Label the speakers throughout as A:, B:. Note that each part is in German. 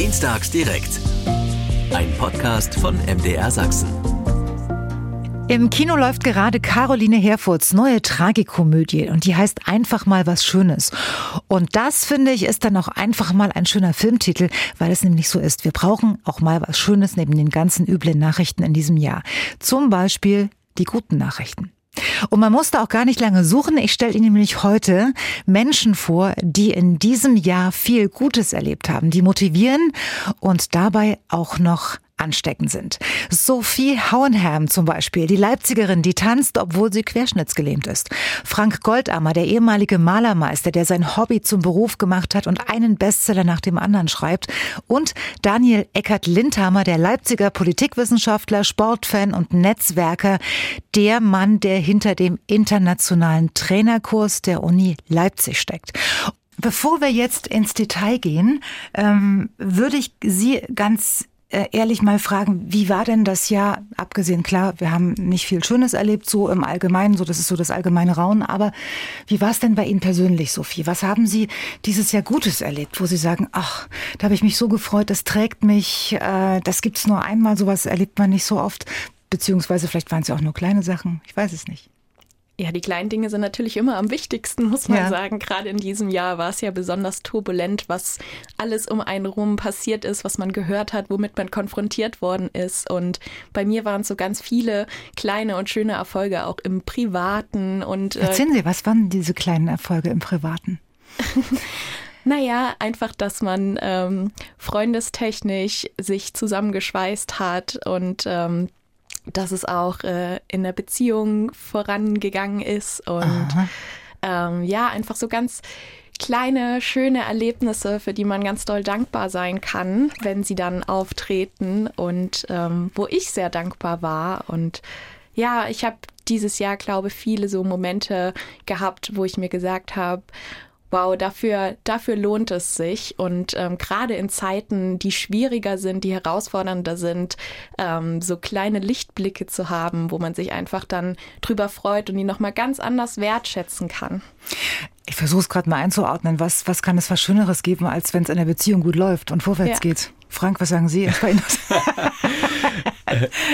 A: Dienstags direkt. Ein Podcast von MDR Sachsen.
B: Im Kino läuft gerade Caroline Herfurts neue Tragikomödie und die heißt Einfach mal was Schönes. Und das finde ich ist dann auch einfach mal ein schöner Filmtitel, weil es nämlich so ist. Wir brauchen auch mal was Schönes neben den ganzen üblen Nachrichten in diesem Jahr. Zum Beispiel die guten Nachrichten. Und man musste auch gar nicht lange suchen. Ich stelle Ihnen nämlich heute Menschen vor, die in diesem Jahr viel Gutes erlebt haben, die motivieren und dabei auch noch ansteckend sind. Sophie Hauenherm zum Beispiel, die Leipzigerin, die tanzt, obwohl sie querschnittsgelähmt ist. Frank Goldammer, der ehemalige Malermeister, der sein Hobby zum Beruf gemacht hat und einen Bestseller nach dem anderen schreibt. Und Daniel Eckert-Lindhammer, der Leipziger Politikwissenschaftler, Sportfan und Netzwerker, der Mann, der hinter dem internationalen Trainerkurs der Uni Leipzig steckt. Bevor wir jetzt ins Detail gehen, ähm, würde ich Sie ganz ehrlich mal fragen, wie war denn das Jahr? Abgesehen, klar, wir haben nicht viel Schönes erlebt, so im Allgemeinen, so das ist so das allgemeine Rauen, aber wie war es denn bei Ihnen persönlich, Sophie? Was haben Sie dieses Jahr Gutes erlebt, wo Sie sagen, ach, da habe ich mich so gefreut, das trägt mich, äh, das gibt's nur einmal, sowas erlebt man nicht so oft, beziehungsweise vielleicht waren es ja auch nur kleine Sachen, ich weiß es nicht.
C: Ja, die kleinen Dinge sind natürlich immer am wichtigsten, muss man ja. sagen. Gerade in diesem Jahr war es ja besonders turbulent, was alles um einen rum passiert ist, was man gehört hat, womit man konfrontiert worden ist. Und bei mir waren es so ganz viele kleine und schöne Erfolge auch im Privaten. Und,
B: äh, Erzählen Sie, was waren diese kleinen Erfolge im Privaten?
C: Naja, einfach, dass man ähm, freundestechnisch sich zusammengeschweißt hat und ähm, dass es auch äh, in der Beziehung vorangegangen ist und ähm, ja, einfach so ganz kleine, schöne Erlebnisse, für die man ganz doll dankbar sein kann, wenn sie dann auftreten und ähm, wo ich sehr dankbar war. Und ja, ich habe dieses Jahr, glaube ich, viele so Momente gehabt, wo ich mir gesagt habe, wow, dafür, dafür lohnt es sich. Und ähm, gerade in Zeiten, die schwieriger sind, die herausfordernder sind, ähm, so kleine Lichtblicke zu haben, wo man sich einfach dann drüber freut und die nochmal ganz anders wertschätzen kann.
B: Ich versuche es gerade mal einzuordnen. Was, was kann es was Schöneres geben, als wenn es in der Beziehung gut läuft und vorwärts ja. geht? Frank, was sagen Sie?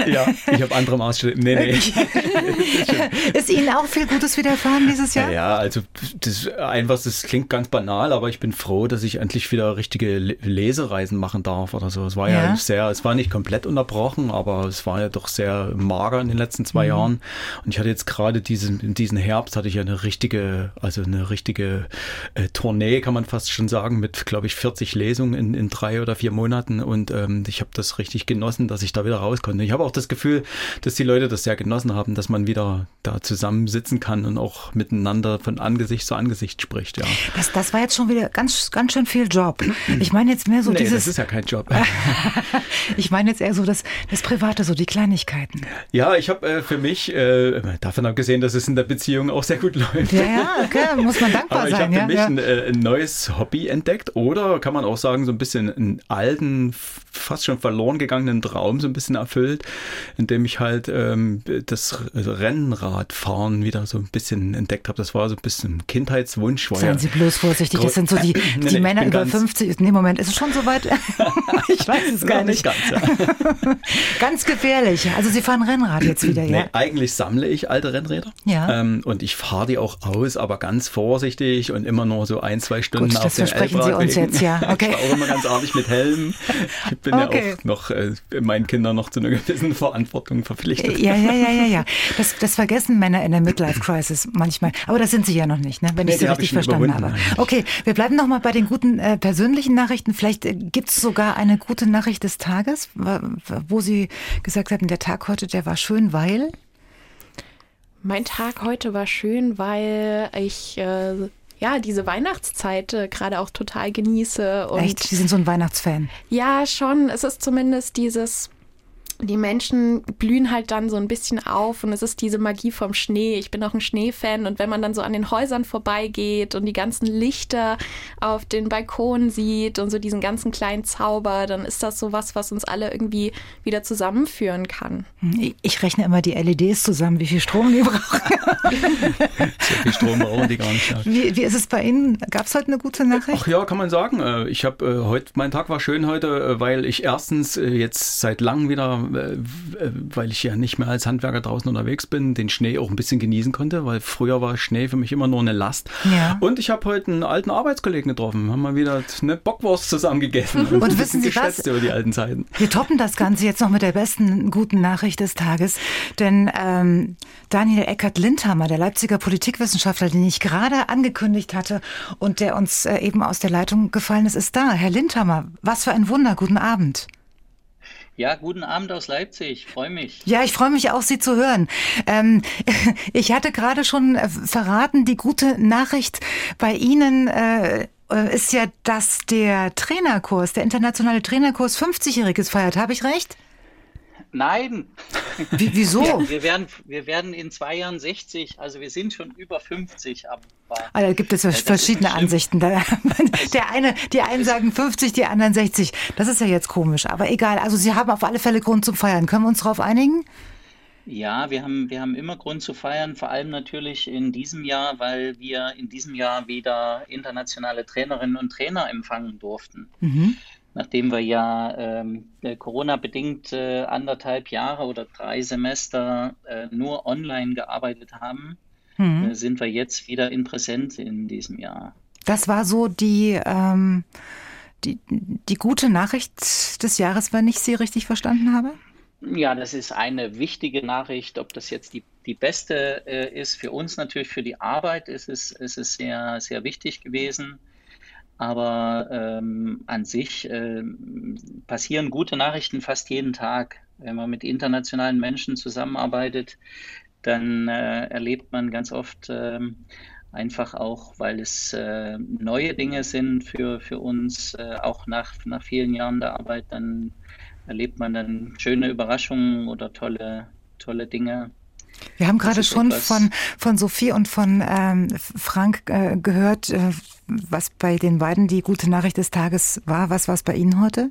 D: Ja, ich habe andere Maßstäbe. Nee, nee.
B: ist Ihnen auch viel Gutes widerfahren dieses Jahr?
D: Ja, also das einfach, das klingt ganz banal, aber ich bin froh, dass ich endlich wieder richtige Lesereisen machen darf oder so. Es war ja, ja sehr, es war nicht komplett unterbrochen, aber es war ja doch sehr mager in den letzten zwei mhm. Jahren. Und ich hatte jetzt gerade diesen, diesen Herbst hatte ich ja eine richtige, also eine richtige äh, Tournee, kann man fast schon sagen, mit, glaube ich, 40 Lesungen in, in drei oder vier Monaten und ähm, ich habe das richtig genossen, dass ich da wieder raus konnte. Ich habe auch das Gefühl, dass die Leute das sehr genossen haben, dass man wieder da zusammensitzen kann und auch miteinander von Angesicht zu Angesicht spricht. Ja.
B: Das, das war jetzt schon wieder ganz, ganz schön viel Job. Ich meine jetzt mehr so nee, dieses.
D: Das ist ja kein Job.
B: ich meine jetzt eher so das, das Private, so die Kleinigkeiten.
D: Ja, ich habe äh, für mich äh, davon abgesehen, dass es in der Beziehung auch sehr gut läuft.
B: Ja, ja, okay, muss man dankbar
D: Aber
B: sein.
D: Ich habe
B: ja,
D: für mich
B: ja.
D: ein, äh, ein neues Hobby entdeckt oder kann man auch sagen, so ein bisschen einen alten fast schon verloren gegangenen Traum so ein bisschen erfüllt, indem ich halt ähm, das Rennradfahren wieder so ein bisschen entdeckt habe. Das war so ein bisschen ein Kindheitswunsch.
B: Seien ja Sie bloß vorsichtig, das sind so die, die nee, Männer über 50. Nee, Moment, ist es schon soweit? ich weiß es gar nicht.
D: nicht ganz, ja.
B: ganz gefährlich. Also Sie fahren Rennrad jetzt wieder,
D: ja? Nee, eigentlich sammle ich alte Rennräder.
B: Ja.
D: Ähm, und ich fahre die auch aus, aber ganz vorsichtig und immer nur so ein, zwei Stunden
B: Gut,
D: auf
B: das versprechen Sie uns jetzt, ja. Okay.
D: ich fahre auch immer ganz artig mit Helm. Ich bin okay. ja auch noch äh, meinen Kindern noch zu einer gewissen Verantwortung verpflichtet.
B: Ja, ja, ja, ja, ja. Das, das vergessen Männer in der Midlife Crisis manchmal. Aber das sind sie ja noch nicht, ne? wenn nee, ich sie richtig verstanden habe. Okay, wir bleiben noch mal bei den guten äh, persönlichen Nachrichten. Vielleicht äh, gibt es sogar eine gute Nachricht des Tages, wo Sie gesagt haben, der Tag heute, der war schön, weil
C: mein Tag heute war schön, weil ich äh, ja, diese Weihnachtszeit äh, gerade auch total genieße.
B: Und Echt? Sie sind so ein Weihnachtsfan?
C: Ja, schon. Es ist zumindest dieses die Menschen blühen halt dann so ein bisschen auf und es ist diese Magie vom Schnee. Ich bin auch ein Schneefan und wenn man dann so an den Häusern vorbeigeht und die ganzen Lichter auf den Balkonen sieht und so diesen ganzen kleinen Zauber, dann ist das so was, was uns alle irgendwie wieder zusammenführen kann.
B: Ich rechne immer die LEDs zusammen, wie viel Strom die brauchen.
D: so viel Strom brauchen die gar nicht.
B: Wie, wie ist es bei Ihnen? Gab es heute eine gute Nachricht?
D: Ach ja, kann man sagen. Äh, ich habe äh, heute, mein Tag war schön heute, äh, weil ich erstens jetzt seit langem wieder weil ich ja nicht mehr als Handwerker draußen unterwegs bin, den Schnee auch ein bisschen genießen konnte, weil früher war Schnee für mich immer nur eine Last. Ja. Und ich habe heute einen alten Arbeitskollegen getroffen, haben mal wieder eine Bockwurst zusammen gegessen
B: und, und wissen Sie was?
D: über die alten Zeiten.
B: Wir toppen das Ganze jetzt noch mit der besten guten Nachricht des Tages, denn ähm, Daniel Eckert-Lindhammer, der Leipziger Politikwissenschaftler, den ich gerade angekündigt hatte und der uns äh, eben aus der Leitung gefallen ist, ist da. Herr Lindhammer, was für ein Wunder. Guten Abend.
E: Ja, guten Abend aus Leipzig. Freue mich.
B: Ja, ich freue mich auch, Sie zu hören. Ähm, ich hatte gerade schon äh, verraten, die gute Nachricht bei Ihnen äh, äh, ist ja, dass der Trainerkurs, der internationale Trainerkurs 50-jähriges feiert. Habe ich recht?
E: Nein.
B: Wie, wieso?
E: Wir, wir, werden, wir werden in zwei Jahren 60, also wir sind schon über 50. Aber,
B: ah, da gibt es ja verschiedene Ansichten. Der eine, die einen sagen 50, die anderen 60. Das ist ja jetzt komisch, aber egal. Also Sie haben auf alle Fälle Grund zum Feiern. Können wir uns darauf einigen?
E: Ja, wir haben, wir haben immer Grund zu feiern, vor allem natürlich in diesem Jahr, weil wir in diesem Jahr wieder internationale Trainerinnen und Trainer empfangen durften. Mhm nachdem wir ja ähm, Corona-bedingt äh, anderthalb Jahre oder drei Semester äh, nur online gearbeitet haben, mhm. äh, sind wir jetzt wieder in Präsenz in diesem Jahr.
B: Das war so die, ähm, die, die gute Nachricht des Jahres, wenn ich Sie richtig verstanden habe?
E: Ja, das ist eine wichtige Nachricht. Ob das jetzt die, die beste äh, ist für uns natürlich, für die Arbeit ist es, ist es sehr, sehr wichtig gewesen. Aber ähm, an sich äh, passieren gute Nachrichten fast jeden Tag. Wenn man mit internationalen Menschen zusammenarbeitet, dann äh, erlebt man ganz oft äh, einfach auch, weil es äh, neue Dinge sind für, für uns, äh, auch nach, nach vielen Jahren der Arbeit, dann erlebt man dann schöne Überraschungen oder tolle, tolle Dinge.
B: Wir haben gerade schon von, von Sophie und von ähm, Frank äh, gehört, äh, was bei den beiden die gute Nachricht des Tages war. Was war es bei Ihnen heute?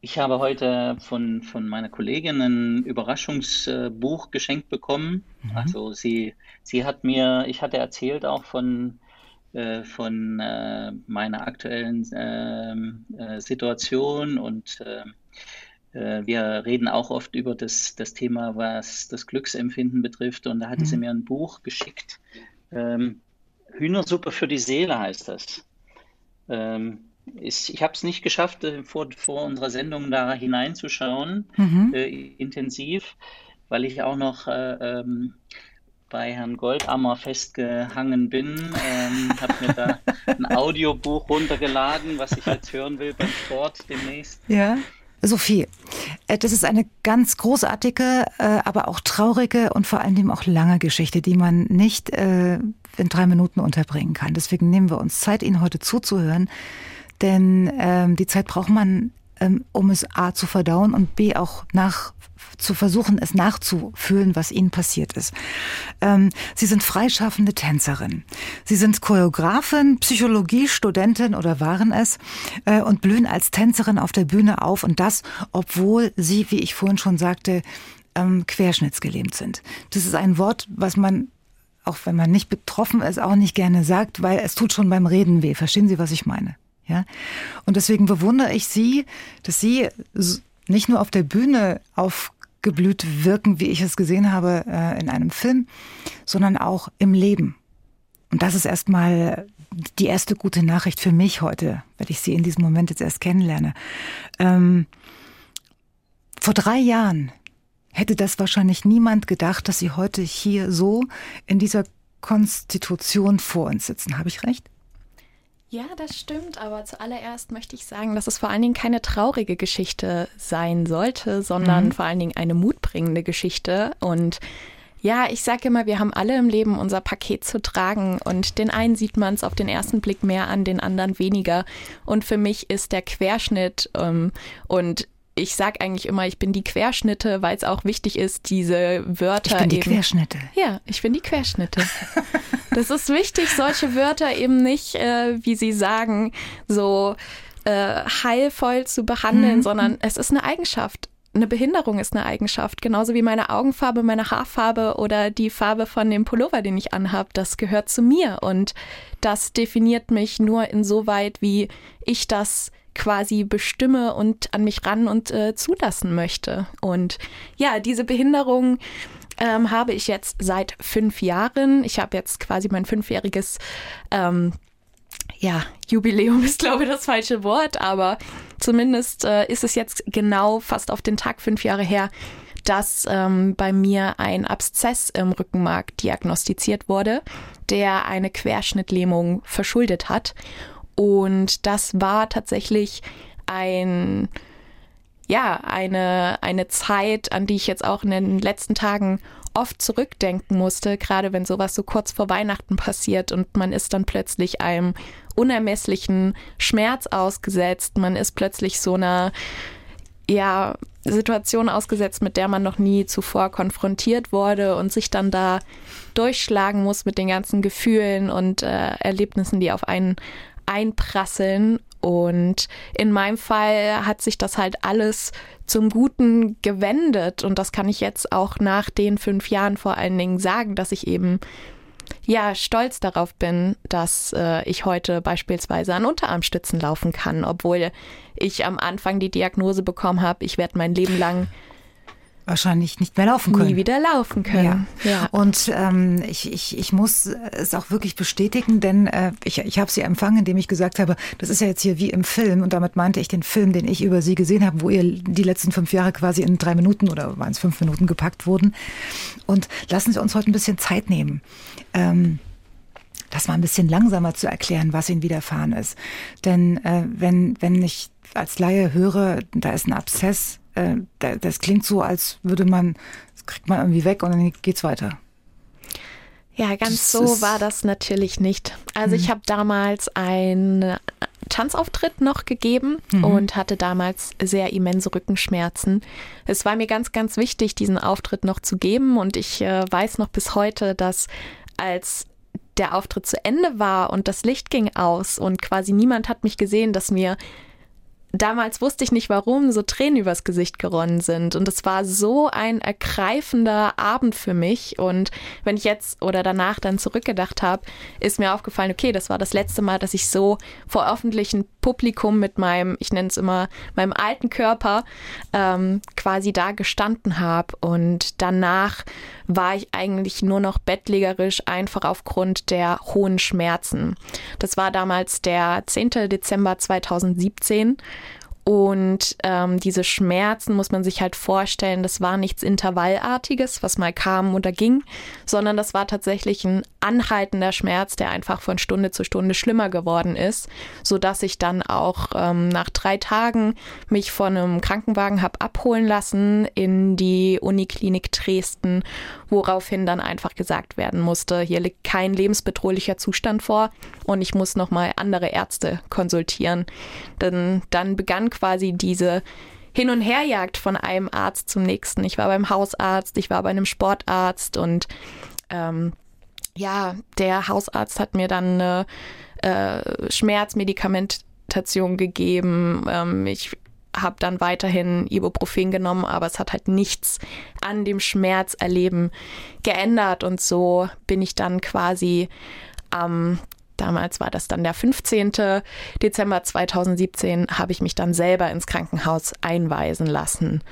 E: Ich habe heute von, von meiner Kollegin ein Überraschungsbuch geschenkt bekommen. Mhm. Also sie, sie hat mir, ich hatte erzählt auch von, äh, von äh, meiner aktuellen ähm, äh, Situation und äh, äh, wir reden auch oft über das, das Thema, was das Glücksempfinden betrifft. Und da hatte mhm. sie mir ein Buch geschickt. Ähm, Hühnersuppe für die Seele heißt das. Ähm, ist, ich habe es nicht geschafft, äh, vor, vor unserer Sendung da hineinzuschauen, mhm. äh, intensiv, weil ich auch noch äh, ähm, bei Herrn Goldammer festgehangen bin. Ähm, habe mir da ein Audiobuch runtergeladen, was ich jetzt hören will beim Sport demnächst.
B: Ja. Sophie, äh, das ist eine ganz großartige, äh, aber auch traurige und vor allem auch lange Geschichte, die man nicht äh, in drei Minuten unterbringen kann. Deswegen nehmen wir uns Zeit, Ihnen heute zuzuhören, denn ähm, die Zeit braucht man, ähm, um es A zu verdauen und B auch nach zu versuchen, es nachzufühlen, was ihnen passiert ist. Ähm, sie sind freischaffende Tänzerin. Sie sind Choreografin, Psychologiestudentin oder waren es äh, und blühen als Tänzerin auf der Bühne auf und das, obwohl sie, wie ich vorhin schon sagte, ähm, querschnittsgelähmt sind. Das ist ein Wort, was man auch wenn man nicht betroffen ist, auch nicht gerne sagt, weil es tut schon beim Reden weh. Verstehen Sie, was ich meine? Ja? Und deswegen bewundere ich Sie, dass Sie nicht nur auf der Bühne aufgeblüht wirken, wie ich es gesehen habe äh, in einem Film, sondern auch im Leben. Und das ist erstmal die erste gute Nachricht für mich heute, weil ich Sie in diesem Moment jetzt erst kennenlerne. Ähm, vor drei Jahren hätte das wahrscheinlich niemand gedacht, dass Sie heute hier so in dieser Konstitution vor uns sitzen. Habe ich recht?
C: Ja, das stimmt, aber zuallererst möchte ich sagen, dass es vor allen Dingen keine traurige Geschichte sein sollte, sondern mhm. vor allen Dingen eine mutbringende Geschichte. Und ja, ich sage immer, wir haben alle im Leben unser Paket zu tragen und den einen sieht man es auf den ersten Blick mehr an, den anderen weniger. Und für mich ist der Querschnitt ähm, und ich sage eigentlich immer, ich bin die Querschnitte, weil es auch wichtig ist, diese Wörter.
B: Ich bin die eben, Querschnitte.
C: Ja, ich bin die Querschnitte. das ist wichtig, solche Wörter eben nicht, äh, wie Sie sagen, so äh, heilvoll zu behandeln, mhm. sondern es ist eine Eigenschaft. Eine Behinderung ist eine Eigenschaft, genauso wie meine Augenfarbe, meine Haarfarbe oder die Farbe von dem Pullover, den ich anhabe. Das gehört zu mir und das definiert mich nur insoweit, wie ich das quasi bestimme und an mich ran und äh, zulassen möchte. Und ja, diese Behinderung ähm, habe ich jetzt seit fünf Jahren. Ich habe jetzt quasi mein fünfjähriges ähm, ja, Jubiläum ist, glaube ich, das falsche Wort, aber zumindest äh, ist es jetzt genau fast auf den Tag fünf Jahre her, dass ähm, bei mir ein Abszess im Rückenmark diagnostiziert wurde, der eine Querschnittlähmung verschuldet hat. Und das war tatsächlich ein, ja, eine, eine Zeit, an die ich jetzt auch in den letzten Tagen oft zurückdenken musste, gerade wenn sowas so kurz vor Weihnachten passiert und man ist dann plötzlich einem unermesslichen Schmerz ausgesetzt. Man ist plötzlich so einer, ja, Situation ausgesetzt, mit der man noch nie zuvor konfrontiert wurde und sich dann da durchschlagen muss mit den ganzen Gefühlen und äh, Erlebnissen, die auf einen einprasseln. Und in meinem Fall hat sich das halt alles zum Guten gewendet. Und das kann ich jetzt auch nach den fünf Jahren vor allen Dingen sagen, dass ich eben ja stolz darauf bin, dass äh, ich heute beispielsweise an Unterarmstützen laufen kann, obwohl ich am Anfang die Diagnose bekommen habe, ich werde mein Leben lang
B: wahrscheinlich nicht mehr laufen können.
C: Nie wieder laufen können.
B: Ja. ja. Und ähm, ich, ich, ich muss es auch wirklich bestätigen, denn äh, ich, ich habe sie empfangen, indem ich gesagt habe, das ist ja jetzt hier wie im Film und damit meinte ich den Film, den ich über sie gesehen habe, wo ihr die letzten fünf Jahre quasi in drei Minuten oder waren es fünf Minuten gepackt wurden. Und lassen Sie uns heute ein bisschen Zeit nehmen. Ähm, das mal ein bisschen langsamer zu erklären, was ihnen widerfahren ist. Denn äh, wenn, wenn ich als Laie höre, da ist ein Abszess, äh, das klingt so, als würde man, das kriegt man irgendwie weg und dann geht's weiter.
C: Ja, ganz das so war das natürlich nicht. Also ich mhm. habe damals einen Tanzauftritt noch gegeben mhm. und hatte damals sehr immense Rückenschmerzen. Es war mir ganz, ganz wichtig, diesen Auftritt noch zu geben und ich äh, weiß noch bis heute, dass als der Auftritt zu Ende war und das Licht ging aus und quasi niemand hat mich gesehen, dass mir damals wusste ich nicht warum, so Tränen übers Gesicht geronnen sind. Und es war so ein ergreifender Abend für mich. Und wenn ich jetzt oder danach dann zurückgedacht habe, ist mir aufgefallen, okay, das war das letzte Mal, dass ich so vor öffentlichem Publikum mit meinem, ich nenne es immer, meinem alten Körper ähm, quasi da gestanden habe. Und danach war ich eigentlich nur noch bettlägerisch, einfach aufgrund der hohen Schmerzen. Das war damals der 10. Dezember 2017. Und ähm, diese Schmerzen muss man sich halt vorstellen, das war nichts Intervallartiges, was mal kam oder ging, sondern das war tatsächlich ein anhaltender Schmerz, der einfach von Stunde zu Stunde schlimmer geworden ist, so dass ich dann auch ähm, nach drei Tagen mich von einem Krankenwagen habe abholen lassen in die Uniklinik Dresden, woraufhin dann einfach gesagt werden musste, hier liegt kein lebensbedrohlicher Zustand vor und ich muss nochmal andere Ärzte konsultieren. Denn dann begann quasi diese Hin- und Herjagd von einem Arzt zum nächsten. Ich war beim Hausarzt, ich war bei einem Sportarzt und ähm, ja, der Hausarzt hat mir dann eine äh, Schmerzmedikamentation gegeben. Ähm, ich habe dann weiterhin Ibuprofen genommen, aber es hat halt nichts an dem Schmerzerleben geändert und so bin ich dann quasi am Damals war das dann der 15. Dezember 2017, habe ich mich dann selber ins Krankenhaus einweisen lassen.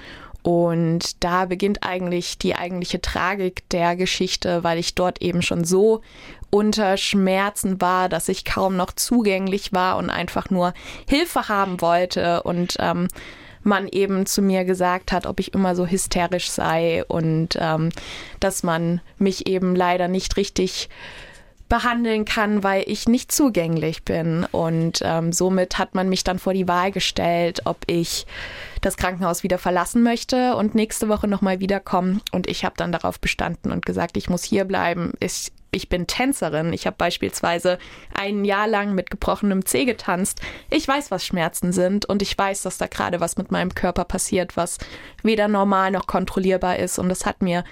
C: Und da beginnt eigentlich die eigentliche Tragik der Geschichte, weil ich dort eben schon so unter Schmerzen war, dass ich kaum noch zugänglich war und einfach nur Hilfe haben wollte und ähm, man eben zu mir gesagt hat, ob ich immer so hysterisch sei und ähm, dass man mich eben leider nicht richtig behandeln kann, weil ich nicht zugänglich bin. Und ähm, somit hat man mich dann vor die Wahl gestellt, ob ich das Krankenhaus wieder verlassen möchte und nächste Woche nochmal wiederkommen. Und ich habe dann darauf bestanden und gesagt, ich muss hier bleiben. Ich ich bin Tänzerin. Ich habe beispielsweise ein Jahr lang mit gebrochenem Zeh getanzt. Ich weiß, was Schmerzen sind und ich weiß, dass da gerade was mit meinem Körper passiert, was weder normal noch kontrollierbar ist. Und das hat mir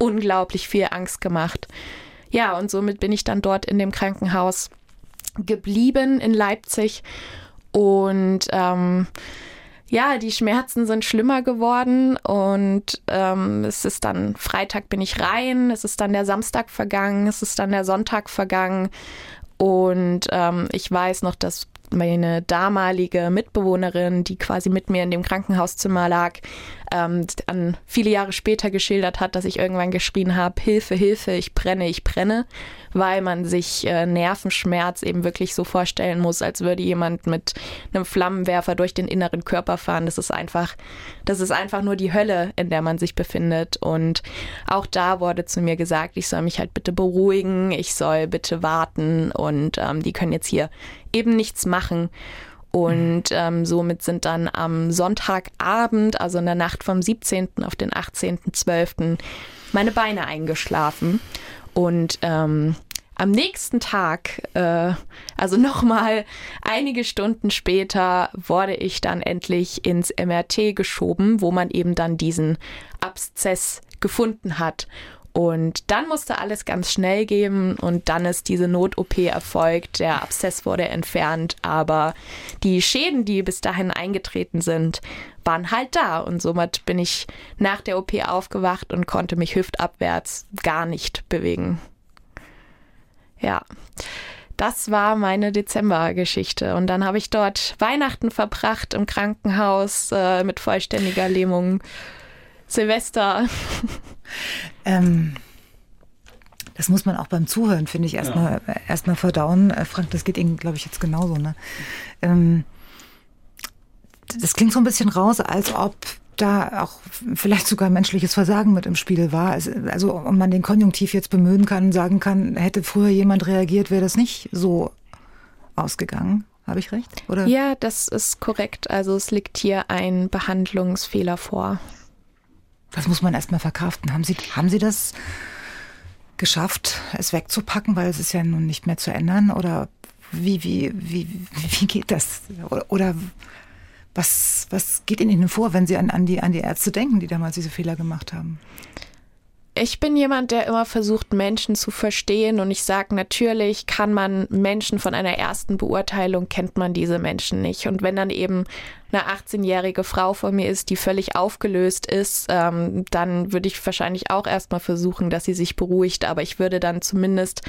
C: unglaublich viel Angst gemacht. Ja, und somit bin ich dann dort in dem Krankenhaus geblieben in Leipzig. Und ähm, ja, die Schmerzen sind schlimmer geworden und ähm, es ist dann Freitag bin ich rein, es ist dann der Samstag vergangen, es ist dann der Sonntag vergangen. Und ähm, ich weiß noch, dass meine damalige Mitbewohnerin, die quasi mit mir in dem Krankenhauszimmer lag, ähm, an viele Jahre später geschildert hat, dass ich irgendwann geschrien habe, Hilfe, Hilfe, ich brenne, ich brenne, weil man sich äh, Nervenschmerz eben wirklich so vorstellen muss, als würde jemand mit einem Flammenwerfer durch den inneren Körper fahren. Das ist einfach, das ist einfach nur die Hölle, in der man sich befindet. Und auch da wurde zu mir gesagt, ich soll mich halt bitte beruhigen, ich soll bitte warten und ähm, die können jetzt hier eben nichts machen. Und ähm, somit sind dann am Sonntagabend, also in der Nacht vom 17. auf den 18.12., meine Beine eingeschlafen. Und ähm, am nächsten Tag, äh, also nochmal einige Stunden später, wurde ich dann endlich ins MRT geschoben, wo man eben dann diesen Abszess gefunden hat. Und dann musste alles ganz schnell gehen und dann ist diese Not-OP erfolgt. Der Abszess wurde entfernt, aber die Schäden, die bis dahin eingetreten sind, waren halt da. Und somit bin ich nach der OP aufgewacht und konnte mich hüftabwärts gar nicht bewegen. Ja. Das war meine Dezembergeschichte. Und dann habe ich dort Weihnachten verbracht im Krankenhaus äh, mit vollständiger Lähmung. Silvester.
B: Ähm, das muss man auch beim Zuhören, finde ich, erstmal ja. erst verdauen. Äh, Frank, das geht Ihnen, glaube ich, jetzt genauso. Ne? Ähm, das klingt so ein bisschen raus, als ob da auch vielleicht sogar menschliches Versagen mit im Spiel war. Also, ob man den Konjunktiv jetzt bemühen kann, sagen kann, hätte früher jemand reagiert, wäre das nicht so ausgegangen. Habe ich recht?
C: Oder? Ja, das ist korrekt. Also es liegt hier ein Behandlungsfehler vor.
B: Das muss man erstmal verkraften. Haben Sie, haben Sie das geschafft, es wegzupacken, weil es ist ja nun nicht mehr zu ändern? Oder wie, wie, wie, wie geht das? Oder, oder was, was geht Ihnen vor, wenn Sie an, an, die, an die Ärzte denken, die damals diese Fehler gemacht haben?
C: Ich bin jemand, der immer versucht, Menschen zu verstehen und ich sage, natürlich kann man Menschen von einer ersten Beurteilung, kennt man diese Menschen nicht. Und wenn dann eben eine 18-jährige Frau vor mir ist, die völlig aufgelöst ist, ähm, dann würde ich wahrscheinlich auch erstmal versuchen, dass sie sich beruhigt. Aber ich würde dann zumindest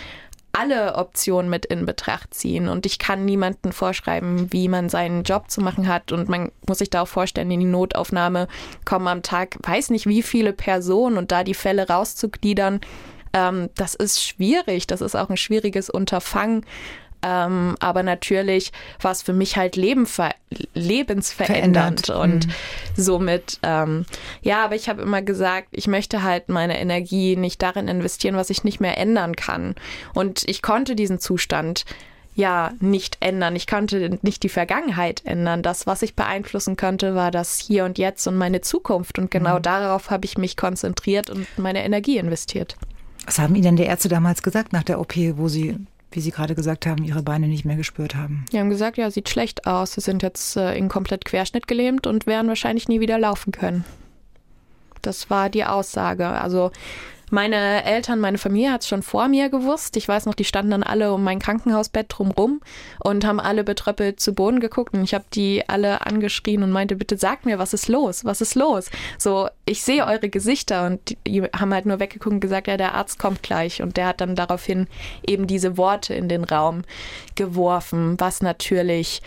C: alle Optionen mit in Betracht ziehen. Und ich kann niemanden vorschreiben, wie man seinen Job zu machen hat. Und man muss sich da auch vorstellen, in die Notaufnahme kommen am Tag, weiß nicht wie viele Personen und da die Fälle rauszugliedern, ähm, das ist schwierig. Das ist auch ein schwieriges Unterfangen. Ähm, aber natürlich war es für mich halt Leben lebensverändernd Verändert. und mhm. somit, ähm, ja, aber ich habe immer gesagt, ich möchte halt meine Energie nicht darin investieren, was ich nicht mehr ändern kann. Und ich konnte diesen Zustand ja nicht ändern. Ich konnte nicht die Vergangenheit ändern. Das, was ich beeinflussen konnte, war das Hier und Jetzt und meine Zukunft. Und genau mhm. darauf habe ich mich konzentriert und meine Energie investiert.
B: Was haben Ihnen die Ärzte damals gesagt nach der OP, wo Sie wie Sie gerade gesagt haben, Ihre Beine nicht mehr gespürt haben.
C: Die haben gesagt, ja, sieht schlecht aus. Sie sind jetzt äh, in komplett Querschnitt gelähmt und werden wahrscheinlich nie wieder laufen können. Das war die Aussage. Also meine Eltern, meine Familie hat es schon vor mir gewusst. Ich weiß noch, die standen dann alle um mein Krankenhausbett drumrum und haben alle betröppelt zu Boden geguckt und ich habe die alle angeschrien und meinte, bitte sagt mir, was ist los? Was ist los? So, ich sehe eure Gesichter und die haben halt nur weggeguckt und gesagt, ja, der Arzt kommt gleich und der hat dann daraufhin eben diese Worte in den Raum geworfen, was natürlich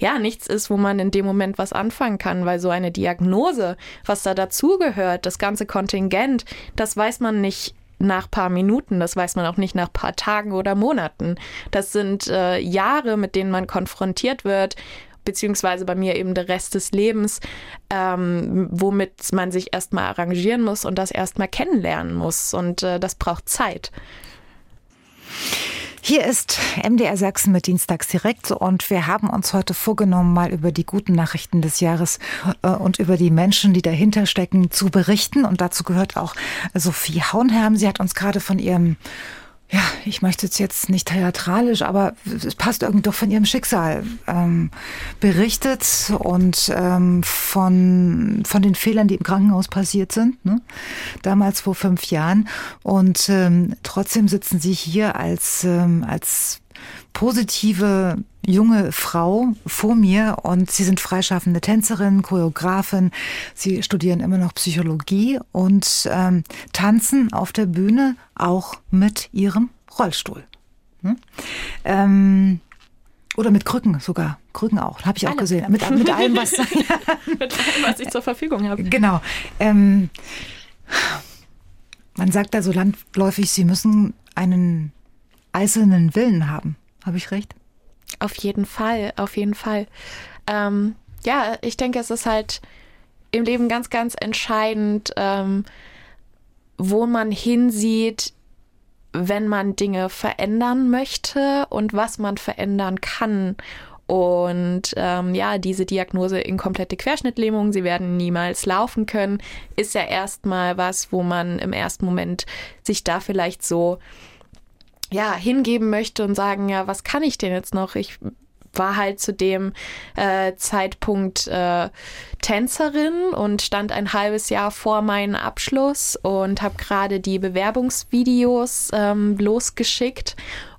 C: ja nichts ist, wo man in dem Moment was anfangen kann, weil so eine Diagnose, was da dazugehört, das ganze Kontingent, das weiß man nicht nach paar Minuten, das weiß man auch nicht nach paar Tagen oder Monaten. Das sind äh, Jahre, mit denen man konfrontiert wird, beziehungsweise bei mir eben der Rest des Lebens, ähm, womit man sich erstmal arrangieren muss und das erstmal kennenlernen muss. Und äh, das braucht Zeit.
B: Hier ist MDR Sachsen mit Dienstags direkt und wir haben uns heute vorgenommen, mal über die guten Nachrichten des Jahres äh, und über die Menschen, die dahinter stecken, zu berichten. Und dazu gehört auch Sophie Haunherm. Sie hat uns gerade von ihrem ja, ich möchte es jetzt nicht theatralisch, aber es passt irgendwie doch von ihrem Schicksal ähm, berichtet und ähm, von, von den Fehlern, die im Krankenhaus passiert sind, ne? damals vor fünf Jahren. Und ähm, trotzdem sitzen Sie hier als, ähm, als positive junge Frau vor mir und Sie sind freischaffende Tänzerin, Choreografin. Sie studieren immer noch Psychologie und ähm, tanzen auf der Bühne auch mit Ihrem Rollstuhl. Hm? Ähm, oder mit Krücken sogar. Krücken auch, habe ich auch Alle. gesehen. Mit, mit allem, was,
C: mit allem, was ich zur Verfügung habe.
B: Genau. Ähm, man sagt da so landläufig, Sie müssen einen eisernen Willen haben. Habe ich recht?
C: Auf jeden Fall, auf jeden Fall. Ähm, ja, ich denke, es ist halt im Leben ganz, ganz entscheidend, ähm, wo man hinsieht, wenn man Dinge verändern möchte und was man verändern kann. Und ähm, ja, diese Diagnose inkomplette Querschnittlähmung, sie werden niemals laufen können, ist ja erstmal was, wo man im ersten Moment sich da vielleicht so ja, hingeben möchte und sagen, ja, was kann ich denn jetzt noch? Ich war halt zu dem äh, Zeitpunkt äh, Tänzerin und stand ein halbes Jahr vor meinem Abschluss und habe gerade die Bewerbungsvideos ähm, losgeschickt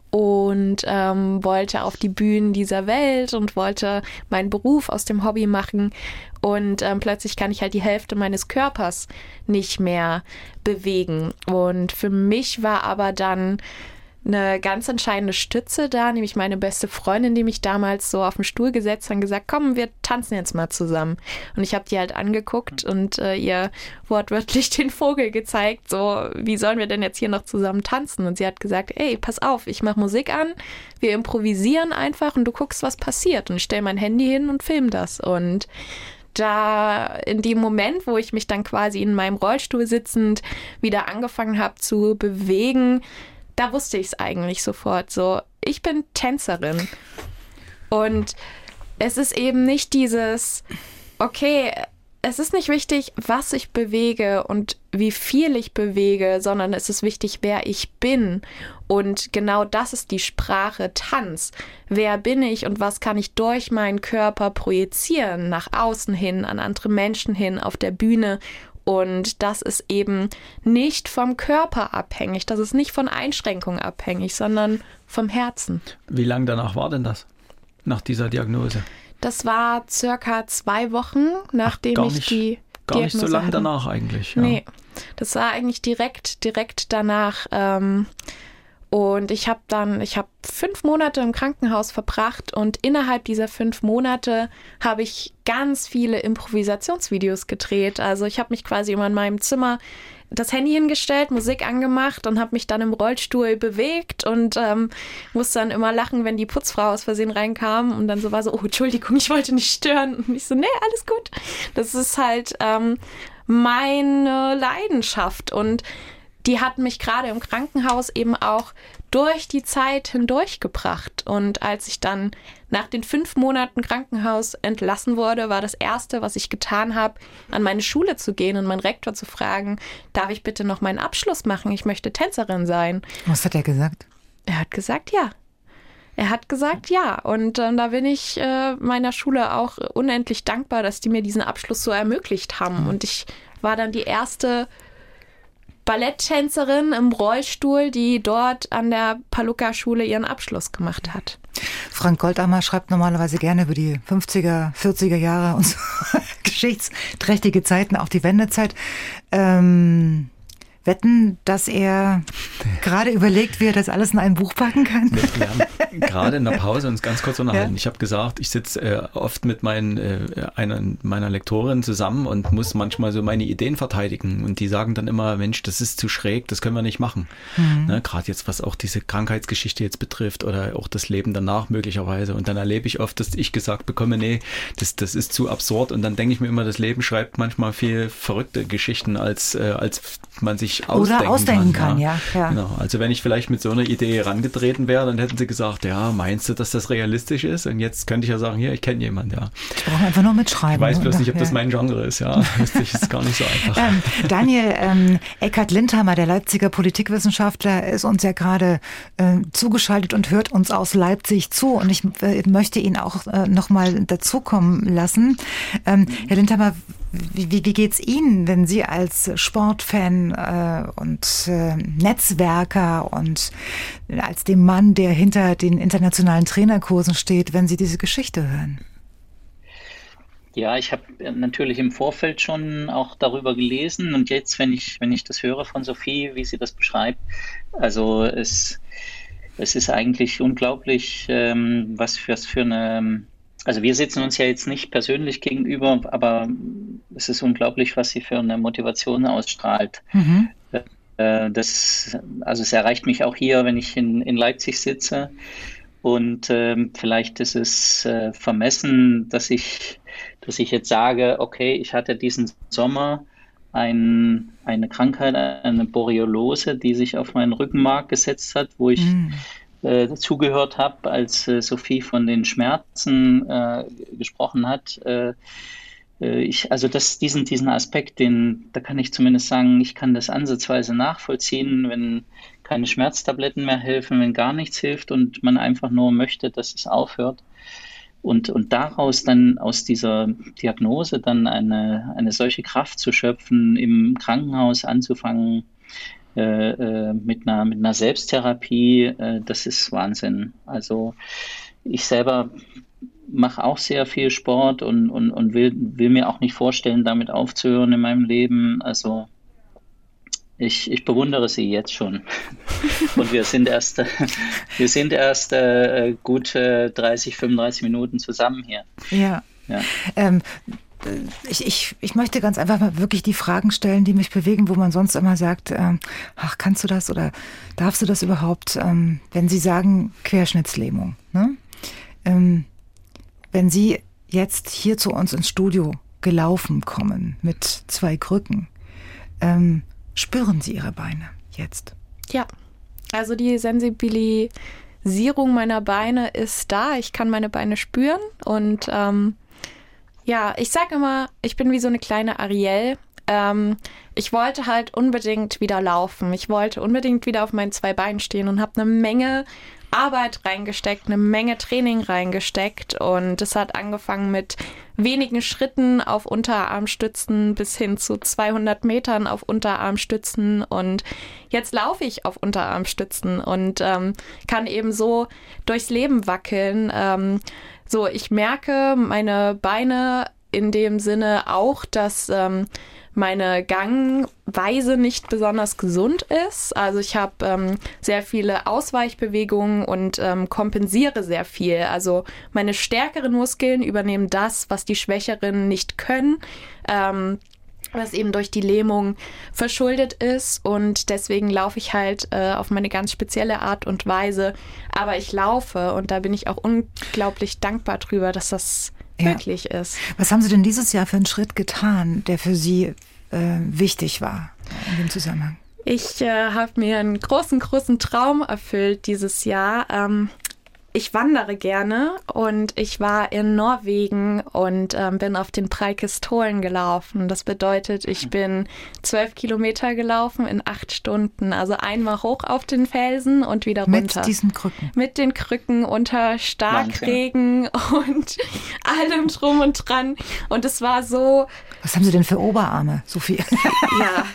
C: und ähm, wollte auf die Bühnen dieser Welt und wollte meinen Beruf aus dem Hobby machen. Und ähm, plötzlich kann ich halt die Hälfte meines Körpers nicht mehr bewegen. Und für mich war aber dann eine ganz entscheidende Stütze da, nämlich meine beste Freundin, die mich damals so auf den Stuhl gesetzt hat und gesagt, komm, wir tanzen jetzt mal zusammen. Und ich habe die halt angeguckt und äh, ihr wortwörtlich den Vogel gezeigt, so, wie sollen wir denn jetzt hier noch zusammen tanzen? Und sie hat gesagt, ey, pass auf, ich mache Musik an, wir improvisieren einfach und du guckst, was passiert. Und ich stelle mein Handy hin und film das. Und da in dem Moment, wo ich mich dann quasi in meinem Rollstuhl sitzend wieder angefangen habe zu bewegen, da wusste ich es eigentlich sofort so. Ich bin Tänzerin. Und es ist eben nicht dieses, okay, es ist nicht wichtig, was ich bewege und wie viel ich bewege, sondern es ist wichtig, wer ich bin. Und genau das ist die Sprache Tanz. Wer bin ich und was kann ich durch meinen Körper projizieren, nach außen hin, an andere Menschen hin, auf der Bühne und das ist eben nicht vom Körper abhängig, das ist nicht von Einschränkungen abhängig, sondern vom Herzen.
D: Wie lange danach war denn das? Nach dieser Diagnose?
C: Das war circa zwei Wochen, nachdem Ach, ich
D: nicht,
C: die
D: Gar Diagnose nicht so lange danach eigentlich.
C: Ja. Nee, das war eigentlich direkt, direkt danach. Ähm, und ich habe dann, ich habe fünf Monate im Krankenhaus verbracht und innerhalb dieser fünf Monate habe ich ganz viele Improvisationsvideos gedreht. Also ich habe mich quasi immer in meinem Zimmer das Handy hingestellt, Musik angemacht und habe mich dann im Rollstuhl bewegt und ähm, musste dann immer lachen, wenn die Putzfrau aus Versehen reinkam und dann so war so, oh, Entschuldigung, ich wollte nicht stören. Und ich so, nee, alles gut. Das ist halt ähm, meine Leidenschaft und die hat mich gerade im Krankenhaus eben auch durch die Zeit hindurchgebracht. Und als ich dann nach den fünf Monaten Krankenhaus entlassen wurde, war das Erste, was ich getan habe, an meine Schule zu gehen und meinen Rektor zu fragen, darf ich bitte noch meinen Abschluss machen? Ich möchte Tänzerin sein.
B: Was hat er gesagt?
C: Er hat gesagt, ja. Er hat gesagt, ja. Und äh, da bin ich äh, meiner Schule auch unendlich dankbar, dass die mir diesen Abschluss so ermöglicht haben. Und ich war dann die erste Balletttänzerin im Rollstuhl, die dort an der Paluca-Schule ihren Abschluss gemacht hat.
B: Frank Goldammer schreibt normalerweise gerne über die 50er, 40er Jahre und so geschichtsträchtige Zeiten, auch die Wendezeit. Ähm, wetten, dass er gerade überlegt, wie er das alles in ein Buch packen kann?
D: Wir haben gerade in der Pause uns ganz kurz unterhalten. Ja. Ich habe gesagt, ich sitze äh, oft mit meinen, äh, einer, meiner Lektorin zusammen und muss manchmal so meine Ideen verteidigen. Und die sagen dann immer, Mensch, das ist zu schräg, das können wir nicht machen. Mhm. Ne, gerade jetzt, was auch diese Krankheitsgeschichte jetzt betrifft oder auch das Leben danach möglicherweise. Und dann erlebe ich oft, dass ich gesagt bekomme, nee, das, das ist zu absurd. Und dann denke ich mir immer, das Leben schreibt manchmal viel verrückte Geschichten, als, äh, als man sich sich ausdenken
B: Oder ausdenken kann,
D: kann
B: ja. ja.
D: Genau. Also wenn ich vielleicht mit so einer Idee herangetreten wäre, dann hätten sie gesagt, ja, meinst du, dass das realistisch ist? Und jetzt könnte ich ja sagen, hier, ich kenne jemanden, ja.
B: Ich brauche einfach nur mitschreiben.
D: Ich weiß bloß
B: oder?
D: nicht, ob
B: ja.
D: das mein Genre ist, ja. Das ist gar nicht so einfach.
B: Ähm, Daniel ähm, Eckhard Lindhammer, der Leipziger Politikwissenschaftler, ist uns ja gerade äh, zugeschaltet und hört uns aus Leipzig zu. Und ich äh, möchte ihn auch äh, nochmal dazukommen lassen. Ähm, Herr Lindhammer, wie, wie, wie geht's Ihnen, wenn Sie als Sportfan äh, und äh, Netzwerker und als dem Mann, der hinter den internationalen Trainerkursen steht, wenn Sie diese Geschichte hören?
E: Ja, ich habe natürlich im Vorfeld schon auch darüber gelesen und jetzt, wenn ich, wenn ich das höre von Sophie, wie sie das beschreibt, also es, es ist eigentlich unglaublich, ähm, was für, was für eine, also wir sitzen uns ja jetzt nicht persönlich gegenüber, aber es ist unglaublich, was sie für eine Motivation ausstrahlt. Mhm. Äh, das, also es erreicht mich auch hier, wenn ich in, in Leipzig sitze. Und ähm, vielleicht ist es äh, vermessen, dass ich, dass ich jetzt sage, okay, ich hatte diesen Sommer ein, eine Krankheit, eine Boreolose, die sich auf meinen Rückenmark gesetzt hat, wo ich mm. Äh, zugehört habe, als äh, Sophie von den Schmerzen äh, gesprochen hat. Äh, äh, ich, also das, diesen, diesen Aspekt, den, da kann ich zumindest sagen, ich kann das ansatzweise nachvollziehen, wenn keine Schmerztabletten mehr helfen, wenn gar nichts hilft und man einfach nur möchte, dass es aufhört. Und, und daraus dann aus dieser Diagnose dann eine, eine solche Kraft zu schöpfen, im Krankenhaus anzufangen äh, äh, mit, einer, mit einer Selbsttherapie, äh, das ist Wahnsinn. Also ich selber mache auch sehr viel Sport und, und, und will, will mir auch nicht vorstellen, damit aufzuhören in meinem Leben. Also ich, ich bewundere sie jetzt schon. Und wir sind erst, wir sind erst äh, gut äh, 30, 35 Minuten zusammen hier.
B: Ja. ja. Ähm, ich, ich, ich möchte ganz einfach mal wirklich die Fragen stellen, die mich bewegen, wo man sonst immer sagt, ähm, ach, kannst du das oder darfst du das überhaupt, ähm, wenn Sie sagen Querschnittslähmung. Ne? Ähm, wenn Sie jetzt hier zu uns ins Studio gelaufen kommen mit zwei Krücken, ähm, spüren Sie Ihre Beine jetzt?
C: Ja, also die Sensibilisierung meiner Beine ist da. Ich kann meine Beine spüren und ähm, ja, ich sage immer, ich bin wie so eine kleine Ariel. Ähm, ich wollte halt unbedingt wieder laufen. Ich wollte unbedingt wieder auf meinen zwei Beinen stehen und habe eine Menge Arbeit reingesteckt, eine Menge Training reingesteckt und es hat angefangen mit wenigen Schritten auf Unterarmstützen bis hin zu 200 Metern auf Unterarmstützen und jetzt laufe ich auf Unterarmstützen und ähm, kann eben so durchs Leben wackeln. Ähm, so, ich merke meine Beine in dem Sinne auch, dass ähm, meine Gangweise nicht besonders gesund ist. Also ich habe ähm, sehr viele Ausweichbewegungen und ähm, kompensiere sehr viel. Also meine stärkeren Muskeln übernehmen das, was die schwächeren nicht können. Ähm, was eben durch die Lähmung verschuldet ist und deswegen laufe ich halt äh, auf meine ganz spezielle Art und Weise. Aber ich laufe und da bin ich auch unglaublich dankbar drüber, dass das ja. möglich ist.
B: Was haben Sie denn dieses Jahr für einen Schritt getan, der für Sie äh, wichtig war in dem Zusammenhang?
C: Ich äh, habe mir einen großen, großen Traum erfüllt dieses Jahr. Ähm, ich wandere gerne und ich war in Norwegen und ähm, bin auf den Preikistolen gelaufen. Das bedeutet, ich bin zwölf Kilometer gelaufen in acht Stunden. Also einmal hoch auf den Felsen und wieder runter.
B: Mit diesen Krücken.
C: Mit den Krücken unter Starkregen und allem drum und dran. Und es war so.
B: Was haben Sie denn für Oberarme, Sophie?
C: Ja,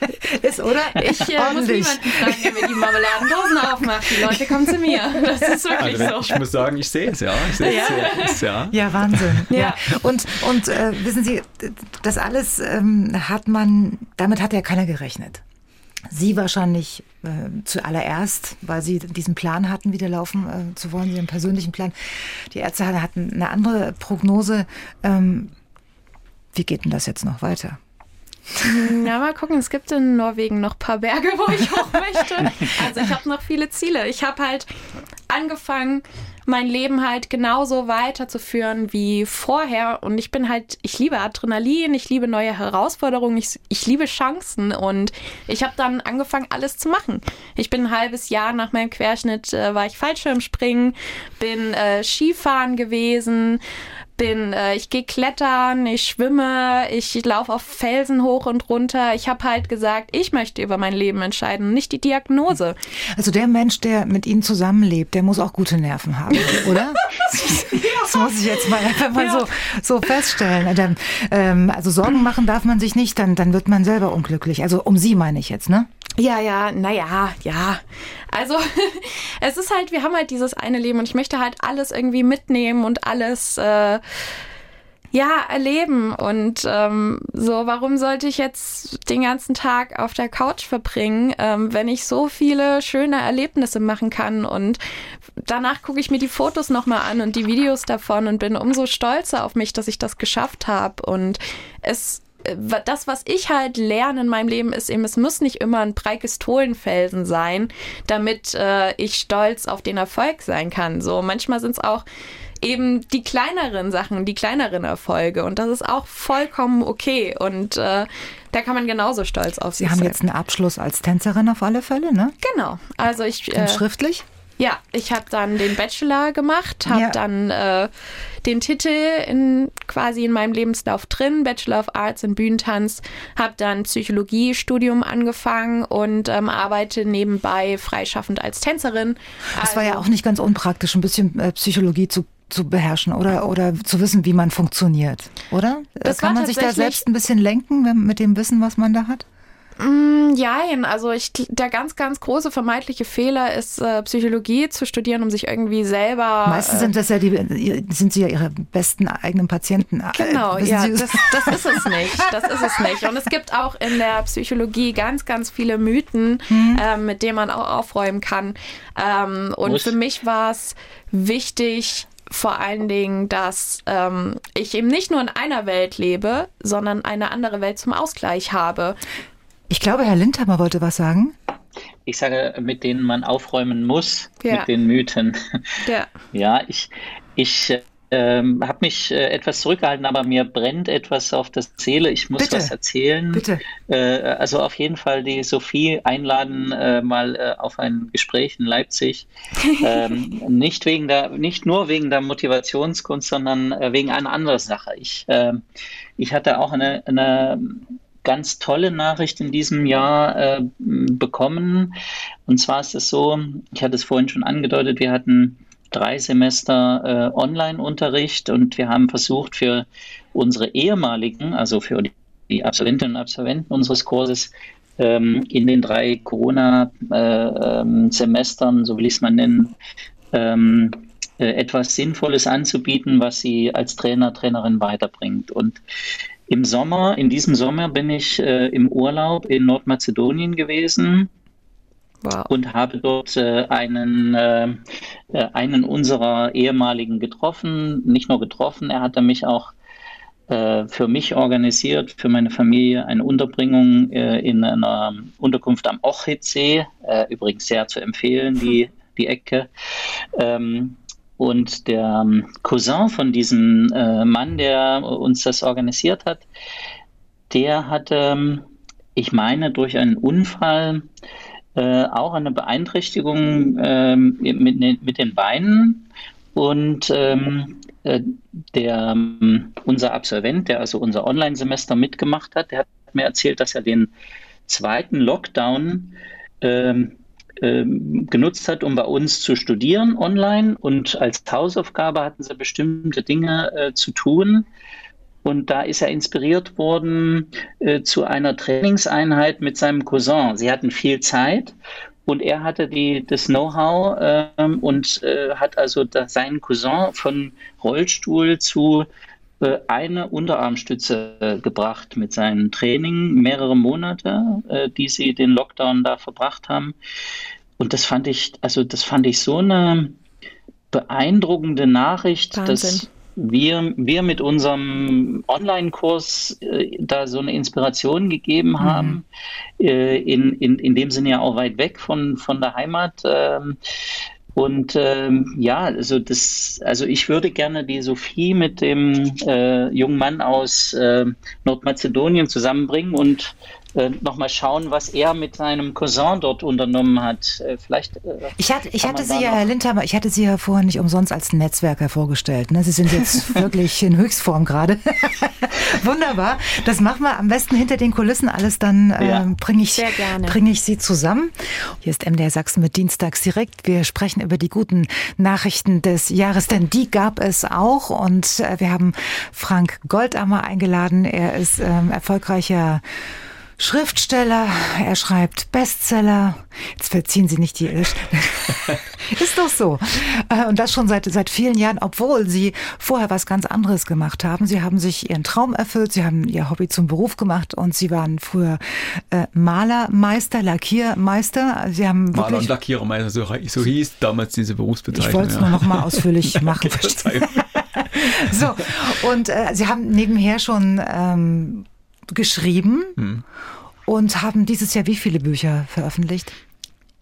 C: ist oder? Ich äh, muss niemanden fragen, der mir die Marmeladendosen aufmacht. Die Leute kommen zu mir. Das ist wirklich
D: also,
C: so
D: sagen, ich sehe es, ja. Ich sehe ja. es, ja.
B: Ja, Wahnsinn. Ja. ja. Und, und äh, wissen Sie, das alles ähm, hat man, damit hat ja keiner gerechnet. Sie wahrscheinlich äh, zuallererst, weil Sie diesen Plan hatten, wieder laufen äh, zu wollen, Ihren persönlichen Plan. Die Ärzte hatten eine andere Prognose. Ähm, wie geht denn das jetzt noch weiter?
C: Na, mal gucken. Es gibt in Norwegen noch ein paar Berge, wo ich hoch möchte. Also ich habe noch viele Ziele. Ich habe halt angefangen, mein Leben halt genauso weiterzuführen wie vorher. Und ich bin halt, ich liebe Adrenalin, ich liebe neue Herausforderungen, ich, ich liebe Chancen. Und ich habe dann angefangen, alles zu machen. Ich bin ein halbes Jahr nach meinem Querschnitt, äh, war ich Fallschirmspringen, bin äh, Skifahren gewesen, bin, äh, ich gehe klettern, ich schwimme, ich laufe auf Felsen hoch und runter. Ich habe halt gesagt, ich möchte über mein Leben entscheiden, nicht die Diagnose.
B: Also der Mensch, der mit Ihnen zusammenlebt, der muss auch gute Nerven haben, oder? das muss ich jetzt mal einfach mal ja. so, so feststellen. Ähm, also Sorgen machen darf man sich nicht, dann, dann wird man selber unglücklich. Also um Sie meine ich jetzt, ne?
C: Ja, ja, naja, ja. Also es ist halt, wir haben halt dieses eine Leben und ich möchte halt alles irgendwie mitnehmen und alles äh, ja erleben. Und ähm, so, warum sollte ich jetzt den ganzen Tag auf der Couch verbringen, ähm, wenn ich so viele schöne Erlebnisse machen kann? Und danach gucke ich mir die Fotos nochmal an und die Videos davon und bin umso stolzer auf mich, dass ich das geschafft habe. Und es das, was ich halt lerne in meinem Leben, ist eben, es muss nicht immer ein Preikistolenfelsen sein, damit äh, ich stolz auf den Erfolg sein kann. So, manchmal sind es auch eben die kleineren Sachen, die kleineren Erfolge. Und das ist auch vollkommen okay. Und äh, da kann man genauso stolz auf
B: Sie
C: sich
B: haben
C: sein.
B: jetzt einen Abschluss als Tänzerin auf alle Fälle, ne?
C: Genau. Also ich.
B: Äh, schriftlich?
C: Ja, ich habe dann den Bachelor gemacht, habe ja. dann äh, den Titel in, quasi in meinem Lebenslauf drin, Bachelor of Arts in Bühnentanz, habe dann Psychologiestudium angefangen und ähm, arbeite nebenbei freischaffend als Tänzerin.
B: Das also, war ja also auch nicht ganz unpraktisch, ein bisschen äh, Psychologie zu zu beherrschen oder, oder zu wissen, wie man funktioniert, oder? Das Kann man sich da selbst ein bisschen lenken wenn, mit dem Wissen, was man da hat?
C: Mm, jein, also ich, der ganz, ganz große vermeintliche Fehler ist, äh, Psychologie zu studieren, um sich irgendwie selber.
B: Meistens sind das ja die, sind sie ja ihre besten eigenen Patienten.
C: Äh, genau, äh, ja, das, das, ist es nicht. Das ist es nicht. Und es gibt auch in der Psychologie ganz, ganz viele Mythen, mhm. äh, mit denen man auch aufräumen kann. Ähm, und Muss. für mich war es wichtig, vor allen Dingen, dass ähm, ich eben nicht nur in einer Welt lebe, sondern eine andere Welt zum Ausgleich habe.
B: Ich glaube, Herr Lindhammer wollte was sagen.
E: Ich sage, mit denen man aufräumen muss, ja. mit den Mythen. Ja, ja ich, ich ähm, habe mich äh, etwas zurückgehalten, aber mir brennt etwas auf der Seele. Ich muss Bitte. was erzählen. Bitte. Äh, also auf jeden Fall die Sophie einladen, äh, mal äh, auf ein Gespräch in Leipzig. ähm, nicht, wegen der, nicht nur wegen der Motivationskunst, sondern äh, wegen einer anderen Sache. Ich, ähm, ich hatte auch eine, eine ganz tolle Nachricht in diesem Jahr äh, bekommen. Und zwar ist es so, ich hatte es vorhin schon angedeutet, wir hatten drei Semester äh, Online-Unterricht und wir haben versucht für unsere ehemaligen, also für die Absolventinnen und Absolventen unseres Kurses, ähm, in den drei Corona-Semestern, äh, ähm, so will ich es mal nennen, ähm, äh, etwas Sinnvolles anzubieten, was sie als Trainer, Trainerin weiterbringt. Und im Sommer, in diesem Sommer bin ich äh, im Urlaub in Nordmazedonien gewesen. Wow. Und habe dort äh, einen, äh, äh, einen unserer ehemaligen getroffen. Nicht nur getroffen, er hatte mich auch äh, für mich organisiert, für meine Familie eine Unterbringung äh, in einer Unterkunft am Ochitsee, übrigens sehr zu empfehlen, die, die Ecke. Ähm, und der ähm, Cousin von diesem äh, Mann, der uns das organisiert hat, der hatte, ähm, ich meine, durch einen Unfall äh, auch eine Beeinträchtigung äh, mit, mit, den Beinen. Und ähm, äh, der, ähm, unser Absolvent, der also unser Online-Semester mitgemacht hat, der hat mir erzählt, dass er den zweiten Lockdown ähm, genutzt hat, um bei uns zu studieren online. Und als Hausaufgabe hatten sie bestimmte Dinge äh, zu tun. Und da ist er inspiriert worden äh, zu einer Trainingseinheit mit seinem Cousin. Sie hatten viel Zeit und er hatte die, das Know-how äh, und hat also das, seinen Cousin von Rollstuhl zu eine Unterarmstütze äh, gebracht mit seinem Training, mehrere Monate, äh, die sie den Lockdown da verbracht haben. Und das fand ich, also das fand ich so eine beeindruckende Nachricht, Wahnsinn. dass wir, wir mit unserem Online-Kurs äh, da so eine Inspiration gegeben mhm. haben, äh, in, in, in dem Sinne ja auch weit weg von, von der Heimat. Äh, Und ähm, ja, also das, also ich würde gerne die Sophie mit dem äh, jungen Mann aus äh, Nordmazedonien zusammenbringen und äh, nochmal schauen, was er mit seinem Cousin dort unternommen hat. Äh, vielleicht. Äh,
B: ich, hat, ich hatte Sie ja, Herr Lindhammer, ich hatte Sie ja vorher nicht umsonst als Netzwerker vorgestellt. Ne? Sie sind jetzt wirklich in Höchstform gerade. Wunderbar. Das machen wir am besten hinter den Kulissen alles. Dann ja. äh, bringe ich, bring ich Sie zusammen. Hier ist MDR Sachsen mit Dienstags direkt. Wir sprechen über die guten Nachrichten des Jahres, denn die gab es auch. Und äh, wir haben Frank Goldammer eingeladen. Er ist ähm, erfolgreicher Schriftsteller, er schreibt Bestseller. Jetzt verziehen Sie nicht die Ist doch so. Äh, und das schon seit, seit vielen Jahren, obwohl Sie vorher was ganz anderes gemacht haben. Sie haben sich Ihren Traum erfüllt, Sie haben Ihr Hobby zum Beruf gemacht und Sie waren früher äh, Malermeister, Lackiermeister. Sie haben
D: Maler und Lackierermeister, so, so hieß damals diese Berufsbezeichnung.
B: Ich wollte es ja. nur noch mal ausführlich machen. so, und äh, Sie haben nebenher schon ähm, geschrieben hm. und haben dieses Jahr wie viele Bücher veröffentlicht?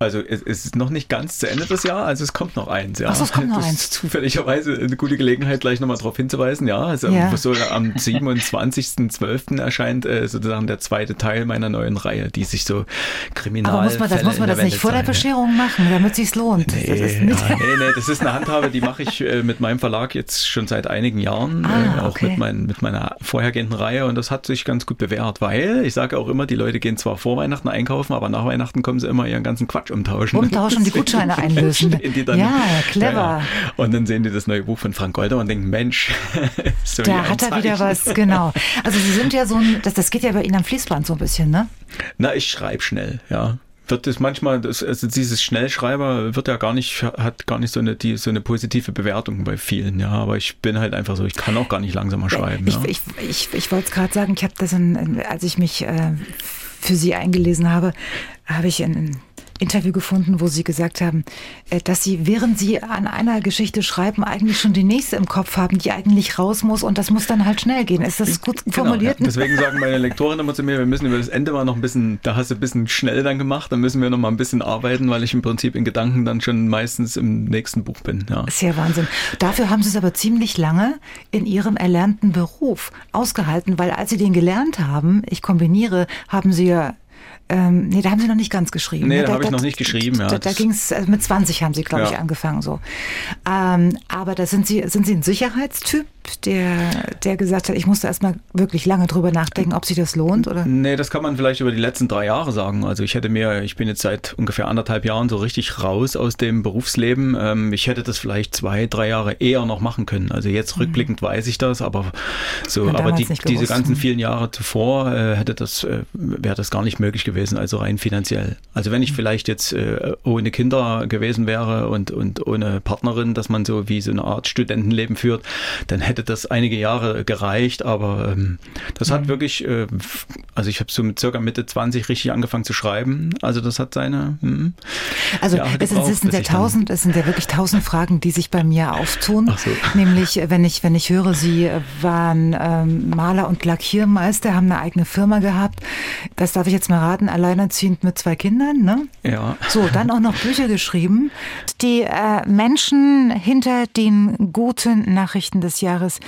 D: Also es, ist noch nicht ganz zu Ende das Jahr, also es kommt noch eins. Ja.
B: Ach, es kommt noch
D: das
B: eins.
D: ist zufälligerweise eine gute Gelegenheit, gleich nochmal darauf hinzuweisen. Ja, also ja. so am 27.12. erscheint äh, sozusagen der zweite Teil meiner neuen Reihe, die sich so kriminal.
B: Aber muss man das, muss man das nicht vor der Bescherung machen, damit es sich lohnt?
D: Nee, das ist ja, nee, nee, das ist eine Handhabe, die mache ich äh, mit meinem Verlag jetzt schon seit einigen Jahren, ah, äh, auch okay. mit, mein, mit meiner vorhergehenden Reihe und das hat sich ganz gut bewährt, weil ich sage auch immer, die Leute gehen zwar vor Weihnachten einkaufen, aber nach Weihnachten kommen sie immer ihren ganzen Quatsch Quatsch umtauschen.
B: Umtauschen, die Gutscheine einlösen. Die dann, ja, clever. Ja,
D: und dann sehen die das neue Buch von Frank Golder und denken, Mensch,
B: so da hat er wieder was, genau. Also Sie sind ja so ein, das, das geht ja bei Ihnen am Fließband so ein bisschen, ne?
D: Na, ich schreibe schnell, ja wird es manchmal, das, also dieses Schnellschreiber wird ja gar nicht, hat gar nicht so eine, die, so eine positive Bewertung bei vielen, ja. Aber ich bin halt einfach so, ich kann auch gar nicht langsamer schreiben.
B: Ich,
D: ja.
B: ich, ich, ich wollte es gerade sagen, ich habe das, in, als ich mich äh, für Sie eingelesen habe, habe ich in, Interview gefunden, wo Sie gesagt haben, äh, dass Sie, während Sie an einer Geschichte schreiben, eigentlich schon die nächste im Kopf haben, die eigentlich raus muss und das muss dann halt schnell gehen. Ist das gut genau, formuliert?
D: Ja. Deswegen sagen meine Lektoren immer zu mir, wir müssen über das Ende mal noch ein bisschen, da hast du ein bisschen schnell dann gemacht, dann müssen wir noch mal ein bisschen arbeiten, weil ich im Prinzip in Gedanken dann schon meistens im nächsten Buch bin. Ja.
B: Sehr Wahnsinn. Dafür haben Sie es aber ziemlich lange in Ihrem erlernten Beruf ausgehalten, weil als Sie den gelernt haben, ich kombiniere, haben Sie ja ähm, nee, da haben Sie noch nicht ganz geschrieben.
D: Nee,
B: ne?
D: da, habe ich noch nicht geschrieben. Ja,
B: da, da ging es, also mit 20 haben Sie, glaube ja. ich, angefangen so. Ähm, aber da sind Sie, sind Sie ein Sicherheitstyp? Der, der gesagt hat, ich musste erstmal wirklich lange drüber nachdenken, ob sich das lohnt? Oder?
D: Nee, das kann man vielleicht über die letzten drei Jahre sagen. Also ich hätte mir, ich bin jetzt seit ungefähr anderthalb Jahren so richtig raus aus dem Berufsleben. Ähm, ich hätte das vielleicht zwei, drei Jahre eher noch machen können. Also jetzt mhm. rückblickend weiß ich das, aber so, aber die, diese ganzen vielen Jahre zuvor äh, hätte das, äh, wäre das gar nicht möglich gewesen, also rein finanziell. Also wenn ich mhm. vielleicht jetzt äh, ohne Kinder gewesen wäre und, und ohne Partnerin, dass man so wie so eine Art Studentenleben führt, dann hätte das einige Jahre gereicht, aber ähm, das mhm. hat wirklich, äh, also ich habe so mit circa Mitte 20 richtig angefangen zu schreiben. Also das hat seine. Mh,
B: also Jahre es, gebraucht, es sind ja tausend, es sind ja wirklich tausend Fragen, die sich bei mir auftun. So. Nämlich, wenn ich, wenn ich höre, Sie waren ähm, Maler und Lackiermeister, haben eine eigene Firma gehabt. Das darf ich jetzt mal raten, alleinerziehend mit zwei Kindern, ne?
D: Ja.
B: So, dann auch noch Bücher geschrieben. Die äh, Menschen hinter den guten Nachrichten des Jahres Jahres,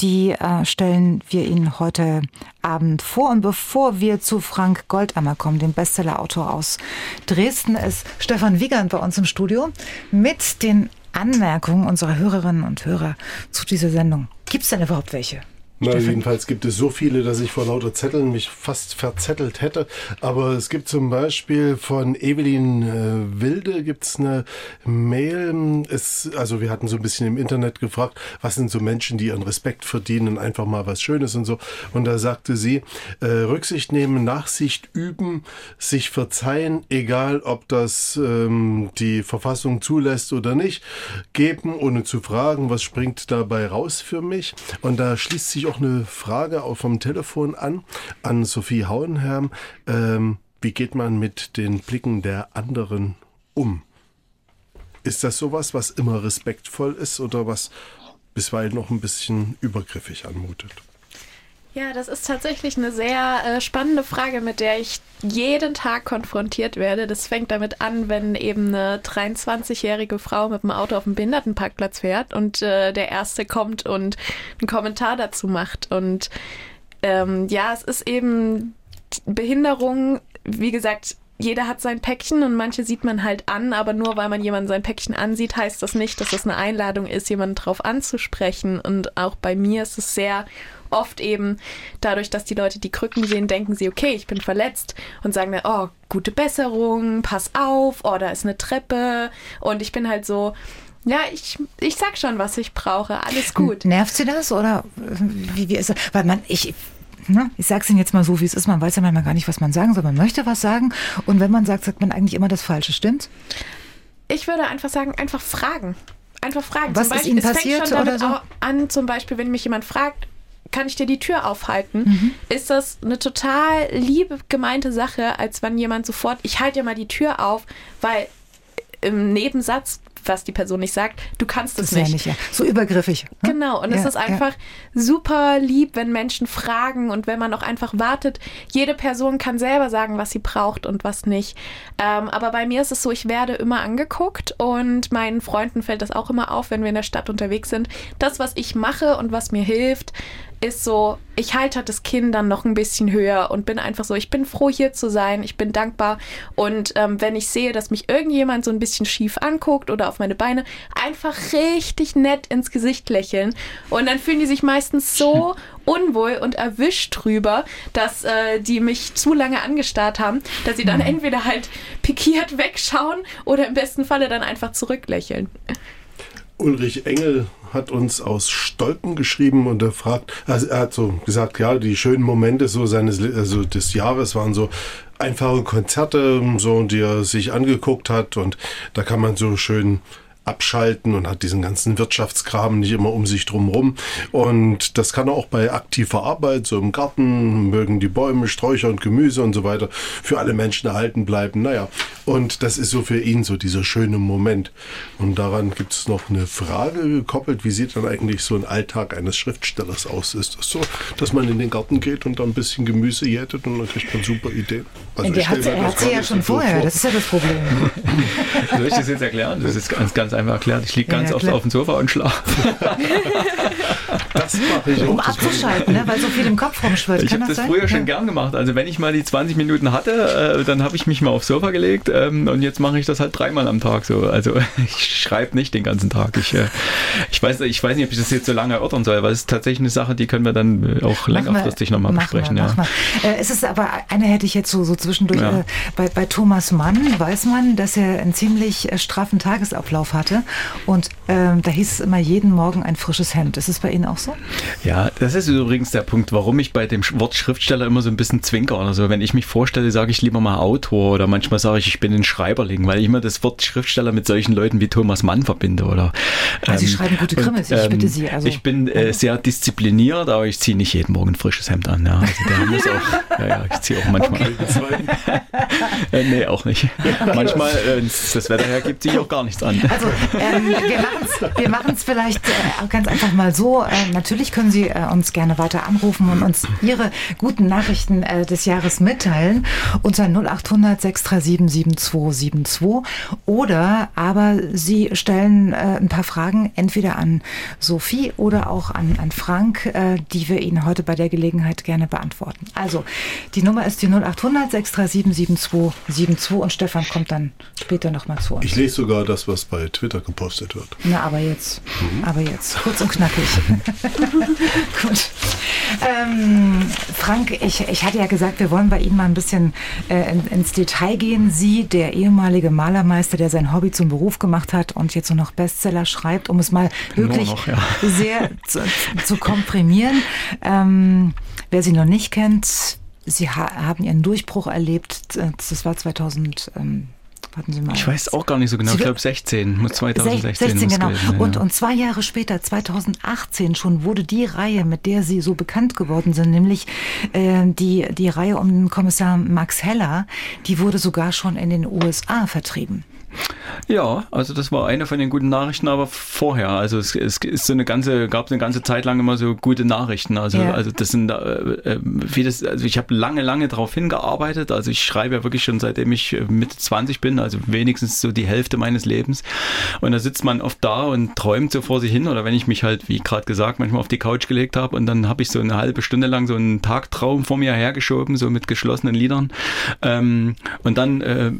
B: die äh, stellen wir Ihnen heute Abend vor. Und bevor wir zu Frank Goldammer kommen, dem Bestsellerautor aus Dresden, ist Stefan Wiegand bei uns im Studio mit den Anmerkungen unserer Hörerinnen und Hörer zu dieser Sendung. Gibt es denn überhaupt welche?
F: Na, jedenfalls gibt es so viele, dass ich vor lauter Zetteln mich fast verzettelt hätte. Aber es gibt zum Beispiel von Evelyn äh, Wilde gibt's eine Mail. Es, also wir hatten so ein bisschen im Internet gefragt, was sind so Menschen, die ihren Respekt verdienen, einfach mal was Schönes und so. Und da sagte sie, äh, Rücksicht nehmen, Nachsicht üben, sich verzeihen, egal ob das ähm, die Verfassung zulässt oder nicht, geben, ohne zu fragen, was springt dabei raus für mich. Und da schließt sich auch noch eine Frage vom Telefon an, an Sophie Hauenherm. Ähm, wie geht man mit den Blicken der anderen um? Ist das sowas, was immer respektvoll ist oder was bisweilen noch ein bisschen übergriffig anmutet?
C: Ja, das ist tatsächlich eine sehr äh, spannende Frage, mit der ich jeden Tag konfrontiert werde. Das fängt damit an, wenn eben eine 23-jährige Frau mit dem Auto auf dem Behindertenparkplatz fährt und äh, der Erste kommt und einen Kommentar dazu macht. Und ähm, ja, es ist eben Behinderung, wie gesagt, jeder hat sein Päckchen und manche sieht man halt an, aber nur weil man jemanden sein Päckchen ansieht, heißt das nicht, dass das eine Einladung ist, jemanden drauf anzusprechen. Und auch bei mir ist es sehr oft eben dadurch, dass die Leute die Krücken sehen, denken sie, okay, ich bin verletzt und sagen dann, oh, gute Besserung, pass auf, oh, da ist eine Treppe. Und ich bin halt so, ja, ich, ich sag schon, was ich brauche. Alles gut.
B: Nervt sie das oder wie, wie ist es? Weil man, ich, ne, ich sag's Ihnen jetzt mal so, wie es ist. Man weiß ja manchmal gar nicht, was man sagen soll. Man möchte was sagen. Und wenn man sagt, sagt man eigentlich immer das Falsche. Stimmt's?
C: Ich würde einfach sagen, einfach fragen. Einfach fragen.
B: Was
C: zum
B: ist Ihnen
C: es
B: passiert
C: fängt schon damit
B: oder so?
C: an, zum Beispiel, wenn mich jemand fragt, kann ich dir die Tür aufhalten?
B: Mhm.
C: Ist das eine total liebe gemeinte Sache, als wenn jemand sofort, ich halte dir mal die Tür auf, weil im Nebensatz, was die Person nicht sagt, du kannst es
B: Das ist ja
C: nicht.
B: nicht, ja. So übergriffig. ne?
C: Genau, und es
B: Ja,
C: ist einfach super lieb, wenn Menschen fragen und wenn man auch einfach wartet. Jede Person kann selber sagen, was sie braucht und was nicht. Ähm, aber bei mir ist es so, ich werde immer angeguckt und meinen Freunden fällt das auch immer auf, wenn wir in der Stadt unterwegs sind. Das, was ich mache und was mir hilft, ist so, ich halte halt das Kinn dann noch ein bisschen höher und bin einfach so, ich bin froh hier zu sein, ich bin dankbar. Und ähm, wenn ich sehe, dass mich irgendjemand so ein bisschen schief anguckt oder auf meine Beine, einfach richtig nett ins Gesicht lächeln. Und dann fühlen die sich meistens so unwohl und erwischt drüber, dass äh, die mich zu lange angestarrt haben, dass sie dann entweder halt pikiert wegschauen oder im besten Falle dann einfach zurücklächeln.
F: Ulrich Engel hat uns aus Stolpen geschrieben und er fragt, also er hat so gesagt, ja, die schönen Momente so seines, also des Jahres waren so einfache Konzerte, so, die er sich angeguckt hat und da kann man so schön abschalten und hat diesen ganzen Wirtschaftskram nicht immer um sich drumherum. Und das kann er auch bei aktiver Arbeit, so im Garten, mögen die Bäume, Sträucher und Gemüse und so weiter für alle Menschen erhalten bleiben. Naja, und das ist so für ihn so dieser schöne Moment. Und daran gibt es noch eine Frage gekoppelt, wie sieht dann eigentlich so ein Alltag eines Schriftstellers aus? Ist das so, dass man in den Garten geht und da ein bisschen Gemüse jätet und dann kriegt man super Ideen? Also
B: er hat sie ja schon
F: so
B: vorher,
F: vor.
B: das ist ja das Problem.
D: Soll ich das jetzt erklären? Das ist ganz, ganz einfach erklärt. Ich liege
B: Ja,
D: ganz
B: ja,
D: oft auf dem Sofa und schlafe.
F: Das mache ich
B: Um
F: auch. Das
B: abzuschalten, ne? weil so viel im Kopf rumschwirrt.
D: Ich habe das
B: sein?
D: früher schon
B: Ja.
D: gern gemacht. Also wenn ich mal die 20 Minuten hatte, äh, dann habe ich mich mal aufs Sofa gelegt ähm, und jetzt mache ich das halt dreimal am Tag so. Also ich schreibe nicht den ganzen Tag. Ich, äh, ich, weiß, ich weiß nicht, ob ich das jetzt so lange erörtern soll, weil es ist tatsächlich eine Sache, die können wir dann äh, auch längerfristig nochmal besprechen.
B: Wir,
D: ja.
B: machen wir. Äh, es ist aber, eine hätte ich jetzt so, so zwischendurch.
D: Ja.
B: Äh, bei, bei Thomas Mann weiß man, dass er einen ziemlich äh, straffen Tagesablauf hatte. Und ähm, da hieß es immer jeden Morgen ein frisches Hemd. Ist es bei Ihnen auch so?
D: Ja, das ist übrigens der Punkt, warum ich bei dem Wort Schriftsteller immer so ein bisschen zwinker oder so. Wenn ich mich vorstelle, sage ich lieber mal Autor oder manchmal sage ich, ich bin ein Schreiberling, weil ich immer das Wort Schriftsteller mit solchen Leuten wie Thomas Mann verbinde. Oder,
B: Ah, Sie schreiben gute Krimis, ich bitte Sie, also-
D: ich bin äh, sehr diszipliniert, aber ich ziehe nicht jeden Morgen ein frisches Hemd an. Ja. Also der muss auch, ja, ja, ich ziehe auch manchmal. Äh, nee, auch nicht. Manchmal, äh, wenn es das Wetter hergibt, ziehe ich auch gar nichts an.
B: Also ähm, wir machen es vielleicht äh, ganz einfach mal so. Äh, natürlich können Sie äh, uns gerne weiter anrufen und uns Ihre guten Nachrichten äh, des Jahres mitteilen unter 0800 637 7272 oder aber Sie stellen äh, ein paar Fragen entweder an Sophie oder auch an, an Frank, äh, die wir Ihnen heute bei der Gelegenheit gerne beantworten. Also die Nummer ist die 0800 637 7272 und Stefan kommt dann später nochmal zu uns.
F: Ich lese sogar das, was bei Twitter gepostet wird.
B: Na, aber jetzt. Aber jetzt. Kurz und knackig. Gut. Ähm, Frank, ich, ich hatte ja gesagt, wir wollen bei Ihnen mal ein bisschen äh, in, ins Detail gehen. Sie, der ehemalige Malermeister, der sein Hobby zum Beruf gemacht hat und jetzt nur noch Bestseller schreibt, um es mal wirklich
D: noch, ja.
B: sehr zu, zu komprimieren. Ähm, wer Sie noch nicht kennt, Sie ha haben Ihren Durchbruch erlebt. Das war 2000. Ähm, warten Sie mal.
D: Ich weiß auch gar nicht so genau.
B: Sie
D: Ich glaube 16, muss 2016
B: 16,
D: muss
B: genau.
D: sein,
B: und,
D: ja.
B: und zwei Jahre später, 2018 schon, wurde die Reihe, mit der Sie so bekannt geworden sind, nämlich äh, die, die Reihe um den Kommissar Max Heller, die wurde sogar schon in den USA vertrieben.
D: Ja, also das war eine von den guten Nachrichten, aber vorher. Also es, es ist so eine ganze, gab es eine ganze Zeit lang immer so gute Nachrichten. Also, ja. also das sind äh, wie das, also ich habe lange, lange darauf hingearbeitet. Also ich schreibe ja wirklich schon seitdem ich äh, Mitte 20 bin, also wenigstens so die Hälfte meines Lebens. Und da sitzt man oft da und träumt so vor sich hin. Oder wenn ich mich halt, wie gerade gesagt, manchmal auf die Couch gelegt habe und dann habe ich so eine halbe Stunde lang so einen Tagtraum vor mir hergeschoben, so mit geschlossenen Liedern. Ähm, und dann äh,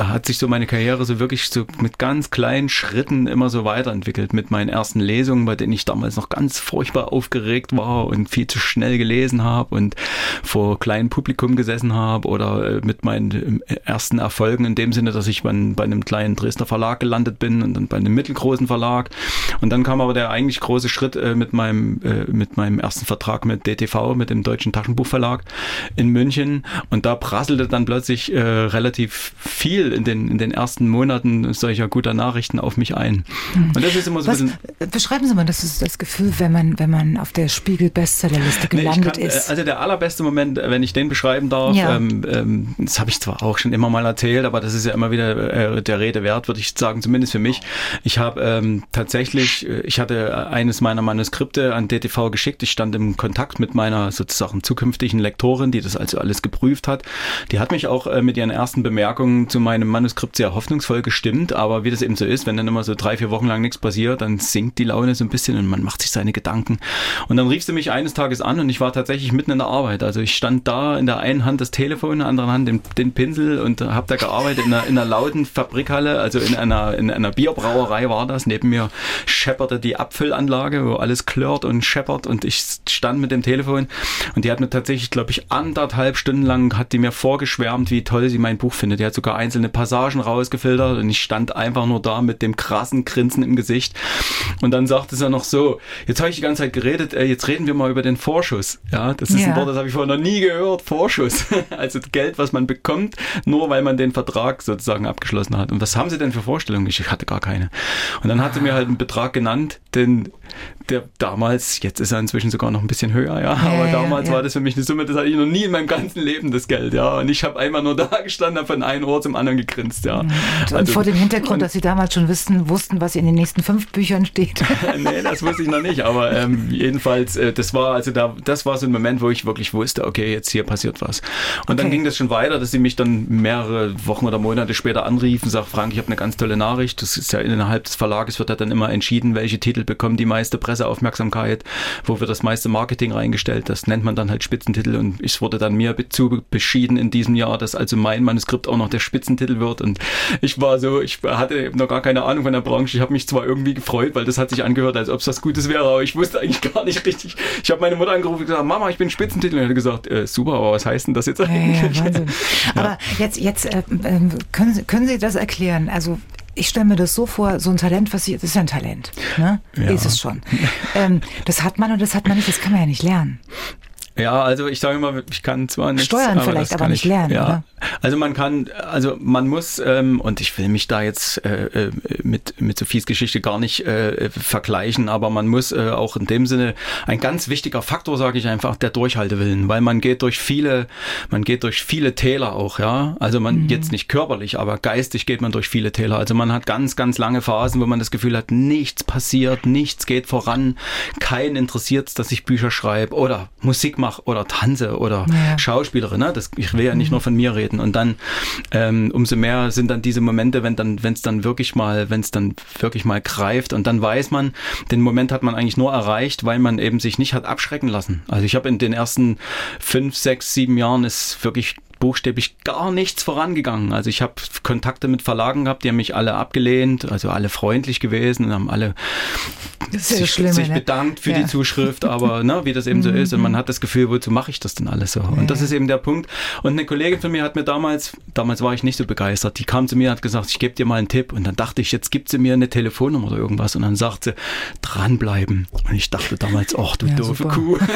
D: hat sich so meine Karriere so wirklich so mit ganz kleinen Schritten immer so weiterentwickelt. Mit meinen ersten Lesungen, bei denen ich damals noch ganz furchtbar aufgeregt war und viel zu schnell gelesen habe und vor kleinem Publikum gesessen habe oder äh, mit meinen äh, ersten Erfolgen in dem Sinne, dass ich bei, bei einem kleinen Dresdner Verlag gelandet bin und dann bei einem mittelgroßen Verlag. Und dann kam aber der eigentlich große Schritt äh, mit meinem mit meinem ersten Vertrag mit DTV, mit dem Deutschen Taschenbuchverlag in München. Und da prasselte dann plötzlich äh, relativ viel in den, in den ersten Monaten solcher guter Nachrichten auf mich ein.
B: Hm. Und das ist immer so Was, ein bisschen. Beschreiben Sie mal das, ist das Gefühl, wenn man, wenn man auf der Spiegel-Bestsellerliste gelandet nee, kann, ist.
D: Also der allerbeste Moment, wenn ich den beschreiben darf, ja. ähm, ähm, das habe ich zwar auch schon immer mal erzählt, aber das ist ja immer wieder äh, der Rede wert, würde ich sagen, zumindest für mich. Ich habe ähm, tatsächlich, äh, ich hatte eines meiner Manuskripte an DTV geschickt. Ich stand im Kontakt mit meiner sozusagen zukünftigen Lektorin, die das also alles geprüft hat. Die hat mich auch äh, mit ihren ersten Bemerkungen zu meinem Manuskript sehr hoffnungsvoll gestimmt, aber wie das eben so ist, wenn dann immer so drei, vier Wochen lang nichts passiert, dann sinkt die Laune so ein bisschen und man macht sich seine Gedanken. Und dann rief sie mich eines Tages an und ich war tatsächlich mitten in der Arbeit. Also ich stand da in der einen Hand das Telefon, in der anderen Hand den, den Pinsel und habe da gearbeitet in einer, in einer lauten Fabrikhalle, also in einer, in einer Bierbrauerei war das. Neben mir schepperte die Abfüllanlage, wo alles klirrt und scheppert und ich stand mit dem Telefon und die hat mir tatsächlich, glaube ich, anderthalb Stunden lang hat die mir vorgeschwärmt, wie toll sie mein Buch findet. Die hat sogar einzelne Passagen rausgefiltert und ich stand einfach nur da mit dem krassen Grinsen im Gesicht. Und dann sagte sie noch so, jetzt habe ich die ganze Zeit geredet, äh, jetzt reden wir mal über den Vorschuss. Ja, das ist ja. ein Wort, das habe ich vorher noch nie gehört, Vorschuss. Also Geld, was man bekommt, nur weil man den Vertrag sozusagen abgeschlossen hat. Und was haben sie denn für Vorstellungen? Ich hatte gar keine. Und dann hat sie mir halt einen Betrag genannt, den der damals, jetzt ist er inzwischen sogar noch ein bisschen höher, ja, aber ja, damals ja. war das für mich eine Summe, das hatte ich noch nie in meinem ganzen Leben, das Geld, ja. Und ich habe einmal nur da gestanden, habe von einem Ohr zum anderen gegrinst, ja. Und,
B: also, vor dem Hintergrund, und, dass Sie damals schon wissen, wussten, was in den nächsten fünf Büchern steht.
D: nee, das wusste ich noch nicht, aber ähm, jedenfalls, äh, das war also da, das war so ein Moment, wo ich wirklich wusste, okay, jetzt hier passiert was. Und okay. dann ging das schon weiter, dass sie mich dann mehrere Wochen oder Monate später anriefen, sagt Frank, ich habe eine ganz tolle Nachricht. Das ist ja innerhalb des Verlages wird ja dann immer entschieden, welche Titel bekommen die meiste Presseaufmerksamkeit, wo wird das meiste Marketing reingestellt. Das nennt man dann halt Spitzentitel und es wurde dann mir zu beschieden in diesem Jahr, dass also mein Manuskript auch noch der Spitzentitel wird und ich war so, ich hatte noch gar keine Ahnung von der Branche. Ich habe mich zwar irgendwie gefreut, weil das hat sich angehört, als ob es was Gutes wäre, aber ich wusste eigentlich gar nicht richtig. Ich habe meine Mutter angerufen und gesagt, Mama, ich bin Spitzentitel. Und er hat gesagt, äh, super, aber was heißt denn das jetzt eigentlich? Ja,
B: ja, aber jetzt, jetzt äh, ähm, können, Sie, können Sie das erklären? Also ich stelle mir das so vor, so ein Talent, was Sie, das ist ja ein Talent, ne? Ja. Ist es schon. Ähm, das hat man und das hat man nicht, das kann man ja nicht lernen.
D: Ja, also ich sage immer, ich kann zwar nicht
B: steuern aber vielleicht, aber nicht ich, lernen. Ja. Oder?
D: Also man kann, also man muss ähm, und ich will mich da jetzt äh, äh, mit mit Sophies Geschichte gar nicht äh, vergleichen, aber man muss äh, auch in dem Sinne ein ganz wichtiger Faktor, sage ich einfach, der Durchhaltewillen, weil man geht durch viele, man geht durch viele Täler auch, ja. Also man mhm. jetzt nicht körperlich, aber geistig geht man durch viele Täler. Also man hat ganz ganz lange Phasen, wo man das Gefühl hat, nichts passiert, nichts geht voran, keinen interessiert, dass ich Bücher schreibe oder Musik mache mache oder tanze oder ja. Schauspielerin. Ne? Das, ich will ja nicht mhm. nur von mir reden. Und dann ähm, umso mehr sind dann diese Momente, wenn dann, wenn es dann wirklich mal, wenn es dann wirklich mal greift und dann weiß man, den Moment hat man eigentlich nur erreicht, weil man eben sich nicht hat abschrecken lassen. Also ich habe in den ersten fünf, sechs, sieben Jahren ist wirklich buchstäblich gar nichts vorangegangen. Also ich habe Kontakte mit Verlagen gehabt, die haben mich alle abgelehnt, also alle freundlich gewesen und haben alle sich, schlimm, sich, ne? bedankt für ja. die Zuschrift, aber ne, wie das eben so ist und man mhm. hat das Gefühl, wozu mache ich das denn alles so? Und das ist eben der Punkt. Und eine Kollegin von mir hat mir damals, damals war ich nicht so begeistert, die kam zu mir und hat gesagt, ich gebe dir mal einen Tipp und dann dachte ich, jetzt gibt sie mir eine Telefonnummer oder irgendwas und dann sagt sie, dranbleiben. Und ich dachte damals, ach du ja, doofe super. Kuh.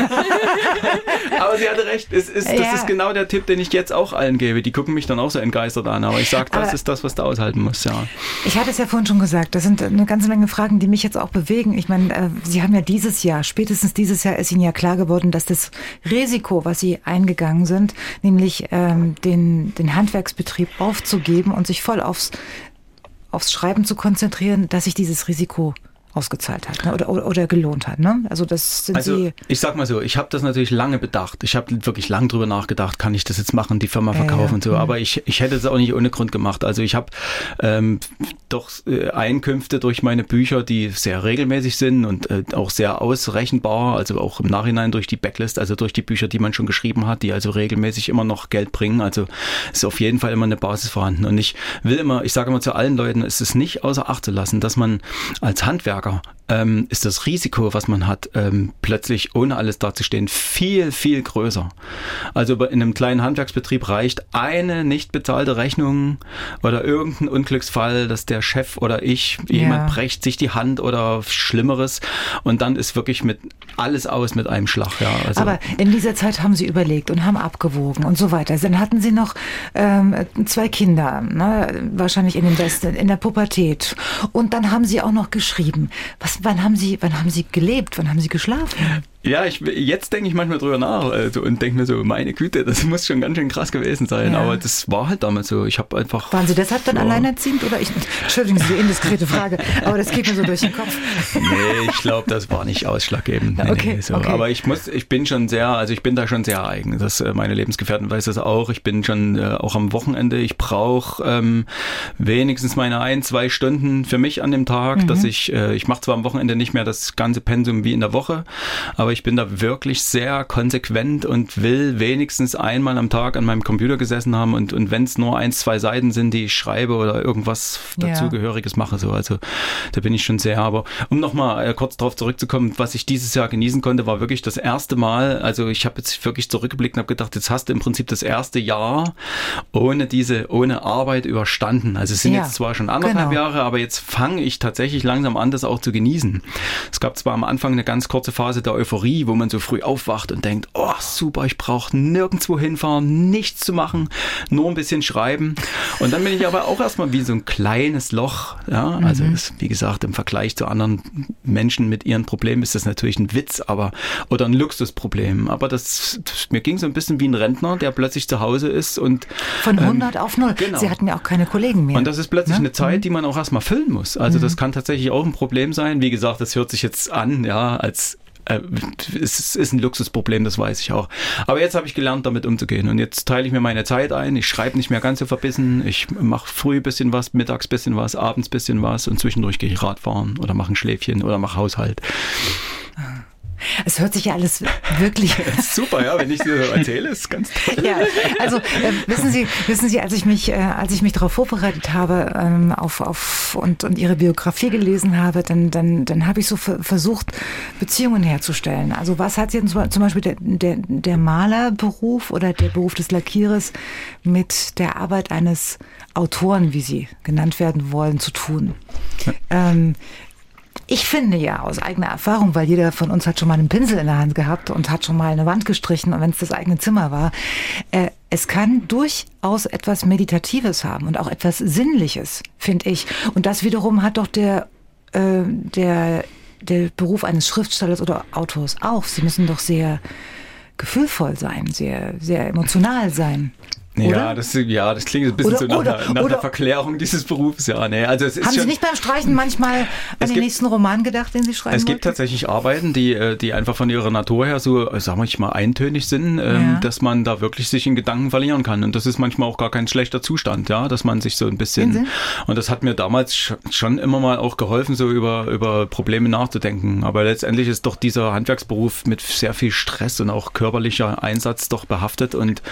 D: aber sie hatte recht, es ist, das ist genau der Tipp, den ich jetzt auch allen gebe. Die gucken mich dann auch so entgeistert an, aber ich sage, das aber ist das, was du aushalten musst, ja.
B: Ich hatte es ja vorhin schon gesagt, das sind eine ganze Menge Fragen, die mich jetzt auch bewegen. Ich meine, äh, Sie haben ja dieses Jahr, spätestens dieses Jahr ist Ihnen ja klar geworden, dass das Risiko, was Sie eingegangen sind, nämlich ähm, den, den Handwerksbetrieb aufzugeben und sich voll aufs aufs Schreiben zu konzentrieren, dass sich dieses Risiko ausgezahlt hat ne? oder, oder, oder, gelohnt hat. Ne? Also das sind
D: also,
B: Sie.
D: Ich sag mal so, ich habe das natürlich lange bedacht. Ich habe wirklich lang drüber nachgedacht, kann ich das jetzt machen, die Firma verkaufen ja, und so. Mhm. Aber ich, ich hätte es auch nicht ohne Grund gemacht. Also ich habe ähm, doch äh, Einkünfte durch meine Bücher, die sehr regelmäßig sind und äh, auch sehr ausrechenbar, also auch im Nachhinein durch die Backlist, also durch die Bücher, die man schon geschrieben hat, die also regelmäßig immer noch Geld bringen. Also ist auf jeden Fall immer eine Basis vorhanden. Und ich will immer, ich sage immer zu allen Leuten, es ist nicht außer Acht zu lassen, dass man als Handwerker Handwerker ähm, ist das Risiko, was man hat, ähm, plötzlich ohne alles dazustehen, viel, viel größer. Also in einem kleinen Handwerksbetrieb reicht eine nicht bezahlte Rechnung oder irgendein Unglücksfall, dass der Chef oder ich, ja. jemand brecht sich die Hand oder Schlimmeres und dann ist wirklich mit alles aus mit einem Schlag. Ja,
B: also Aber in dieser Zeit haben Sie überlegt und haben abgewogen und so weiter. Dann hatten Sie noch ähm, zwei Kinder, ne? wahrscheinlich in, den Westen, in der Pubertät. Und dann haben Sie auch noch geschrieben. Was, wann haben Sie, wann haben Sie gelebt? Wann haben Sie geschlafen?
D: Ja, ich, jetzt denke ich manchmal drüber nach also, und denke mir so, meine Güte, das muss schon ganz schön krass gewesen sein. Ja. Aber das war halt damals so. Ich habe einfach.
B: Waren Sie deshalb dann war, alleinerziehend oder ich? Entschuldigung, diese indiskrete Frage, aber das geht mir so durch den Kopf.
D: Nee, ich glaube, das war nicht ausschlaggebend. Nee, okay, nee, so. okay. Aber ich muss, ich bin schon sehr, also ich bin da schon sehr eigen. Das äh, meine Lebensgefährten weiß das auch. Ich bin schon äh, auch am Wochenende. Ich brauche ähm, wenigstens meine ein, zwei Stunden für mich an dem Tag, mhm. dass ich, äh, ich mache zwar am Wochenende nicht mehr das ganze Pensum wie in der Woche, aber ich bin da wirklich sehr konsequent und will wenigstens einmal am Tag an meinem Computer gesessen haben und, und wenn es nur ein, zwei Seiten sind, die ich schreibe oder irgendwas dazugehöriges mache. So. Also da bin ich schon sehr. Aber um nochmal äh, kurz darauf zurückzukommen, was ich dieses Jahr genießen konnte, war wirklich das erste Mal, also ich habe jetzt wirklich zurückgeblickt und habe gedacht, jetzt hast du im Prinzip das erste Jahr ohne diese, ohne Arbeit überstanden. Also es sind ja, jetzt zwar schon anderthalb genau. Jahre, aber jetzt fange ich tatsächlich langsam an, das auch zu genießen. Es gab zwar am Anfang eine ganz kurze Phase der Euphorie, wo man so früh aufwacht und denkt, oh super, ich brauche nirgendwo hinfahren, nichts zu machen, nur ein bisschen schreiben. Und dann bin ich aber auch erstmal wie so ein kleines Loch. Ja, also mhm. ist, wie gesagt, im Vergleich zu anderen Menschen mit ihren Problemen ist das natürlich ein Witz, aber oder ein Luxusproblem. Aber das, das mir ging so ein bisschen wie ein Rentner, der plötzlich zu Hause ist und
B: von 100 ähm, auf 0. Genau. Sie hatten ja auch keine Kollegen mehr.
D: Und das ist plötzlich ne? eine Zeit, mhm. die man auch erstmal füllen muss. Also mhm. das kann tatsächlich auch ein Problem sein. Wie gesagt, das hört sich jetzt an, ja, als äh, es ist ein Luxusproblem, das weiß ich auch. Aber jetzt habe ich gelernt, damit umzugehen. Und jetzt teile ich mir meine Zeit ein. Ich schreibe nicht mehr ganz so verbissen. Ich mache früh ein bisschen was, mittags ein bisschen was, abends ein bisschen was und zwischendurch gehe ich Radfahren oder mache ein Schläfchen oder mache Haushalt.
B: Es hört sich ja alles wirklich
D: super, ja, wenn ich dir so erzähle, ist ganz toll.
B: Ja, also äh, wissen Sie, wissen Sie, als ich mich, äh, als ich mich darauf vorbereitet habe ähm, auf, auf und, und Ihre Biografie gelesen habe, dann, dann, dann habe ich so versucht, Beziehungen herzustellen. Also was hat jetzt zum Beispiel der, der, der Malerberuf oder der Beruf des Lackierers mit der Arbeit eines Autoren, wie Sie genannt werden wollen, zu tun? Ja. Ähm, ich finde ja aus eigener Erfahrung, weil jeder von uns hat schon mal einen Pinsel in der Hand gehabt und hat schon mal eine Wand gestrichen und wenn es das eigene Zimmer war, äh, es kann durchaus etwas Meditatives haben und auch etwas Sinnliches, finde ich. Und das wiederum hat doch der, äh, der, der Beruf eines Schriftstellers oder Autors auch. Sie müssen doch sehr gefühlvoll sein, sehr, sehr emotional sein.
D: Ja, das, ja, das klingt ein bisschen oder, so nach, oder, einer, nach einer Verklärung dieses Berufs. Ja, nee, also es ist
B: Haben schon, Sie nicht beim Streichen manchmal an den gibt, nächsten Roman gedacht, den Sie schreiben
D: Es
B: gibt
D: wollten? tatsächlich Arbeiten, die, äh, die einfach von ihrer Natur her so, äh, sagen wir mal, eintönig sind, ähm, ja. dass man da wirklich sich in Gedanken verlieren kann. Und das ist manchmal auch gar kein schlechter Zustand, ja, dass man sich so ein bisschen. Und das hat mir damals schon immer mal auch geholfen, so über, über Probleme nachzudenken. Aber letztendlich ist doch dieser Handwerksberuf mit sehr viel Stress und auch körperlicher Einsatz doch behaftet und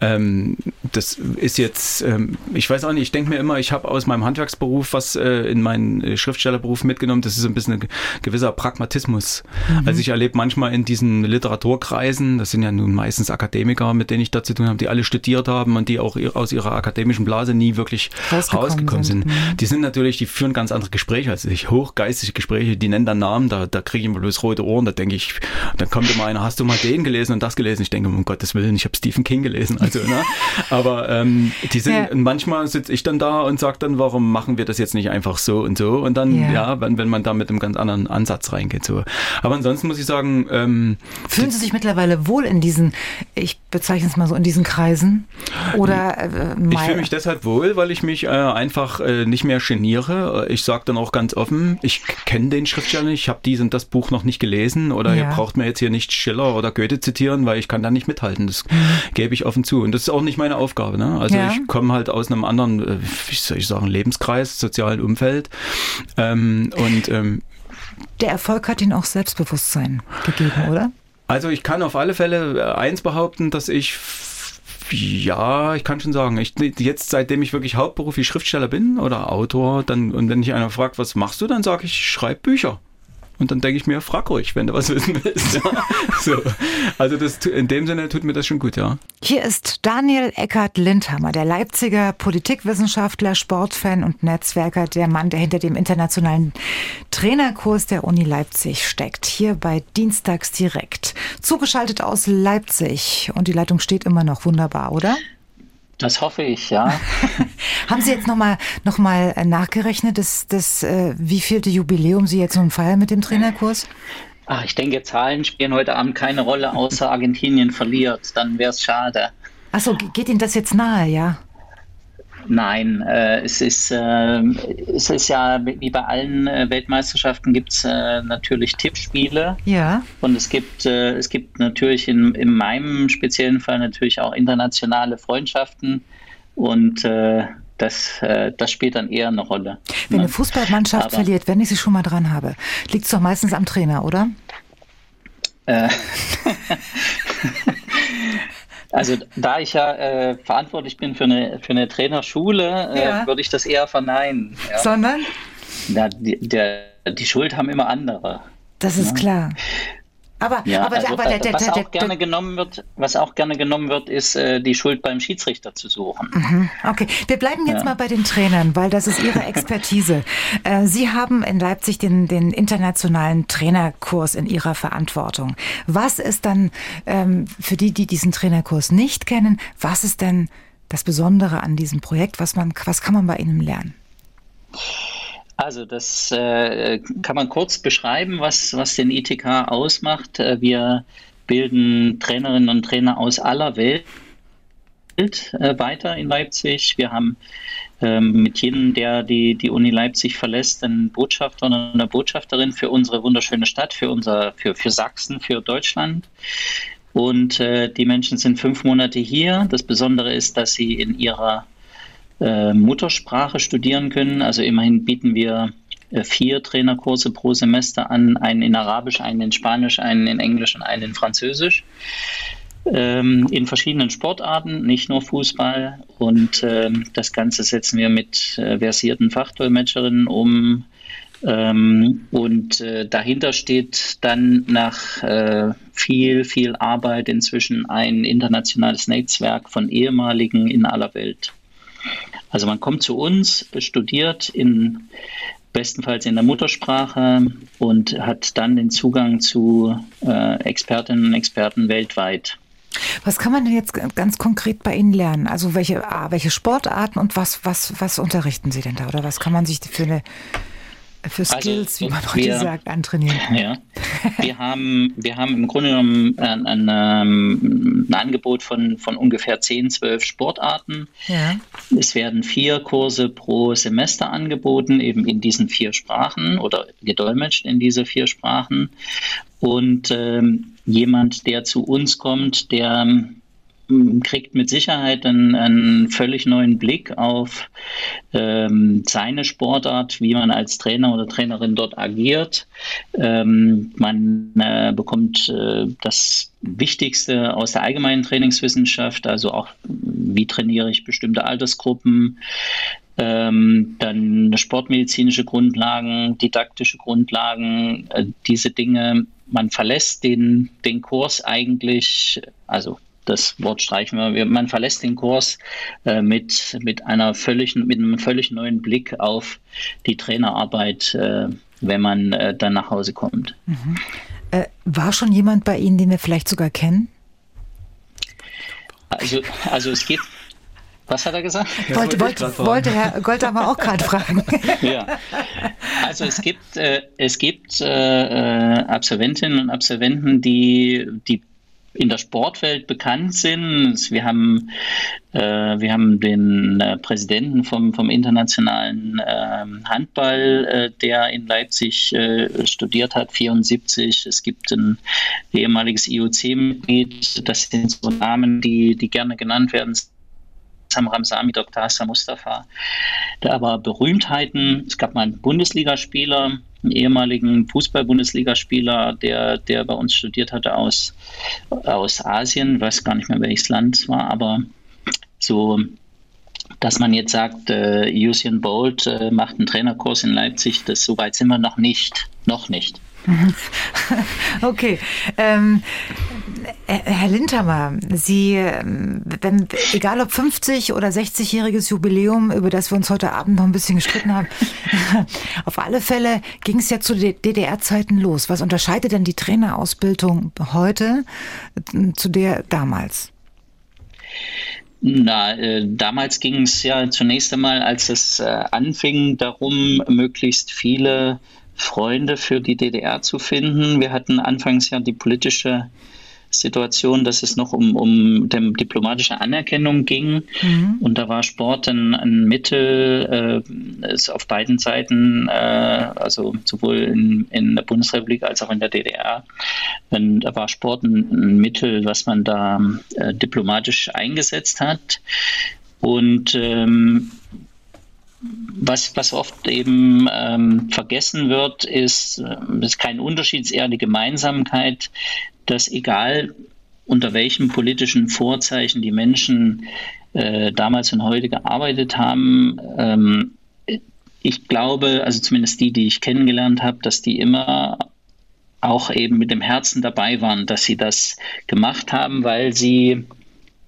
D: ähm, das ist jetzt, ähm, ich weiß auch nicht, ich denke mir immer, ich habe aus meinem Handwerksberuf was äh, in meinen äh, Schriftstellerberuf mitgenommen. Das ist ein bisschen ein gewisser Pragmatismus. Mhm. Also ich erlebe manchmal in diesen Literaturkreisen, das sind ja nun meistens Akademiker, mit denen ich da zu tun habe, die alle studiert haben und die auch aus ihrer akademischen Blase nie wirklich rausgekommen, rausgekommen sind. sind. Mhm. Die sind natürlich, die führen ganz andere Gespräche als ich, hochgeistige Gespräche, die nennen dann Namen, da, da kriege ich immer bloß rote Ohren, da denke ich, dann kommt immer einer, hast du mal den gelesen und das gelesen? Ich denke, um Gottes Willen, ich habe Stephen King gelesen. Also, ne? Aber ähm, die sind, ja. manchmal sitze ich dann da und sage dann, warum machen wir das jetzt nicht einfach so und so? Und dann, ja, ja wenn, wenn man da mit einem ganz anderen Ansatz reingeht. So. Aber ansonsten muss ich sagen. Ähm,
B: Fühlen Sie sich mittlerweile wohl in diesen, ich bezeichne es mal so, in diesen Kreisen? Oder
D: äh, Ich fühle mich deshalb wohl, weil ich mich äh, einfach äh, nicht mehr geniere. Ich sage dann auch ganz offen, ich kenne den Schriftsteller nicht, ich habe dies und das Buch noch nicht gelesen oder ja. ihr braucht mir jetzt hier nicht Schiller oder Goethe zitieren, weil ich kann da nicht mithalten. Das mhm. gebe ich offen zu. Und das ist auch nicht meine Aufgabe. Ne? Also ja. ich komme halt aus einem anderen, äh, wie soll ich sagen, Lebenskreis, sozialen Umfeld. Ähm, und ähm,
B: der Erfolg hat Ihnen auch Selbstbewusstsein gegeben, oder?
D: Also ich kann auf alle Fälle äh, eins behaupten, dass ich ja, ich kann schon sagen, ich, jetzt seitdem ich wirklich hauptberuflich Schriftsteller bin oder Autor, dann und wenn mich einer fragt, was machst du, dann sage ich, ich schreibe Bücher. Und dann denke ich mir, frag ruhig, wenn du was wissen willst. Ja. So. Also das, in dem Sinne tut mir das schon gut, ja.
B: Hier ist Daniel Eckert Lindhammer, der Leipziger Politikwissenschaftler, Sportfan und Netzwerker, der Mann, der hinter dem internationalen Trainerkurs der Uni Leipzig steckt. Hier bei Dienstags direkt. Zugeschaltet aus Leipzig. Und die Leitung steht immer noch wunderbar, oder?
E: Das hoffe ich, ja.
B: Haben Sie jetzt nochmal noch mal nachgerechnet, das, das, äh, wie vielte Jubiläum Sie jetzt nun feiern mit dem Trainerkurs?
E: Ach, ich denke, Zahlen spielen heute Abend keine Rolle, außer Argentinien verliert. Dann wäre es schade.
B: Achso, geht Ihnen das jetzt nahe, ja?
E: Nein, äh, es, ist, äh, es ist ja wie bei allen äh, Weltmeisterschaften gibt es äh, natürlich Tippspiele.
B: Ja.
E: Und es gibt, äh, es gibt natürlich in, in meinem speziellen Fall natürlich auch internationale Freundschaften. Und äh, das, das spielt dann eher eine Rolle.
B: Wenn eine Fußballmannschaft Aber, verliert, wenn ich sie schon mal dran habe, liegt es doch meistens am Trainer, oder?
E: Äh, Also da ich ja äh, verantwortlich bin für eine, für eine Trainerschule, äh, ja. würde ich das eher verneinen.
B: Ja. Sondern?
E: Na, die, der, die Schuld haben immer andere.
B: Das ist ja. klar.
E: Aber, ja, aber, also, aber der, der, was auch gerne genommen wird, was auch gerne genommen wird, ist äh, die Schuld beim Schiedsrichter zu suchen.
B: Mhm. Okay, wir bleiben jetzt ja. mal bei den Trainern, weil das ist Ihre Expertise. äh, Sie haben in Leipzig den, den internationalen Trainerkurs in Ihrer Verantwortung. Was ist dann ähm, für die, die diesen Trainerkurs nicht kennen, was ist denn das Besondere an diesem Projekt? Was man, was kann man bei Ihnen lernen?
E: Also das äh, kann man kurz beschreiben, was, was den ITK ausmacht. Äh, wir bilden Trainerinnen und Trainer aus aller Welt äh, weiter in Leipzig. Wir haben ähm, mit jedem, der die, die Uni Leipzig verlässt, einen Botschafter und eine Botschafterin für unsere wunderschöne Stadt, für, unser, für, für Sachsen, für Deutschland. Und äh, die Menschen sind fünf Monate hier. Das Besondere ist, dass sie in ihrer Muttersprache studieren können. Also immerhin bieten wir äh, vier Trainerkurse pro Semester an, einen in Arabisch, einen in Spanisch, einen in Englisch und einen in Französisch. Ähm, in verschiedenen Sportarten, nicht nur Fußball. Und ähm, das Ganze setzen wir mit äh, versierten Fachdolmetscherinnen um. Ähm, und äh, dahinter steht dann nach äh, viel, viel Arbeit inzwischen ein internationales Netzwerk von ehemaligen in aller Welt. Also man kommt zu uns, studiert in bestenfalls in der Muttersprache und hat dann den Zugang zu äh, Expertinnen und Experten weltweit.
B: Was kann man denn jetzt ganz konkret bei Ihnen lernen? Also welche, welche Sportarten und was, was, was unterrichten Sie denn da? Oder was kann man sich für eine für also, Skills, also, wie man heute wir, sagt, antrainieren.
E: Ja. Wir haben, wir haben im Grunde genommen ein, ein, ähm, ein, Angebot von, von ungefähr 10, 12 Sportarten. Ja. Es werden vier Kurse pro Semester angeboten, eben in diesen vier Sprachen oder gedolmetscht in diese vier Sprachen. Und ähm, jemand, der zu uns kommt, der kriegt mit Sicherheit einen, einen völlig neuen Blick auf ähm, seine Sportart, wie man als Trainer oder Trainerin dort agiert. Ähm, man äh, bekommt äh, das Wichtigste aus der allgemeinen Trainingswissenschaft, also auch wie trainiere ich bestimmte Altersgruppen, ähm, dann sportmedizinische Grundlagen, didaktische Grundlagen, äh, diese Dinge. Man verlässt den, den Kurs eigentlich, also das Wort streichen wir. Man verlässt den Kurs äh, mit, mit, einer völlig, mit einem völlig neuen Blick auf die Trainerarbeit, äh, wenn man äh, dann nach Hause kommt. Mhm.
B: Äh, war schon jemand bei Ihnen, den wir vielleicht sogar kennen?
E: Also, also es geht Was hat er gesagt?
B: Wollte, wollte, wollte Herr Goldhammer auch gerade fragen.
E: ja. Also es gibt, äh, es gibt äh, Absolventinnen und Absolventen, die, die in der Sportwelt bekannt sind. Wir haben, äh, wir haben den äh, Präsidenten vom, vom internationalen äh, Handball, der in Leipzig äh, studiert hat, 74. Es gibt ein ehemaliges IOC-Mitglied. Das sind so Namen, die, die gerne genannt werden. Sam Ramsami, Dr. Hassan Mustafa. Da aber Berühmtheiten. Es gab mal einen Bundesligaspieler, einen ehemaligen Fußball-Bundesligaspieler, der, der bei uns studiert hatte aus, aus Asien, weiß gar nicht mehr welches Land es war, aber so, dass man jetzt sagt, äh, Usain Bolt äh, macht einen Trainerkurs in Leipzig, das so weit sind wir noch nicht, noch nicht.
B: okay. Ähm, äh, Herr Lindhammer, Sie, ähm, wenn, egal ob 50 oder 60-jähriges Jubiläum, über das wir uns heute Abend noch ein bisschen gestritten haben, auf alle Fälle ging es ja zu DDR-Zeiten los. Was unterscheidet denn die Trainerausbildung heute äh, zu der damals?
E: Na, äh, damals ging es ja zunächst einmal, als es äh, anfing, darum, möglichst viele Freunde für die DDR zu finden. Wir hatten anfangs ja die politische Situation, dass es noch um, um diplomatische Anerkennung ging. Mhm. Und da war Sport ein, ein Mittel, äh, es auf beiden Seiten, äh, also sowohl in, in der Bundesrepublik als auch in der DDR, und da war Sport ein, ein Mittel, was man da äh, diplomatisch eingesetzt hat. Und ähm, was, was oft eben ähm, vergessen wird, ist, äh, ist kein Unterschied, ist eher die Gemeinsamkeit, dass egal unter welchen politischen Vorzeichen die Menschen äh, damals und heute gearbeitet haben, ähm, ich glaube, also zumindest die, die ich kennengelernt habe, dass die immer auch eben mit dem Herzen dabei waren, dass sie das gemacht haben, weil sie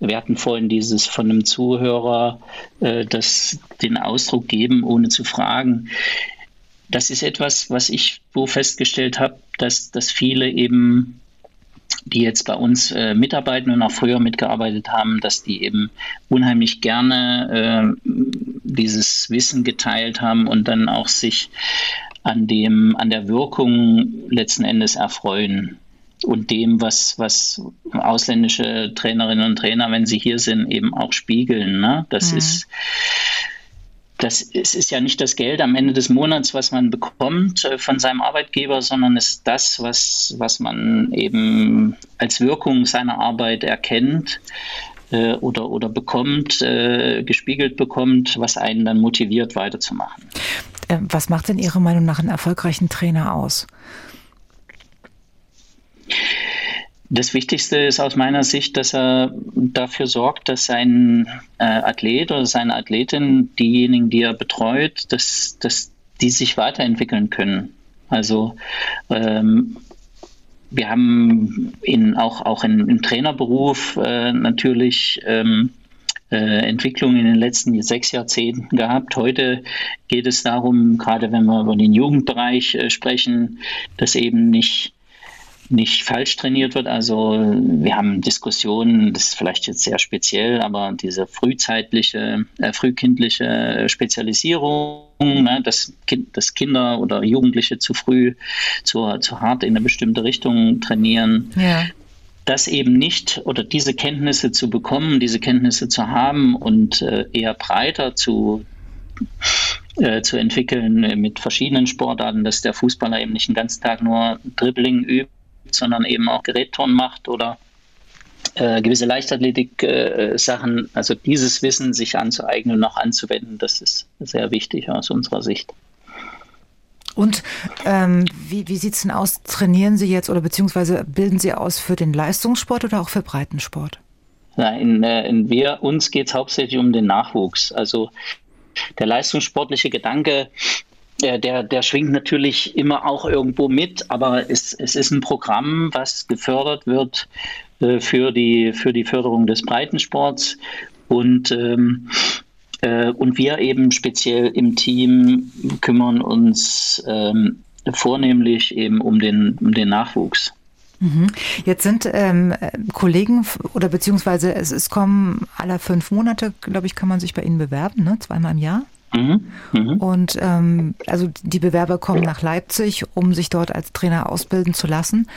E: wir hatten vorhin dieses von einem Zuhörer, äh, das den Ausdruck geben, ohne zu fragen. Das ist etwas, was ich wo festgestellt habe, dass, dass viele eben, die jetzt bei uns äh, mitarbeiten und auch früher mitgearbeitet haben, dass die eben unheimlich gerne äh, dieses Wissen geteilt haben und dann auch sich an dem, an der Wirkung letzten Endes erfreuen und dem, was, was ausländische Trainerinnen und Trainer, wenn sie hier sind, eben auch spiegeln. Ne? Das mhm. ist das ist, ist ja nicht das Geld am Ende des Monats, was man bekommt äh, von seinem Arbeitgeber, sondern ist das, was, was man eben als Wirkung seiner Arbeit erkennt äh, oder, oder bekommt, äh, gespiegelt bekommt, was einen dann motiviert, weiterzumachen.
B: Äh, was macht denn Ihrer Meinung nach einen erfolgreichen Trainer aus?
E: Das Wichtigste ist aus meiner Sicht, dass er dafür sorgt, dass sein äh, Athlet oder seine Athletin, diejenigen, die er betreut, dass, dass die sich weiterentwickeln können. Also ähm, wir haben in, auch, auch in, im Trainerberuf äh, natürlich ähm, äh, Entwicklung in den letzten sechs Jahrzehnten gehabt. Heute geht es darum, gerade wenn wir über den Jugendbereich äh, sprechen, dass eben nicht nicht falsch trainiert wird. Also wir haben Diskussionen, das ist vielleicht jetzt sehr speziell, aber diese frühzeitliche, äh, frühkindliche Spezialisierung, ne, dass, kind, dass Kinder oder Jugendliche zu früh, zu, zu hart in eine bestimmte Richtung trainieren. Ja. Das eben nicht oder diese Kenntnisse zu bekommen, diese Kenntnisse zu haben und äh, eher breiter zu, äh, zu entwickeln mit verschiedenen Sportarten, dass der Fußballer eben nicht den ganzen Tag nur Dribbling übt, sondern eben auch Gerätturnen macht oder äh, gewisse Leichtathletik-Sachen. Äh, also dieses Wissen sich anzueignen und auch anzuwenden, das ist sehr wichtig aus unserer Sicht.
B: Und ähm, wie, wie sieht es denn aus? Trainieren Sie jetzt oder beziehungsweise bilden Sie aus für den Leistungssport oder auch für Breitensport?
E: Nein, in, äh, in wir, uns geht es hauptsächlich um den Nachwuchs. Also der leistungssportliche Gedanke der, der schwingt natürlich immer auch irgendwo mit, aber es, es ist ein Programm, was gefördert wird äh, für, die, für die Förderung des Breitensports. Und, ähm, äh, und wir eben speziell im Team kümmern uns ähm, vornehmlich eben um den, um den Nachwuchs.
B: Mhm. Jetzt sind ähm, Kollegen oder beziehungsweise es, es kommen alle fünf Monate, glaube ich, kann man sich bei Ihnen bewerben, ne? zweimal im Jahr. Mhm. Mhm. Und ähm, also die Bewerber kommen nach Leipzig, um sich dort als Trainer ausbilden zu lassen.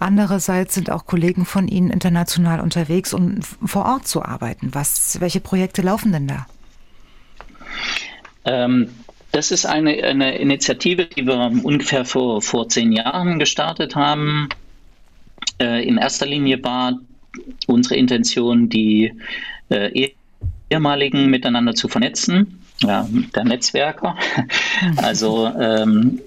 B: Andererseits sind auch Kollegen von Ihnen international unterwegs, um vor Ort zu arbeiten. Was, welche Projekte laufen denn da?
E: Ähm, das ist eine, eine Initiative, die wir ungefähr vor, vor zehn Jahren gestartet haben. Äh, in erster Linie war unsere Intention, die äh, ehemaligen miteinander zu vernetzen. Ja, der Netzwerker. Also ähm,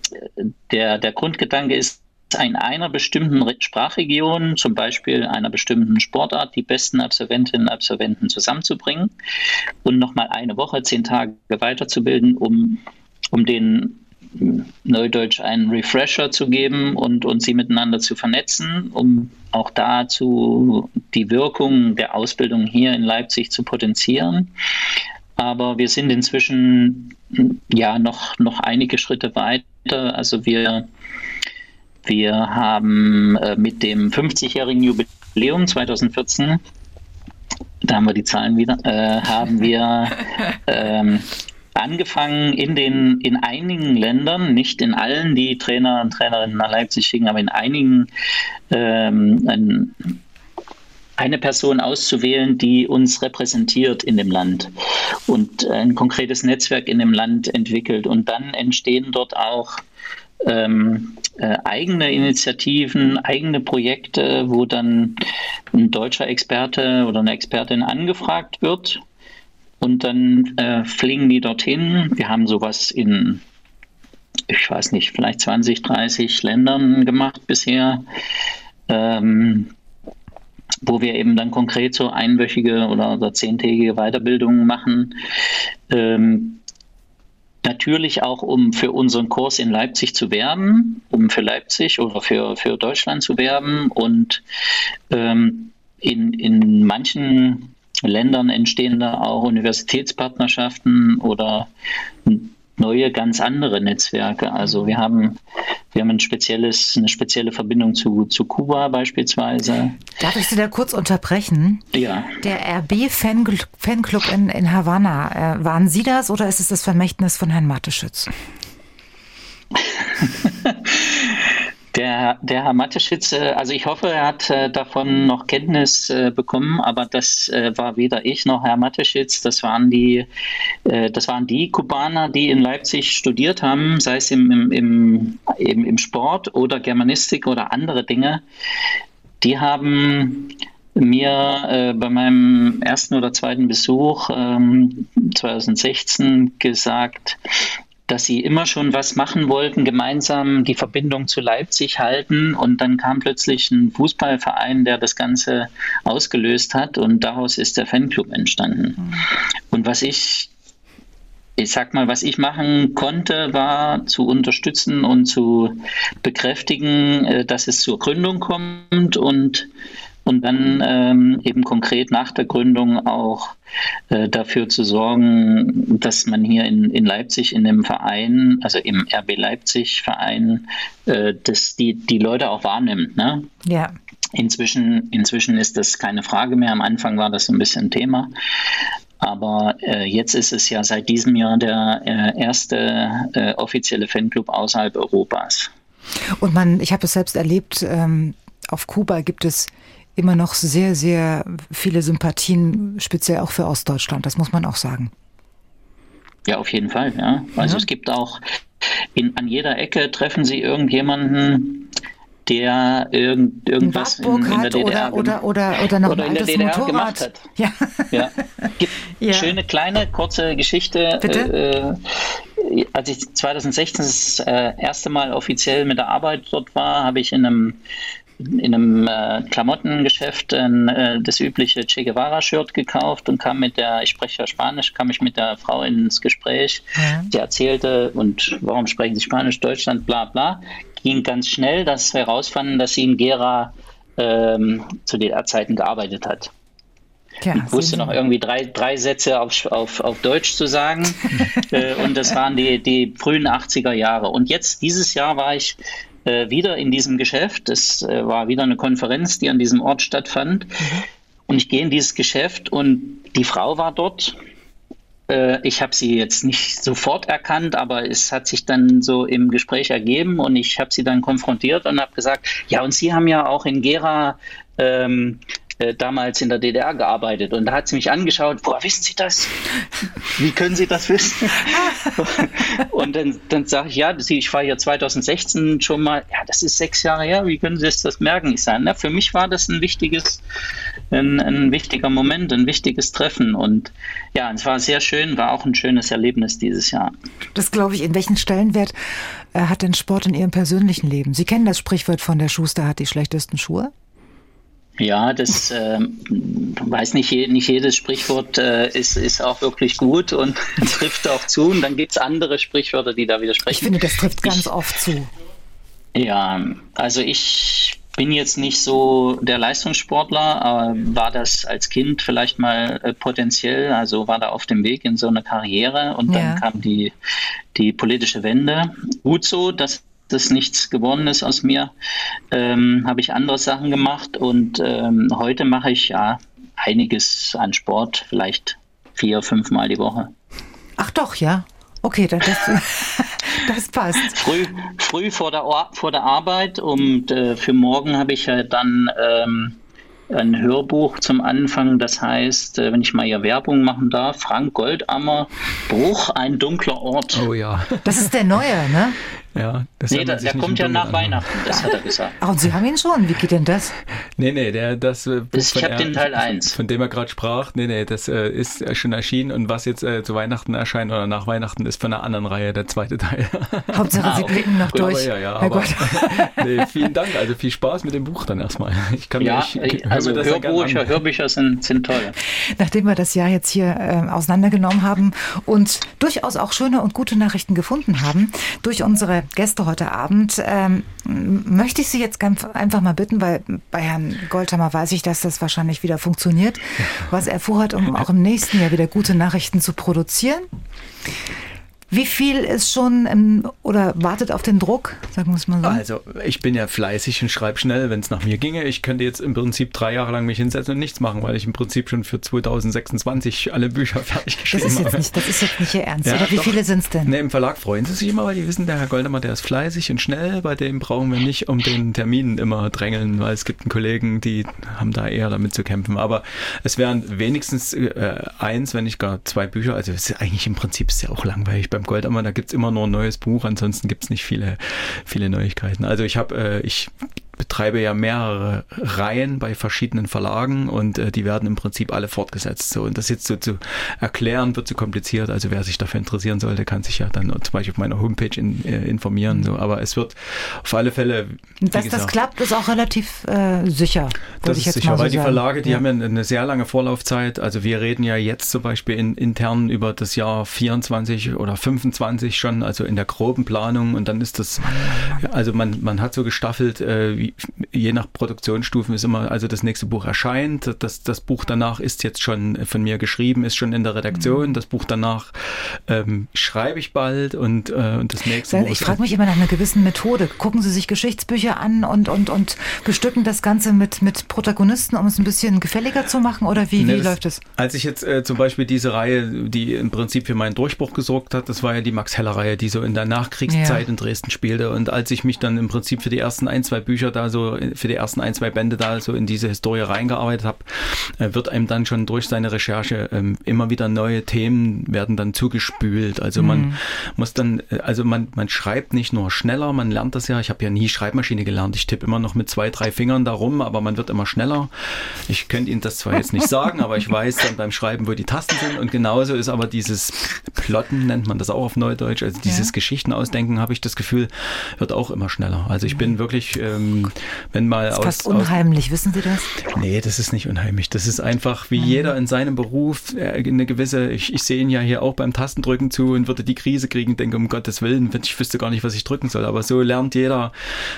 E: der, der Grundgedanke ist, in einer bestimmten Sprachregion, zum Beispiel einer bestimmten Sportart, die besten Absolventinnen und Absolventen zusammenzubringen und nochmal eine Woche, zehn Tage weiterzubilden, um, um den Neudeutsch einen Refresher zu geben und, und sie miteinander zu vernetzen, um auch dazu die Wirkung der Ausbildung hier in Leipzig zu potenzieren. Aber wir sind inzwischen ja noch, noch einige Schritte weiter. Also wir, wir haben äh, mit dem 50-jährigen Jubiläum 2014 da haben wir die Zahlen wieder, äh, haben wir ähm, angefangen in den in einigen Ländern, nicht in allen, die Trainer und Trainerinnen nach Leipzig schicken, aber in einigen ähm, ein, eine Person auszuwählen, die uns repräsentiert in dem Land und ein konkretes Netzwerk in dem Land entwickelt. Und dann entstehen dort auch ähm, äh, eigene Initiativen, eigene Projekte, wo dann ein deutscher Experte oder eine Expertin angefragt wird und dann äh, fliegen die dorthin. Wir haben sowas in, ich weiß nicht, vielleicht 20, 30 Ländern gemacht bisher, ähm, wo wir eben dann konkret so einwöchige oder, oder zehntägige Weiterbildungen machen. Ähm, Natürlich auch, um für unseren Kurs in Leipzig zu werben, um für Leipzig oder für, für Deutschland zu werben. Und ähm, in, in manchen Ländern entstehen da auch Universitätspartnerschaften oder neue, ganz andere Netzwerke. Also wir haben, wir haben ein spezielles, eine spezielle Verbindung zu, zu Kuba beispielsweise.
B: Darf ich Sie da kurz unterbrechen?
E: Ja.
B: Der RB-Fanclub in, in Havanna, äh, waren Sie das oder ist es das Vermächtnis von Herrn Mateschütz?
E: Der, der Herr Mateschitz, äh, also ich hoffe, er hat äh, davon noch Kenntnis äh, bekommen, aber das war weder ich noch Herr Mateschitz. Das waren die, das waren die Kubaner, die in Leipzig studiert haben, sei es im, im, im, im, Sport oder Germanistik oder andere Dinge. Die haben mir bei meinem ersten oder zweiten Besuch ähm, 2016 gesagt, dass sie immer schon was machen wollten, gemeinsam die Verbindung zu Leipzig halten. Und dann kam plötzlich ein Fußballverein, der das Ganze ausgelöst hat. Und daraus ist der Fanclub entstanden. Mhm. Und was ich ich sag mal, was ich machen konnte, war zu unterstützen und zu bekräftigen, äh, dass es zur Gründung kommt und und dann ähm, eben konkret nach der Gründung auch dafür zu sorgen, dass man hier in, in Leipzig in dem Verein, also im RB Leipzig Verein, äh, dass die, die Leute auch wahrnimmt. Ne?
B: Ja.
E: Inzwischen, inzwischen ist das keine Frage mehr. Am Anfang war das so ein bisschen Thema. Aber äh, jetzt ist es ja seit diesem Jahr der äh, erste äh, offizielle Fanclub außerhalb Europas.
B: Und man, ich habe es selbst erlebt, ähm, auf Kuba gibt es immer noch sehr, sehr viele Sympathien, speziell auch für Ostdeutschland. Das muss man auch sagen.
E: Ja, auf jeden Fall. Ja. Also ja. es gibt auch in, an jeder Ecke treffen Sie irgendjemanden, der irgend, irgendwas
B: in, in, der DDR oder, oder, oder, oder noch oder in der DDR Motorrad. gemacht hat.
E: Ja. ja. Gibt ja. schöne kleine kurze Geschichte.
B: Bitte?
E: Äh, als ich 2016 das äh, erste Mal offiziell mit der Arbeit dort war, habe ich in einem in einem äh, Klamottengeschäft äh, das übliche Che Guevara-Shirt gekauft und kam mit der, ich spreche ja Spanisch, kam ich mit der Frau ins Gespräch. Ja. Die erzählte, und warum sprechen Sie Spanisch, Deutschland, bla bla. Ging ganz schnell, dass wir herausfanden, dass sie in Gera ähm, zu DDR-Zeiten gearbeitet hat. Ja, ich wusste noch irgendwie drei, drei Sätze auf, auf, auf Deutsch zu sagen. äh, und das waren die, die frühen 80er Jahre. Und jetzt, dieses Jahr war ich äh, wieder in diesem Geschäft. Es äh, war wieder eine Konferenz, die an diesem Ort stattfand. Und ich gehe in dieses Geschäft und die Frau war dort. Äh, ich habe sie jetzt nicht sofort erkannt, aber es hat sich dann so im Gespräch ergeben und ich habe sie dann konfrontiert und habe gesagt, ja, und Sie haben ja auch in Gera ähm, äh, damals in der DDR gearbeitet. Und da hat sie mich angeschaut, woher wissen Sie das? Wie können Sie das wissen? und dann, dann sage ich, ja, ich war hier 2016 schon mal, ja, das ist sechs Jahre her, wie können Sie das merken? Ich sage, na, für mich war das ein wichtiges, ein, ein wichtiger Moment, ein wichtiges Treffen. Und ja, es war sehr schön, war auch ein schönes Erlebnis dieses Jahr.
B: Das glaube ich. In welchen Stellenwert äh, hat denn Sport in Ihrem persönlichen Leben? Sie kennen das Sprichwort von der Schuster hat die schlechtesten Schuhe?
E: Ja, das äh, weiß nicht, nicht jedes Sprichwort äh, ist, ist auch wirklich gut und trifft auch zu. Und dann gibt es andere Sprichwörter, die da widersprechen.
B: Ich finde, das trifft ganz ich, oft zu.
E: Ja, also ich bin jetzt nicht so der Leistungssportler, aber war das als Kind vielleicht mal äh, potenziell, also war da auf dem Weg in so eine Karriere und dann ja. kam die, die politische Wende. Gut so, dass das nichts geworden ist aus mir, ähm, habe ich andere Sachen gemacht und ähm, heute mache ich ja einiges an Sport, vielleicht vier, fünf Mal die Woche.
B: Ach doch, ja. Okay, das, das passt.
E: Früh, früh vor, der, vor der Arbeit und äh, für morgen habe ich ja dann ähm, ein Hörbuch zum Anfang, das heißt, äh, wenn ich mal hier Werbung machen darf, Frank Goldammer, Bruch, ein dunkler Ort.
D: Oh ja.
B: Das ist der neue, ne?
D: Ja,
E: das nee, da, der kommt ja nach Weihnachten, das hat er gesagt.
B: Ach, und Sie haben ihn schon, wie geht denn das?
D: Nee, nee, der, das,
E: äh, das ich habe den Teil 1.
D: Von dem er gerade sprach, nee, nee, das äh, ist schon erschienen und was jetzt äh, zu Weihnachten erscheint oder nach Weihnachten ist von einer anderen Reihe der zweite Teil.
B: Hauptsache, ah, Sie blicken noch durch. Aber
D: ja, ja, aber, nee, vielen Dank, also viel Spaß mit dem Buch dann erstmal.
E: Ich kann ja, mir, ich, also hör Hörbücher, Hörbücher sind, sind toll.
B: Nachdem wir das Jahr jetzt hier äh, auseinandergenommen haben und durchaus auch schöne und gute Nachrichten gefunden haben, durch unsere Gäste heute Abend, Abend ähm, möchte ich Sie jetzt ganz einfach mal bitten, weil bei Herrn Goldhammer weiß ich, dass das wahrscheinlich wieder funktioniert, was er vorhat, um auch im nächsten Jahr wieder gute Nachrichten zu produzieren. Wie viel ist schon im, oder wartet auf den Druck, sagen wir es mal so?
D: Also ich bin ja fleißig und schreibe schnell, wenn es nach mir ginge. Ich könnte jetzt im Prinzip drei Jahre lang mich hinsetzen und nichts machen, weil ich im Prinzip schon für 2026 alle Bücher fertig geschrieben
B: das ist
D: jetzt
B: habe. Nicht, das ist jetzt nicht Ihr Ernst, ja, oder wie doch. viele sind es denn?
D: Ne, Im Verlag freuen sie sich immer, weil die wissen, der Herr Goldemer, der ist fleißig und schnell. Bei dem brauchen wir nicht um den Termin immer drängeln, weil es gibt einen Kollegen, die haben da eher damit zu kämpfen. Aber es wären wenigstens äh, eins, wenn nicht gar zwei Bücher. Also es ist eigentlich im Prinzip ist ja auch langweilig beim beim Goldammer, da gibt es immer nur ein neues Buch, ansonsten gibt es nicht viele, viele Neuigkeiten. Also ich habe, äh, ich betreibe ja mehrere Reihen bei verschiedenen Verlagen und äh, die werden im Prinzip alle fortgesetzt. So, und das jetzt so zu erklären wird zu kompliziert. Also wer sich dafür interessieren sollte, kann sich ja dann zum Beispiel auf meiner Homepage in, äh, informieren. So. Aber es wird auf alle Fälle.
B: Dass gesagt, das klappt, ist auch relativ äh, sicher.
D: Das ist sicher, so weil die Verlage, die ja. haben ja eine sehr lange Vorlaufzeit. Also wir reden ja jetzt zum Beispiel in, intern über das Jahr 24 oder 25 schon, also in der groben Planung. Und dann ist das, also man, man hat so gestaffelt, äh, wie, je nach Produktionsstufen ist immer, also das nächste Buch erscheint, das, das Buch danach ist jetzt schon von mir geschrieben, ist schon in der Redaktion, mhm. das Buch danach ähm, schreibe ich bald und, äh, und das nächste
B: Buch. Ich frage mich immer nach einer gewissen Methode. Gucken Sie sich Geschichtsbücher an und, und, und bestücken das Ganze mit, mit Protagonisten, um es ein bisschen gefälliger zu machen oder wie, nee, wie das, läuft es?
D: Als ich jetzt äh, zum Beispiel diese Reihe, die im Prinzip für meinen Durchbruch gesorgt hat, das war ja die Max Heller-Reihe, die so in der Nachkriegszeit ja. in Dresden spielte und als ich mich dann im Prinzip für die ersten ein, zwei Bücher da da so für die ersten ein, zwei Bände da so in diese Historie reingearbeitet habe, äh, wird einem dann schon durch seine Recherche ähm, immer wieder neue Themen werden dann zugespült. Also man mhm. muss dann, äh, also man, man schreibt nicht nur schneller, man lernt das ja. Ich habe ja nie Schreibmaschine gelernt. Ich tippe immer noch mit zwei, drei Fingern da rum, aber man wird immer schneller. Ich könnte Ihnen das zwar jetzt nicht sagen, aber ich weiß dann beim Schreiben, wo die Tasten sind. Und genauso ist aber dieses Plotten, nennt man das auch auf Neudeutsch, also dieses ja. Geschichten ausdenken, habe ich das Gefühl, wird auch immer schneller. Also ich bin wirklich ähm, wenn mal
B: das ist aus, fast unheimlich, aus, wissen Sie das?
D: Nee, das ist nicht unheimlich. Das ist einfach wie mhm. jeder in seinem Beruf äh, eine gewisse, ich, ich sehe ihn ja hier auch beim Tastendrücken zu und würde die Krise kriegen, denke um Gottes Willen, ich wüsste gar nicht, was ich drücken soll. Aber so lernt jeder,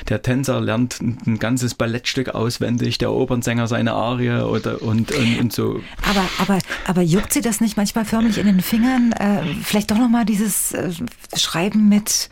D: der Tänzer lernt ein ganzes Ballettstück auswendig, der Opernsänger seine Arie oder und, und, und so.
B: Aber, aber, aber juckt Sie das nicht manchmal förmlich in den Fingern? Äh, vielleicht doch nochmal dieses äh, Schreiben mit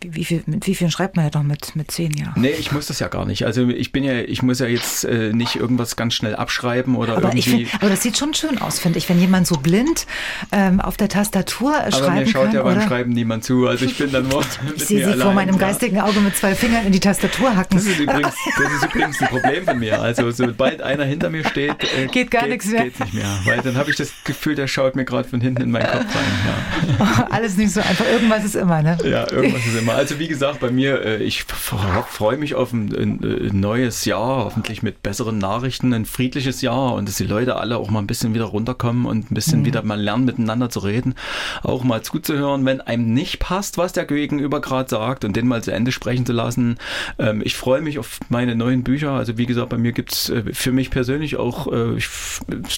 B: Wie, wie viel, mit wie vielen schreibt man ja doch mit, mit zehn Jahren?
D: Nee, ich muss das ja gar nicht. Also ich bin ja, ich muss ja jetzt äh, nicht irgendwas ganz schnell abschreiben oder
B: aber
D: irgendwie.
B: Find, aber das sieht schon schön aus, finde ich, wenn jemand so blind ähm, auf der Tastatur äh, schreiben kann. Aber mir schaut
D: kann,
B: ja
D: beim Schreiben niemand zu. Also ich bin dann nur
B: Ich sehe sie vor meinem ja. geistigen Auge mit zwei Fingern in die Tastatur hacken.
D: Das ist übrigens, das ist übrigens ein Problem von mir. Also sobald einer hinter mir steht,
B: äh, geht gar geht, nichts mehr.
D: Geht nicht mehr. Weil dann habe ich das Gefühl, der schaut mir gerade von hinten in meinen Kopf rein.
B: Ja. Alles nicht so einfach. Irgendwas ist immer, ne?
D: Ja, irgendwas ist immer. Also wie gesagt, bei mir, äh, ich freue mich auf ein, ein, neues Jahr, hoffentlich mit besseren Nachrichten, ein friedliches Jahr und dass die Leute alle auch mal ein bisschen wieder runterkommen und ein bisschen mhm. wieder mal lernen, miteinander zu reden, auch mal zuzuhören, wenn einem nicht passt, was der Gegenüber gerade sagt und den mal zu Ende sprechen zu lassen. Ähm, ich freue mich auf meine neuen Bücher. Also wie gesagt, bei mir gibt es äh, für mich persönlich auch, äh, ich,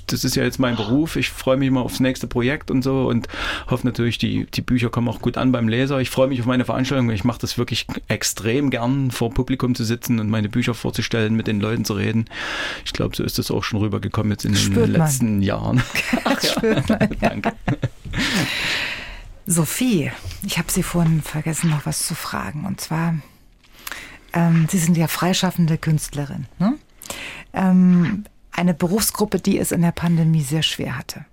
D: das ist ja jetzt mein Beruf, ich freue mich mal aufs nächste Projekt und so und hoffe natürlich, die, die Bücher kommen auch gut an beim Leser. Ich freue mich auf meine Veranstaltung. Ich mache das wirklich extrem gern, vor Publikum zu sitzen und meine Bücher vorzustellen, mit den Leuten zu reden. Ich glaube, so ist das auch schon rübergekommen jetzt in
B: spürt
D: den letzten
B: man.
D: Jahren.
B: Ach, spürt man, ja. Danke. Sophie, ich habe Sie vorhin vergessen, noch was zu fragen. Und zwar, ähm, Sie sind ja freischaffende Künstlerin. Ne? Ähm, eine Berufsgruppe, die es in der Pandemie sehr schwer hatte.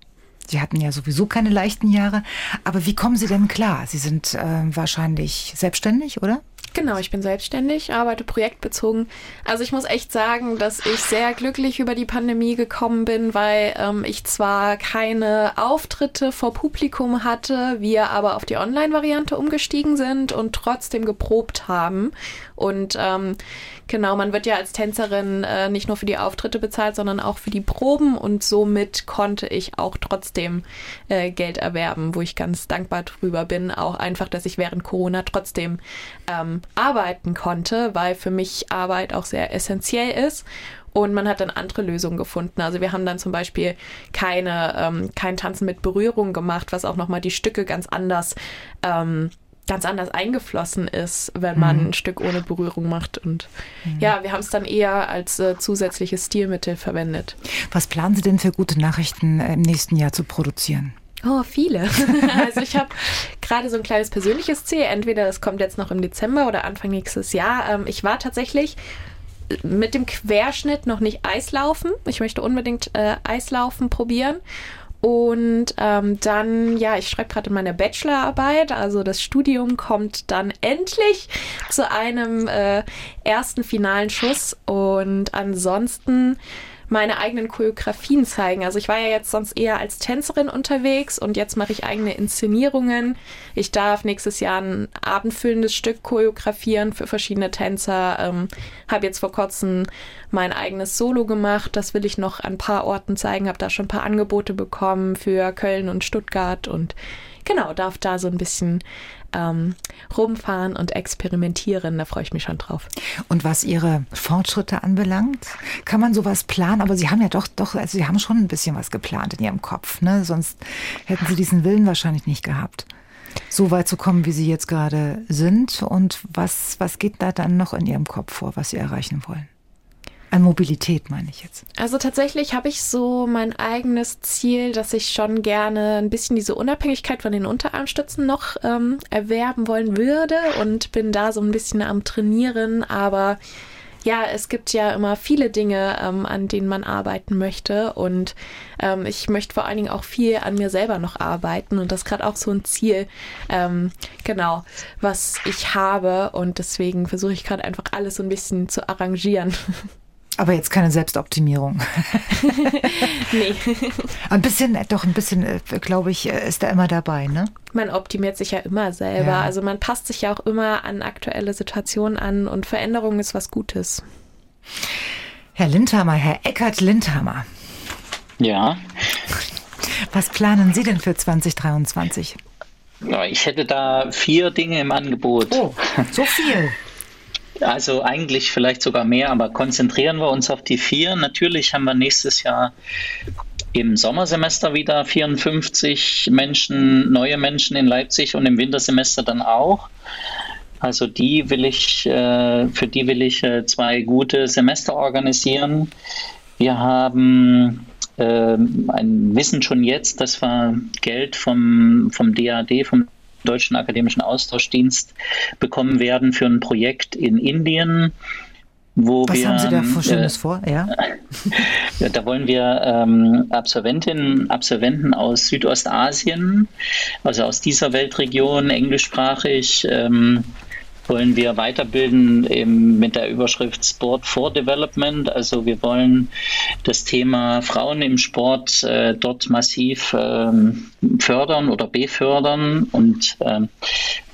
B: Sie hatten ja sowieso keine leichten Jahre. Aber wie kommen Sie denn klar? Sie sind äh, wahrscheinlich selbstständig, oder?
C: Genau, ich bin selbstständig, arbeite projektbezogen. Also ich muss echt sagen, dass ich sehr glücklich über die Pandemie gekommen bin, weil ähm, ich zwar keine Auftritte vor Publikum hatte, wir aber auf die Online-Variante umgestiegen sind und trotzdem geprobt haben. Und ähm, Genau, man wird ja als Tänzerin äh, nicht nur für die Auftritte bezahlt, sondern auch für die Proben und somit konnte ich auch trotzdem äh, Geld erwerben, wo ich ganz dankbar drüber bin. Auch einfach, dass ich während Corona trotzdem ähm, arbeiten konnte, weil für mich Arbeit auch sehr essentiell ist. Und man hat dann andere Lösungen gefunden. Also wir haben dann zum Beispiel keine, ähm, kein Tanzen mit Berührung gemacht, was auch nochmal die Stücke ganz anders ähm, ganz anders eingeflossen ist, wenn man mhm. ein Stück ohne Berührung macht. Und mhm. ja, wir haben es dann eher als äh, zusätzliches Stilmittel verwendet.
B: Was planen Sie denn für gute Nachrichten äh, im nächsten Jahr zu produzieren?
C: Oh, viele. also ich habe gerade so ein kleines persönliches Ziel. Entweder das kommt jetzt noch im Dezember oder Anfang nächstes Jahr. Ähm, ich war tatsächlich mit dem Querschnitt noch nicht Eislaufen. Ich möchte unbedingt äh, Eislaufen probieren. Und ähm, dann, ja, ich schreibe gerade meine Bachelorarbeit, also das Studium kommt dann endlich zu einem äh, ersten finalen Schuss. Und ansonsten meine eigenen Choreografien zeigen. Also ich war ja jetzt sonst eher als Tänzerin unterwegs und jetzt mache ich eigene Inszenierungen. Ich darf nächstes Jahr ein abendfüllendes Stück choreografieren für verschiedene Tänzer. Ähm, habe jetzt vor kurzem mein eigenes Solo gemacht. Das will ich noch an ein paar Orten zeigen. Habe da schon ein paar Angebote bekommen für Köln und Stuttgart und genau, darf da so ein bisschen ähm, rumfahren und experimentieren. Da freue ich mich schon drauf.
B: Und was Ihre Fortschritte anbelangt, kann man sowas planen? Aber Sie haben ja doch, doch, also Sie haben schon ein bisschen was geplant in Ihrem Kopf, ne? Sonst hätten Sie diesen Willen wahrscheinlich nicht gehabt so weit zu kommen, wie Sie jetzt gerade sind? Und was, was geht da dann noch in Ihrem Kopf vor, was Sie erreichen wollen? An Mobilität meine ich jetzt.
C: Also tatsächlich habe ich so mein eigenes Ziel, dass ich schon gerne ein bisschen diese Unabhängigkeit von den Unterarmstützen noch ähm, erwerben wollen würde und bin da so ein bisschen am Trainieren. Aber ja, es gibt ja immer viele Dinge, ähm, an denen man arbeiten möchte. Und ähm, ich möchte vor allen Dingen auch viel an mir selber noch arbeiten. Und das ist gerade auch so ein Ziel, ähm, genau, was ich habe. Und deswegen versuche ich gerade einfach alles so ein bisschen zu arrangieren.
B: Aber jetzt keine Selbstoptimierung.
C: nee.
B: Ein bisschen, doch ein bisschen, äh, glaube ich, äh, ist da immer dabei, ne?
C: Man optimiert sich ja immer selber. Ja. Also man passt sich ja auch immer an aktuelle Situationen an und Veränderung ist was Gutes.
B: Herr Lindhammer, Herr Eckert Lindhammer.
E: Ja.
B: Was planen Sie denn für 2023?
E: Ja, ich hätte da vier Dinge im Angebot.
B: Oh, so viel.
E: Also eigentlich vielleicht sogar mehr, aber konzentrieren wir uns auf die vier. Natürlich haben wir nächstes Jahr im Sommersemester wieder 54 Menschen, neue Menschen in Leipzig und im Wintersemester dann auch. Also die will ich, äh, für die will ich äh, zwei gute Semester organisieren. Wir haben äh, ein Wissen schon jetzt, dass wir Geld vom, vom DAD, vom Deutschen Akademischen Austauschdienst bekommen werden für ein Projekt in Indien. Wo
B: Was
E: wir,
B: haben Sie da vor
E: äh,
B: Schönes vor? Ja.
E: ja, da wollen wir ähm, Absolventinnen, Absolventen aus Südostasien, also aus dieser Weltregion, englischsprachig, ähm, wollen wir weiterbilden im, mit der Überschrift Sport for Development. Also wir wollen das Thema Frauen im Sport äh, dort massiv ähm, fördern oder befördern und ähm,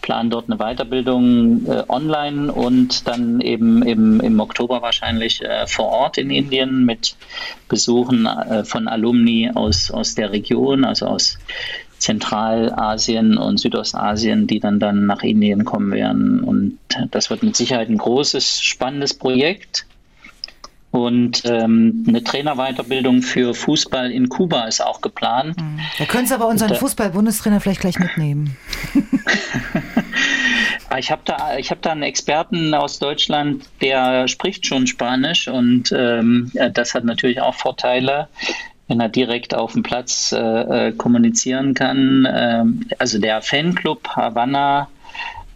E: planen dort eine Weiterbildung äh, online und dann eben im, im Oktober wahrscheinlich äh, vor Ort in Indien mit Besuchen äh, von Alumni aus, aus der Region, also aus Zentralasien und Südostasien, die dann, dann nach Indien kommen werden. Und das wird mit Sicherheit ein großes, spannendes Projekt. Und ähm, eine Trainerweiterbildung für Fußball in Kuba ist auch geplant.
B: Da können Sie aber unseren Fußball-Bundestrainer vielleicht gleich mitnehmen.
E: Ich habe da, ich hab da einen Experten aus Deutschland, der spricht schon Spanisch und ähm, das hat natürlich auch Vorteile, wenn er direkt auf dem Platz äh, äh kommunizieren kann. Ähm, also der Fanclub Havanna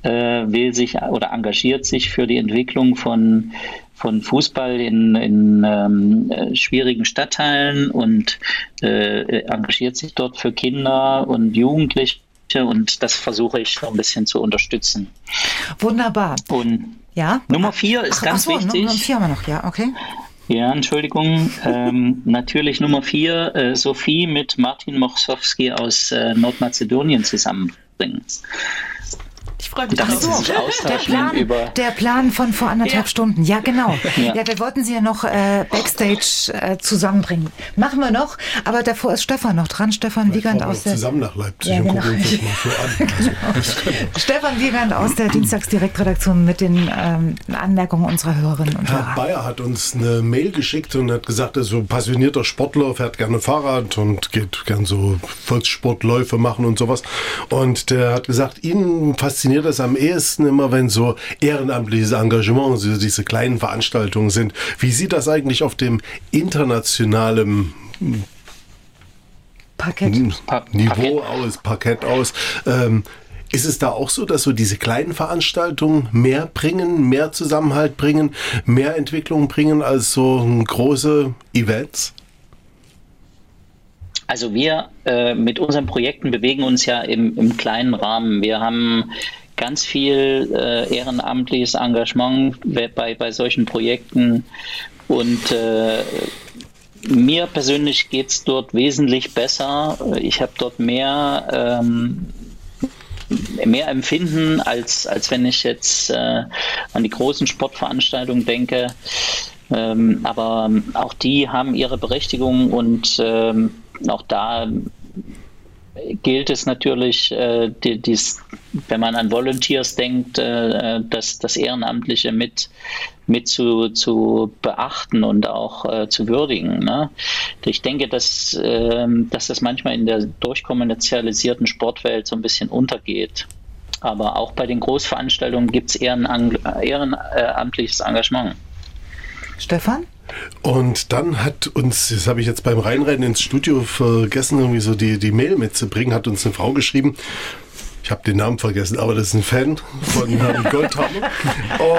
E: äh, will sich oder engagiert sich für die Entwicklung von von Fußball in, in ähm, äh, schwierigen Stadtteilen und äh, engagiert sich dort für Kinder und Jugendliche und das versuche ich so ein bisschen zu unterstützen.
B: Wunderbar.
E: Und
B: ja?
E: Nummer vier ist
B: Ach,
E: ganz
B: ach so,
E: wichtig.
B: Nummer vier haben wir noch, ja, okay.
E: Ja, Entschuldigung. ähm, natürlich Nummer vier, äh, Sophie mit Martin Mochsowski aus äh, Nordmazedonien zusammenbringen.
C: Freue mich
E: Ach so.
B: Der Plan,
E: über-
B: der Plan von vor anderthalb
C: Ja.
B: Stunden. Ja, genau. Ja.
E: Ja.
B: wir wollten Sie ja noch äh, Backstage äh, zusammenbringen. Machen wir noch, aber davor ist Stefan noch dran. Stefan Wiegand
F: Fahren wir
B: aus der
F: zusammen nach Leipzig
B: Ja,
F: und
B: genau.
F: gucken uns das mal so an.
B: Stefan Wiegand aus der Dienstagsdirektredaktion mit den ähm, Anmerkungen unserer Hörerinnen und
F: Herr
B: Hörer.
F: Bayer hat uns eine Mail geschickt und hat gesagt, er ist so ein passionierter Sportler, fährt gerne Fahrrad und geht gern so Volkssportläufe machen und sowas. Und der hat gesagt, ihn fasziniert das am ehesten immer, wenn so ehrenamtliches Engagement, so diese kleinen Veranstaltungen sind. Wie sieht das eigentlich auf dem internationalen
B: Parkett.
E: Pa
F: Niveau
E: Parkett.
F: aus, Parkett aus. Ähm, ist es da auch so, dass so diese kleinen Veranstaltungen mehr bringen, mehr Zusammenhalt bringen, mehr Entwicklung bringen als so große Events?
E: Also wir äh, mit unseren Projekten bewegen uns ja im, im kleinen Rahmen. Wir haben ganz viel äh, ehrenamtliches Engagement bei, bei solchen Projekten und äh, mir persönlich geht es dort wesentlich besser. Ich habe dort mehr, ähm, mehr Empfinden, als, als wenn ich jetzt äh, an die großen Sportveranstaltungen denke. Ähm, aber auch die haben ihre Berechtigung und ähm, auch da gilt es natürlich, äh, die, dies, wenn man an Volunteers denkt, äh, das, das Ehrenamtliche mit, mit zu, zu beachten und auch äh, zu würdigen. Ne? Ich denke, dass, ähm, dass das manchmal in der durchkommerzialisierten Sportwelt so ein bisschen untergeht. Aber auch bei den Großveranstaltungen gibt es ehrenamtliches Engagement.
B: Stefan?
F: Und dann hat uns, das habe ich jetzt beim Reinrennen ins Studio vergessen, irgendwie so die, die Mail mitzubringen, hat uns eine Frau geschrieben. Ich habe den Namen vergessen, aber das ist ein Fan von Herrn Goldhammer.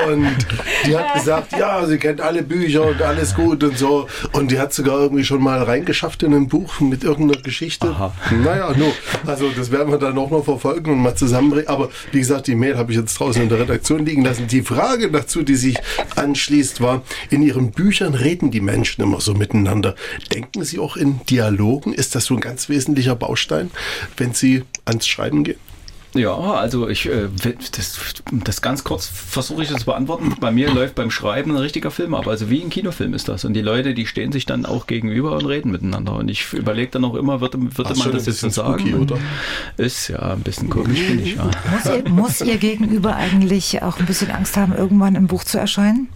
F: Und die hat gesagt, ja, sie kennt alle Bücher und alles gut und so. Und die hat sogar irgendwie schon mal reingeschafft in ein Buch mit irgendeiner Geschichte.
D: Aha.
F: Naja, no. Also das werden wir dann auch noch verfolgen und mal zusammenbringen. Aber wie gesagt, die Mail habe ich jetzt draußen in der Redaktion liegen lassen. Die Frage dazu, die sich anschließt, war, in ihren Büchern reden die Menschen immer so miteinander. Denken sie auch in Dialogen? Ist das so ein ganz wesentlicher Baustein, wenn sie ans Schreiben gehen?
D: Ja, also ich, äh, das, das ganz kurz versuche ich das zu beantworten. Bei mir läuft beim Schreiben ein richtiger Film ab. Also wie ein Kinofilm ist das. Und die Leute, die stehen sich dann auch gegenüber und reden miteinander. Und ich überlege dann auch immer, würde, würde
F: Ach,
D: man das jetzt sagen?
F: spooky, oder?
D: Ist ja ein bisschen komisch, finde ich. Ja.
B: Muss ihr, muss ihr gegenüber eigentlich auch ein bisschen Angst haben, irgendwann im Buch zu erscheinen?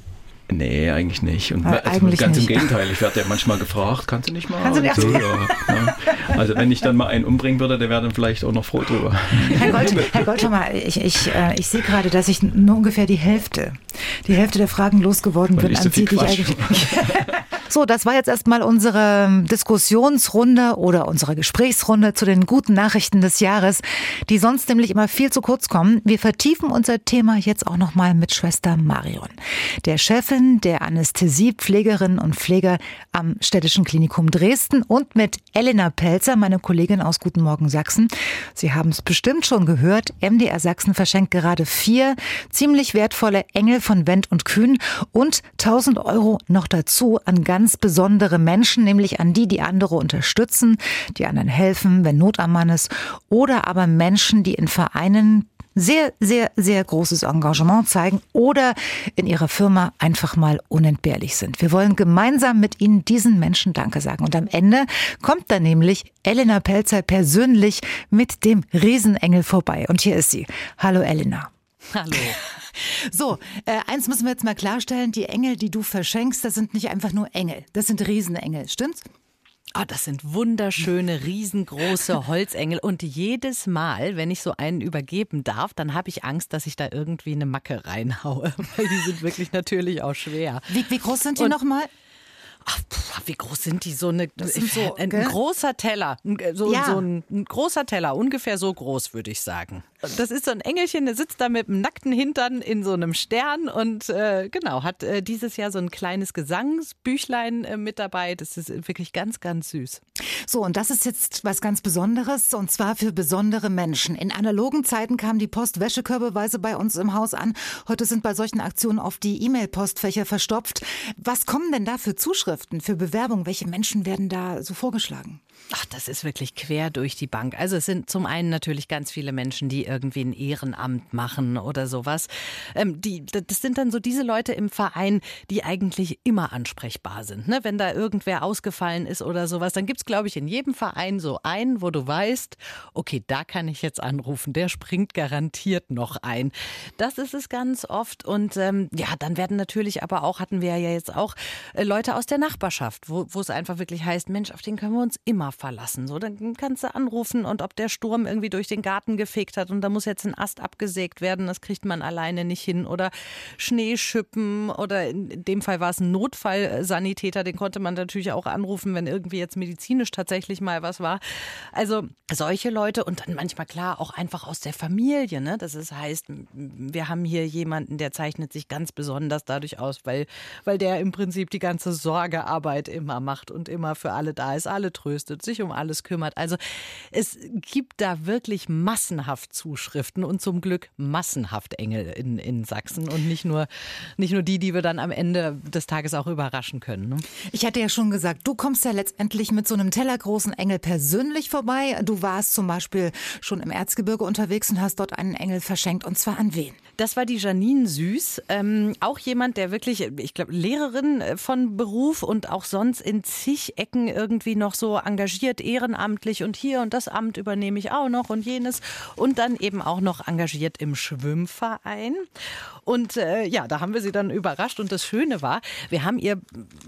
D: Nee, eigentlich nicht. Und
B: Äh,
D: also
B: eigentlich
D: ganz
B: nicht.
D: im Gegenteil, ich werde ja manchmal gefragt, kannst du nicht mal?
B: Kannst du nicht-
D: so, ja, ja. Also wenn ich dann mal einen umbringen würde, der wäre dann vielleicht auch noch froh drüber.
B: Herr, Gold, Herr Goldhammer, ich, ich, äh, ich sehe gerade, dass ich nur ungefähr die Hälfte, die Hälfte der Fragen losgeworden bin
D: ich so
B: an Sie, die ich eigentlich. So, das war jetzt erstmal unsere Diskussionsrunde oder unsere Gesprächsrunde zu den guten Nachrichten des Jahres, die sonst nämlich immer viel zu kurz kommen. Wir vertiefen unser Thema jetzt auch nochmal mit Schwester Marion, der Chefin der Anästhesiepflegerinnen und Pfleger am Städtischen Klinikum Dresden und mit Elena Pelzer, meine Kollegin aus Guten Morgen Sachsen. Sie haben es bestimmt schon gehört. MDR Sachsen verschenkt gerade vier ziemlich wertvolle Engel von Wendt und Kühn und 1000 Euro noch dazu an ganz besondere Menschen, nämlich an die, die andere unterstützen, die anderen helfen, wenn Not am Mann ist, oder aber Menschen, die in Vereinen sehr, sehr, sehr großes Engagement zeigen oder in ihrer Firma einfach mal unentbehrlich sind. Wir wollen gemeinsam mit Ihnen diesen Menschen Danke sagen. Und am Ende kommt dann nämlich Elena Pelzer persönlich mit dem Riesenengel vorbei. Und hier ist sie. Hallo Elena.
G: Hallo.
B: So, äh, eins müssen wir jetzt mal klarstellen. Die Engel, die du verschenkst, das sind nicht einfach nur Engel. Das sind Riesenengel, stimmt's?
G: Oh, das sind wunderschöne, riesengroße Holzengel. Und jedes Mal, wenn ich so einen übergeben darf, dann habe ich Angst, dass ich da irgendwie eine Macke reinhaue. Weil die sind wirklich natürlich auch schwer.
B: Wie, wie groß sind die nochmal?
G: Ach, wie groß sind die? So eine,
B: so,
G: ein,
B: gell?
G: großer Teller. So,
B: Ja.
G: so ein, ein großer Teller, ungefähr so groß, würde ich sagen. Das ist so ein Engelchen, der sitzt da mit dem nackten Hintern in so einem Stern und äh, genau, hat äh, dieses Jahr so ein kleines Gesangsbüchlein äh, mit dabei. Das ist wirklich ganz, ganz süß.
B: So, und das ist jetzt was ganz Besonderes und zwar für besondere Menschen. In analogen Zeiten kam die Post wäschekörbeweise bei uns im Haus an. Heute sind bei solchen Aktionen oft die E-Mail-Postfächer verstopft. Was kommen denn da für Zuschriften, für Bewerbungen? Welche Menschen werden da so vorgeschlagen?
G: Ach, das ist wirklich quer durch die Bank. Also es sind zum einen natürlich ganz viele Menschen, die irgendwie ein Ehrenamt machen oder sowas. Ähm, die, das sind dann so diese Leute im Verein, die eigentlich immer ansprechbar sind. Ne? Wenn da irgendwer ausgefallen ist oder sowas, dann gibt's glaube ich, in jedem Verein so einen, wo du weißt, okay, da kann ich jetzt anrufen, der springt garantiert noch ein. Das ist es ganz oft. Und ähm, ja, dann werden natürlich aber auch, hatten wir ja jetzt auch, äh, Leute aus der Nachbarschaft, wo es einfach wirklich heißt, Mensch, auf den können wir uns immer verlassen. So, dann kannst du anrufen und ob der Sturm irgendwie durch den Garten gefegt hat und da muss jetzt ein Ast abgesägt werden, das kriegt man alleine nicht hin. Oder Schnee schippen oder in dem Fall war es ein Notfallsanitäter, den konnte man natürlich auch anrufen, wenn irgendwie jetzt medizinisch tatsächlich mal was war. Also solche Leute und dann manchmal klar auch einfach aus der Familie. Ne? Das ist, heißt, wir haben hier jemanden, der zeichnet sich ganz besonders dadurch aus, weil, weil der im Prinzip die ganze Sorgearbeit immer macht und immer für alle da ist, alle tröstet, sich um alles kümmert. Also es gibt da wirklich massenhaft Zuschriften und zum Glück massenhaft Engel in, in Sachsen und nicht nur, nicht nur die, die wir dann am Ende des Tages auch überraschen können. Ne?
B: Ich hatte ja schon gesagt, du kommst ja letztendlich mit so einem tellergroßen Engel persönlich vorbei. Du warst zum Beispiel schon im Erzgebirge unterwegs und hast dort einen Engel verschenkt. Und zwar an wen?
G: Das war die Janine Süß, ähm, auch jemand, der wirklich, ich glaube, Lehrerin äh, von Beruf und auch sonst in zig Ecken irgendwie noch so engagiert, ehrenamtlich und hier und das Amt übernehme ich auch noch und jenes und dann eben auch noch engagiert im Schwimmverein. Und äh, ja, da haben wir sie dann überrascht und das Schöne war, wir haben ihr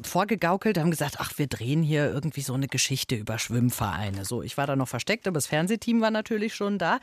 G: vorgegaukelt, haben gesagt, ach, wir drehen hier irgendwie so eine Geschichte über Schwimmvereine. So, ich war da noch versteckt, aber das Fernsehteam war natürlich schon da.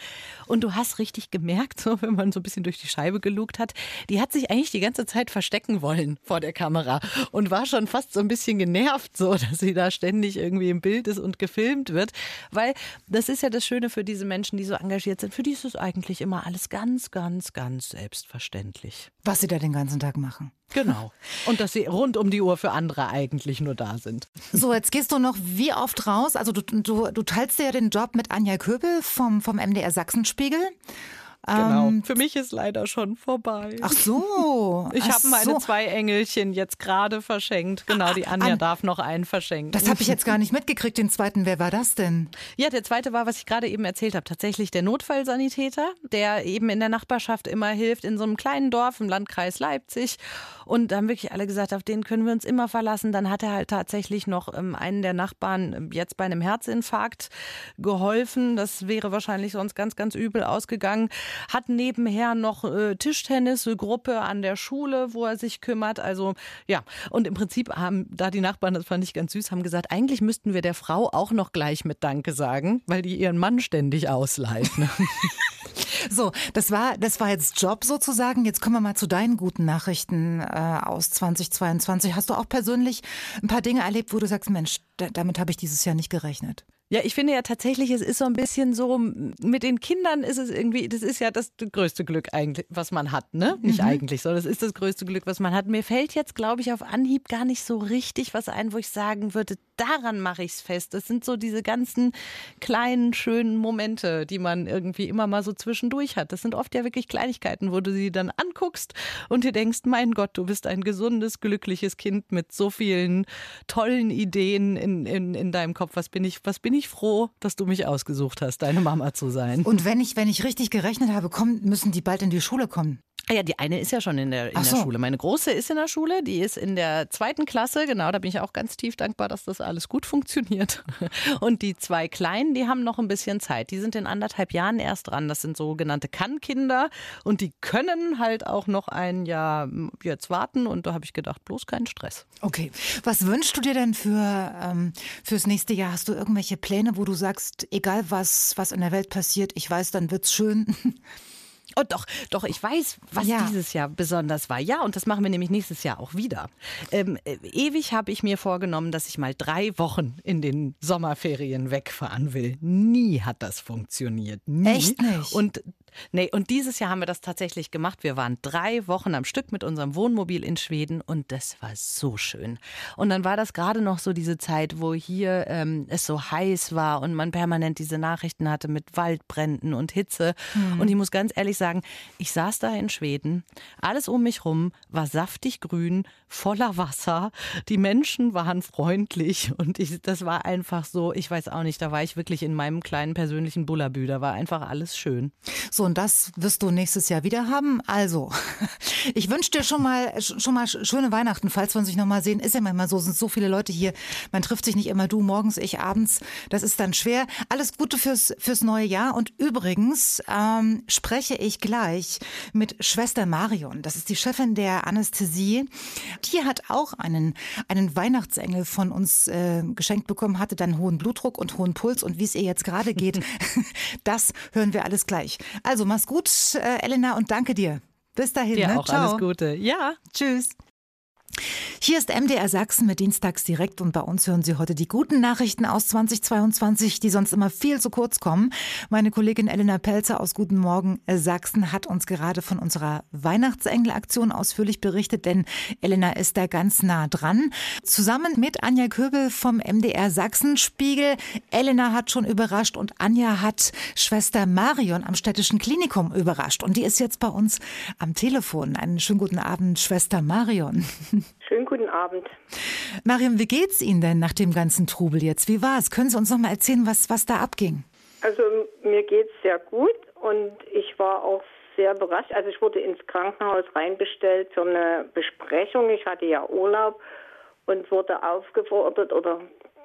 G: Und du hast richtig gemerkt, so, wenn man so ein bisschen durch die Scheibe gelugt hat, die hat sich eigentlich die ganze Zeit verstecken wollen vor der Kamera und war schon fast so ein bisschen genervt, so, dass sie da ständig irgendwie im Bild ist und gefilmt wird. Weil das ist ja das Schöne für diese Menschen, die so engagiert sind. Für die ist es eigentlich immer alles ganz, ganz, ganz selbstverständlich.
B: Was sie da den ganzen Tag machen.
G: Genau. Und dass sie rund um die Uhr für andere eigentlich nur da sind.
B: So, jetzt gehst du noch wie oft raus? Also du, du, du teilst dir ja den Job mit Anja Köbel vom, vom MDR Sachsenspiegel.
G: Genau.
B: Ähm,
G: Für mich ist leider schon vorbei.
B: Ach so.
G: Ich habe meine
B: so.
G: zwei Engelchen jetzt gerade verschenkt. Genau, die Anja
B: An-
G: darf noch einen verschenken.
B: Das habe ich jetzt gar nicht mitgekriegt, den zweiten. Wer war das denn?
G: Ja, der zweite war, was ich gerade eben erzählt habe, tatsächlich der Notfallsanitäter, der eben in der Nachbarschaft immer hilft, in so einem kleinen Dorf im Landkreis Leipzig. Und da haben wirklich alle gesagt, auf den können wir uns immer verlassen. Dann hat er halt tatsächlich noch ähm, einen der Nachbarn ähm, jetzt bei einem Herzinfarkt geholfen. Das wäre wahrscheinlich sonst ganz, ganz übel ausgegangen. Hat nebenher noch äh, Tischtennisgruppe an der Schule, wo er sich kümmert. Also ja, und im Prinzip haben da die Nachbarn, das fand ich ganz süß, haben gesagt, eigentlich müssten wir der Frau auch noch gleich mit Danke sagen, weil die ihren Mann ständig ausleiht. Ne?
B: So, das war, das war jetzt Job sozusagen. Jetzt kommen wir mal zu deinen guten Nachrichten äh, aus 2022. Hast du auch persönlich ein paar Dinge erlebt, wo du sagst, Mensch, damit habe ich dieses Jahr nicht gerechnet?
G: Ja, ich finde ja tatsächlich, es ist so ein bisschen so, mit den Kindern ist es irgendwie, das ist ja das größte Glück eigentlich, was man hat, ne? Nicht mhm. eigentlich, sondern das ist das größte Glück, was man hat. Mir fällt jetzt, glaube ich, auf Anhieb gar nicht so richtig was ein, wo ich sagen würde, daran mache ich es fest. Das sind so diese ganzen kleinen, schönen Momente, die man irgendwie immer mal so zwischendurch hat. Das sind oft ja wirklich Kleinigkeiten, wo du sie dann anguckst und dir denkst, mein Gott, du bist ein gesundes, glückliches Kind mit so vielen tollen Ideen in, in, in deinem Kopf. Was bin ich, was bin ich froh, dass du mich ausgesucht hast, deine Mama zu sein.
B: Und wenn ich, wenn ich richtig gerechnet habe, kommen, müssen die bald in die Schule kommen.
G: Ah ja, die eine ist ja schon in der, in so. der Schule. Meine große ist in der Schule, die ist in der zweiten Klasse. Genau, da bin ich auch ganz tief dankbar, dass das alles gut funktioniert. Und die zwei Kleinen, die haben noch ein bisschen Zeit. Die sind in anderthalb Jahren erst dran. Das sind sogenannte Kann-Kinder und die können halt auch noch ein Jahr jetzt warten. Und da habe ich gedacht, bloß keinen Stress.
B: Okay. Was wünschst du dir denn für ähm, fürs nächste Jahr? Hast du irgendwelche Pläne, wo du sagst, egal was, was in der Welt passiert, ich weiß, dann wird's schön?
G: Oh, doch, doch, ich weiß, was ja. dieses Jahr besonders war. Ja, und das machen wir nämlich nächstes Jahr auch wieder. Ähm, äh, ewig habe ich mir vorgenommen, dass ich mal drei Wochen in den Sommerferien wegfahren will. Nie hat das funktioniert. Nie.
B: Echt nicht?
G: Und Nee, und dieses Jahr haben wir das tatsächlich gemacht. Wir waren drei Wochen am Stück mit unserem Wohnmobil in Schweden und das war so schön. Und dann war das gerade noch so diese Zeit, wo hier ähm, es so heiß war und man permanent diese Nachrichten hatte mit Waldbränden und Hitze. Mhm. Und ich muss ganz ehrlich sagen, ich saß da in Schweden, alles um mich rum war saftig grün, voller Wasser. Die Menschen waren freundlich und ich, das war einfach so, ich weiß auch nicht, da war ich wirklich in meinem kleinen persönlichen Bullabü, da war einfach alles schön.
B: So, und das wirst du nächstes Jahr wieder haben. Also, ich wünsche dir schon mal, schon mal schöne Weihnachten, falls wir uns nicht nochmal sehen. Ist ja manchmal so, sind so viele Leute hier. Man trifft sich nicht immer du morgens, ich abends. Das ist dann schwer. Alles Gute fürs, fürs neue Jahr. Und übrigens ähm, spreche ich gleich mit Schwester Marion. Das ist die Chefin der Anästhesie. Die hat auch einen, einen Weihnachtsengel von uns äh, geschenkt bekommen, hatte dann hohen Blutdruck und hohen Puls. Und wie es ihr jetzt gerade geht, das hören wir alles gleich. Also mach's gut, äh, Elena, und danke dir. Bis dahin.
G: Ja,
B: ne?
G: auch Ciao. alles Gute. Ja.
B: Tschüss. Hier ist MDR Sachsen mit Dienstags direkt und bei uns hören Sie heute die guten Nachrichten aus 2022, die sonst immer viel zu kurz kommen. Meine Kollegin Elena Pelzer aus Guten Morgen Sachsen hat uns gerade von unserer Weihnachtsengel-Aktion ausführlich berichtet, denn Elena ist da ganz nah dran. Zusammen mit Anja Köbel vom MDR Sachsenspiegel. Elena hat schon überrascht und Anja hat Schwester Marion am städtischen Klinikum überrascht und die ist jetzt bei uns am Telefon. Einen schönen guten Abend, Schwester Marion.
H: Schönen guten Abend.
B: Mariam, wie geht's Ihnen denn nach dem ganzen Trubel jetzt? Wie war es? Können Sie uns noch mal erzählen, was, was da abging?
H: Also mir geht's sehr gut und ich war auch sehr überrascht. Also ich wurde ins Krankenhaus reinbestellt für eine Besprechung. Ich hatte ja Urlaub und wurde aufgefordert oder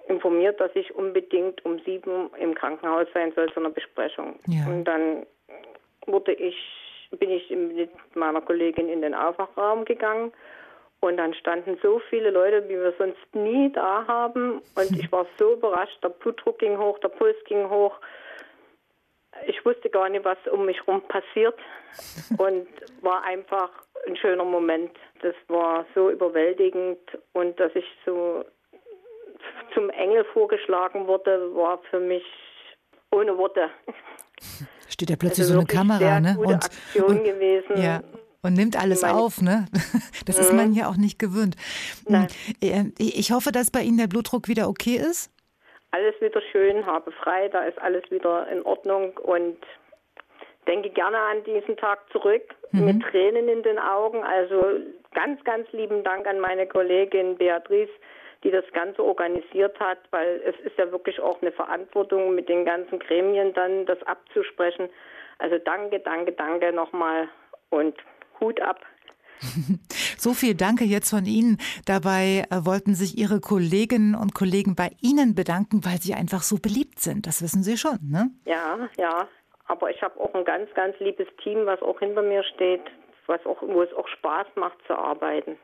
H: informiert, dass ich unbedingt um sieben im Krankenhaus sein soll zu einer Besprechung. Ja. Und dann wurde ich, bin ich mit meiner Kollegin in den Aufwachraum gegangen und dann standen so viele Leute, wie wir sonst nie da haben. Und ich war so überrascht. Der Blutdruck ging hoch, der Puls ging hoch. Ich wusste gar nicht, was um mich herum passiert. Und war einfach ein schöner Moment. Das war so überwältigend. Und dass ich so zum Engel vorgeschlagen wurde, war für mich ohne Worte.
B: Steht ja plötzlich also so eine Kamera, ne?
H: und, Aktion und, gewesen.
B: Ja. Und nimmt alles Meine, auf, ne? Das mhm. ist man ja auch nicht gewöhnt. Nein. Äh, ich hoffe, dass bei Ihnen der Blutdruck wieder okay ist.
H: Alles wieder schön, habe frei, da ist alles wieder in Ordnung und denke gerne an diesen Tag zurück mhm. mit Tränen in den Augen. Also ganz, ganz lieben Dank an meine Kollegin Beatrice, die das Ganze organisiert hat, weil es ist ja wirklich auch eine Verantwortung, mit den ganzen Gremien dann das abzusprechen. Also danke, danke, danke nochmal und Hut ab.
B: So viel Danke jetzt von Ihnen. Dabei äh, wollten sich Ihre Kolleginnen und Kollegen bei Ihnen bedanken, weil Sie einfach so beliebt sind. Das wissen Sie schon, ne?
H: Ja, ja. Aber ich habe auch ein ganz, ganz liebes Team, was auch hinter mir steht, was auch, wo es auch Spaß macht zu arbeiten.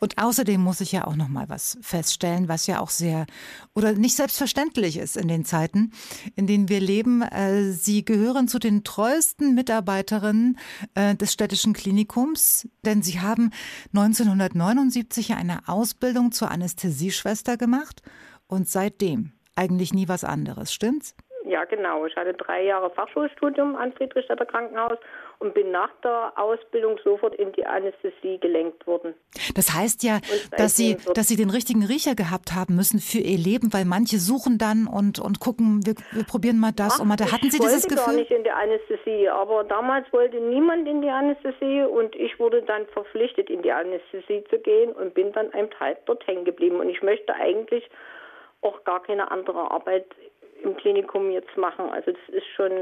B: Und außerdem muss ich ja auch noch mal was feststellen, was ja auch sehr oder nicht selbstverständlich ist in den Zeiten, in denen wir leben. Äh, Sie gehören zu den treuesten Mitarbeiterinnen äh, des städtischen Klinikums, denn Sie haben 1979 eine Ausbildung zur Anästhesieschwester gemacht und seitdem eigentlich nie was anderes, stimmt's?
H: Ja, genau. Ich hatte drei Jahre Fachschulstudium am Friedrichstädter Krankenhaus und bin nach der Ausbildung sofort in die Anästhesie gelenkt worden.
B: Das heißt ja, dass Sie, dass Sie den richtigen Riecher gehabt haben müssen für Ihr Leben, weil manche suchen dann und, und gucken, wir, wir probieren mal das
H: Ach,
B: und mal da. Hatten Sie dieses Gefühl?
H: Ich wollte gar nicht in die Anästhesie, aber damals wollte niemand in die Anästhesie und ich wurde dann verpflichtet, in die Anästhesie zu gehen und bin dann einem Teil dort hängen geblieben. Und ich möchte eigentlich auch gar keine andere Arbeit im Klinikum jetzt machen. Also das ist schon,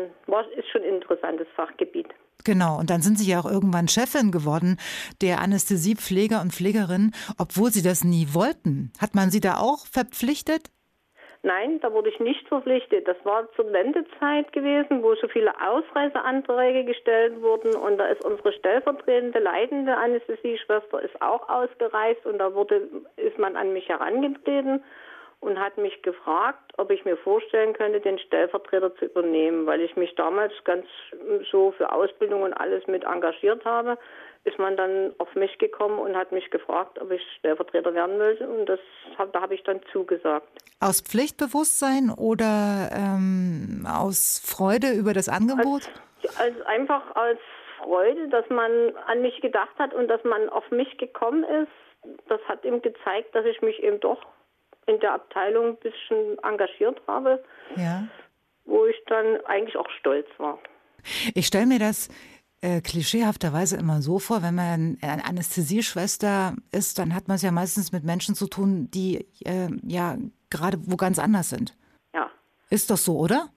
H: ist schon ein interessantes Fachgebiet.
B: Genau, und dann sind Sie ja auch irgendwann Chefin geworden der Anästhesiepfleger und Pflegerinnen, obwohl Sie das nie wollten. Hat man Sie da auch verpflichtet?
H: Nein, da wurde ich nicht verpflichtet. Das war zur Wendezeit gewesen, wo so viele Ausreiseanträge gestellt wurden und da ist unsere stellvertretende leitende Anästhesieschwester ist auch ausgereist und da wurde ist man an mich herangetreten und hat mich gefragt, ob ich mir vorstellen könnte, den Stellvertreter zu übernehmen, weil ich mich damals ganz so für Ausbildung und alles mit engagiert habe. Ist man dann auf mich gekommen und hat mich gefragt, ob ich Stellvertreter werden will und das da habe ich dann zugesagt.
B: Aus Pflichtbewusstsein oder ähm, aus Freude über das Angebot?
H: Als, als einfach als Freude, dass man an mich gedacht hat und dass man auf mich gekommen ist. Das hat ihm gezeigt, dass ich mich eben doch in der Abteilung ein bisschen engagiert habe, ja. wo ich dann eigentlich auch stolz war.
B: Ich stelle mir das äh, klischeehafterweise immer so vor, wenn man eine Anästhesieschwester ist, dann hat man es ja meistens mit Menschen zu tun, die äh, ja gerade wo ganz anders sind.
H: Ja.
B: Ist doch so, oder?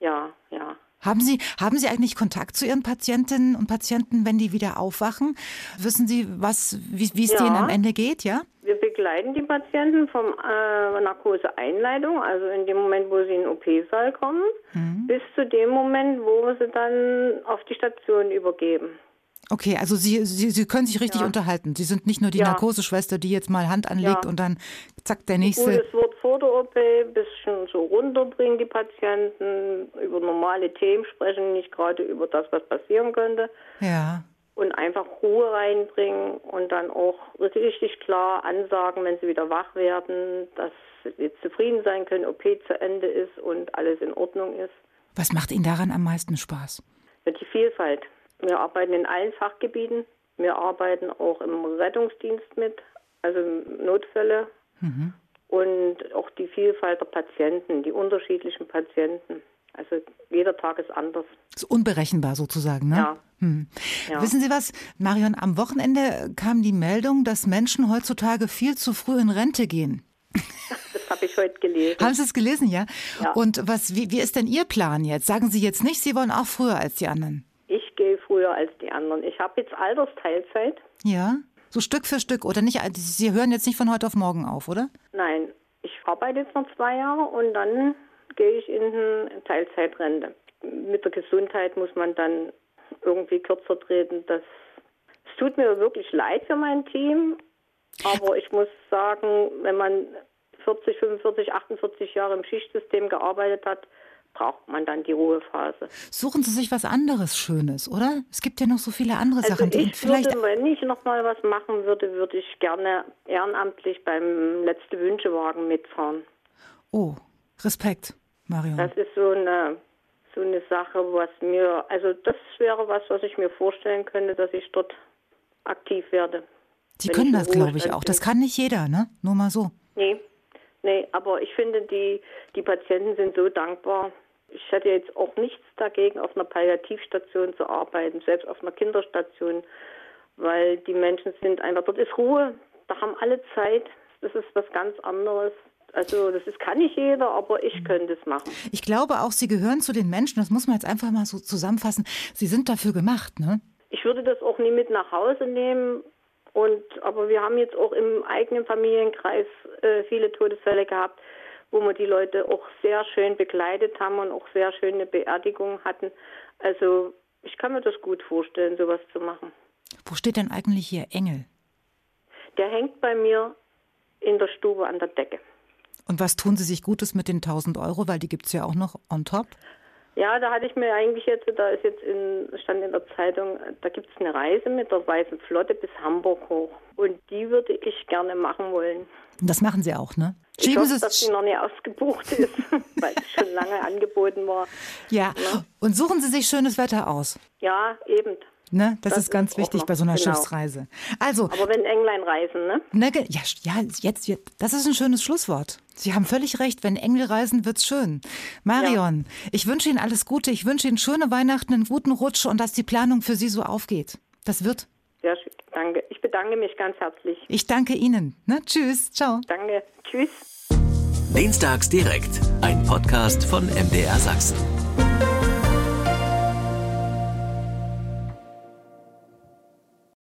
H: Ja, ja.
B: Haben Sie, haben Sie eigentlich Kontakt zu Ihren Patientinnen und Patienten, wenn die wieder aufwachen? Wissen Sie, was, wie es ja. denen am Ende geht, ja?
H: Wir begleiten die Patienten vom äh, Narkoseeinleitung, also in dem Moment, wo sie in den OP-Saal kommen, mhm. bis zu dem Moment, wo wir sie dann auf die Station übergeben.
B: Okay, also Sie, Sie, Sie können sich richtig ja. unterhalten. Sie sind nicht nur die ja. Narkoseschwester, die jetzt mal Hand anlegt ja. und dann zack, der nächste.
H: Gutes Wort vor der OP, ein bisschen so runterbringen die Patienten, über normale Themen sprechen, nicht gerade über das, was passieren könnte.
B: Ja
H: und einfach Ruhe reinbringen und dann auch richtig klar ansagen, wenn sie wieder wach werden, dass sie zufrieden sein können, OP zu Ende ist und alles in Ordnung ist.
B: Was macht Ihnen daran am meisten Spaß?
H: Die Vielfalt. Wir arbeiten in allen Fachgebieten. Wir arbeiten auch im Rettungsdienst mit, also Notfälle. Mhm. Und auch die Vielfalt der Patienten, die unterschiedlichen Patienten. Also jeder Tag ist anders.
B: Ist unberechenbar sozusagen, ne?
H: Ja.
B: Hm. ja. Wissen Sie was, Marion, am Wochenende kam die Meldung, dass Menschen heutzutage viel zu früh in Rente gehen.
H: Das habe ich heute gelesen.
B: Haben Sie es gelesen, ja? ja. Und was, wie, wie ist denn Ihr Plan jetzt? Sagen Sie jetzt nicht, Sie wollen auch früher als die anderen?
H: Ich gehe früher als die anderen. Ich habe jetzt Altersteilzeit.
B: Ja, so Stück für Stück oder nicht? Sie hören jetzt nicht von heute auf morgen auf, oder?
H: Nein, ich arbeite jetzt noch zwei Jahre und dann gehe ich in Teilzeitrente. Mit der Gesundheit muss man dann irgendwie kürzer treten. Das, es tut mir wirklich leid für mein Team, aber ich muss sagen, wenn man 40, 45, 48 Jahre im Schichtsystem gearbeitet hat, braucht man dann die Ruhephase.
B: Suchen Sie sich was anderes Schönes, oder? Es gibt ja noch so viele andere
H: also
B: Sachen.
H: Die ich vielleicht würde, wenn ich noch mal was machen würde, würde ich gerne ehrenamtlich beim Letzte Wünschewagen mitfahren.
B: Oh, Respekt. Marion?
H: Das ist so eine, so eine Sache, was mir, also das wäre was, was ich mir vorstellen könnte, dass ich dort aktiv werde.
B: Sie können das, glaube ich, auch. Das kann nicht jeder, ne? Nur mal so.
H: Nee, nee, aber ich finde, die, die Patienten sind so dankbar. Ich hätte jetzt auch nichts dagegen, auf einer Palliativstation zu arbeiten, selbst auf einer Kinderstation, weil die Menschen sind einfach, dort ist Ruhe, da haben alle Zeit. Das ist was ganz anderes. Also das ist, kann nicht jeder, aber ich könnte es machen.
B: Ich glaube auch, Sie gehören zu den Menschen, das muss man jetzt einfach mal so zusammenfassen, Sie sind dafür gemacht, ne?
H: Ich würde das auch nie mit nach Hause nehmen. Und, aber wir haben jetzt auch im eigenen Familienkreis äh, viele Todesfälle gehabt, wo wir die Leute auch sehr schön begleitet haben und auch sehr schöne Beerdigungen hatten. Also ich kann mir das gut vorstellen, sowas zu machen.
B: Wo steht denn eigentlich Ihr Engel?
H: Der hängt bei mir in der Stube an der Decke.
B: Und was tun Sie sich Gutes mit den 1000 Euro, weil die gibt es ja auch noch on top?
H: Ja, da hatte ich mir eigentlich jetzt, da ist jetzt in, stand in der Zeitung, da gibt es eine Reise mit der Weißen Flotte bis Hamburg hoch. Und die würde ich gerne machen wollen.
B: Das machen Sie auch, ne?
H: Schieben ich hoffe, dass sie noch nicht ausgebucht ist, weil es schon lange angeboten war.
B: Ja. ja. und suchen Sie sich schönes Wetter aus.
H: Ja, eben.
B: Ne? Das, das ist ganz ist wichtig bei so einer genau. Schiffsreise. Also,
H: Aber wenn Englein reisen, ne?
B: ne ja, ja jetzt, jetzt, das ist ein schönes Schlusswort. Sie haben völlig recht, wenn Engel reisen, wird's schön. Marion, ja. ich wünsche Ihnen alles Gute, ich wünsche Ihnen schöne Weihnachten, einen guten Rutsch und dass die Planung für Sie so aufgeht. Das wird.
H: Ja, danke. Ich bedanke mich ganz herzlich.
B: Ich danke Ihnen. Ne? Tschüss, ciao.
H: Danke, tschüss.
A: Dienstags direkt, ein Podcast von MDR Sachsen.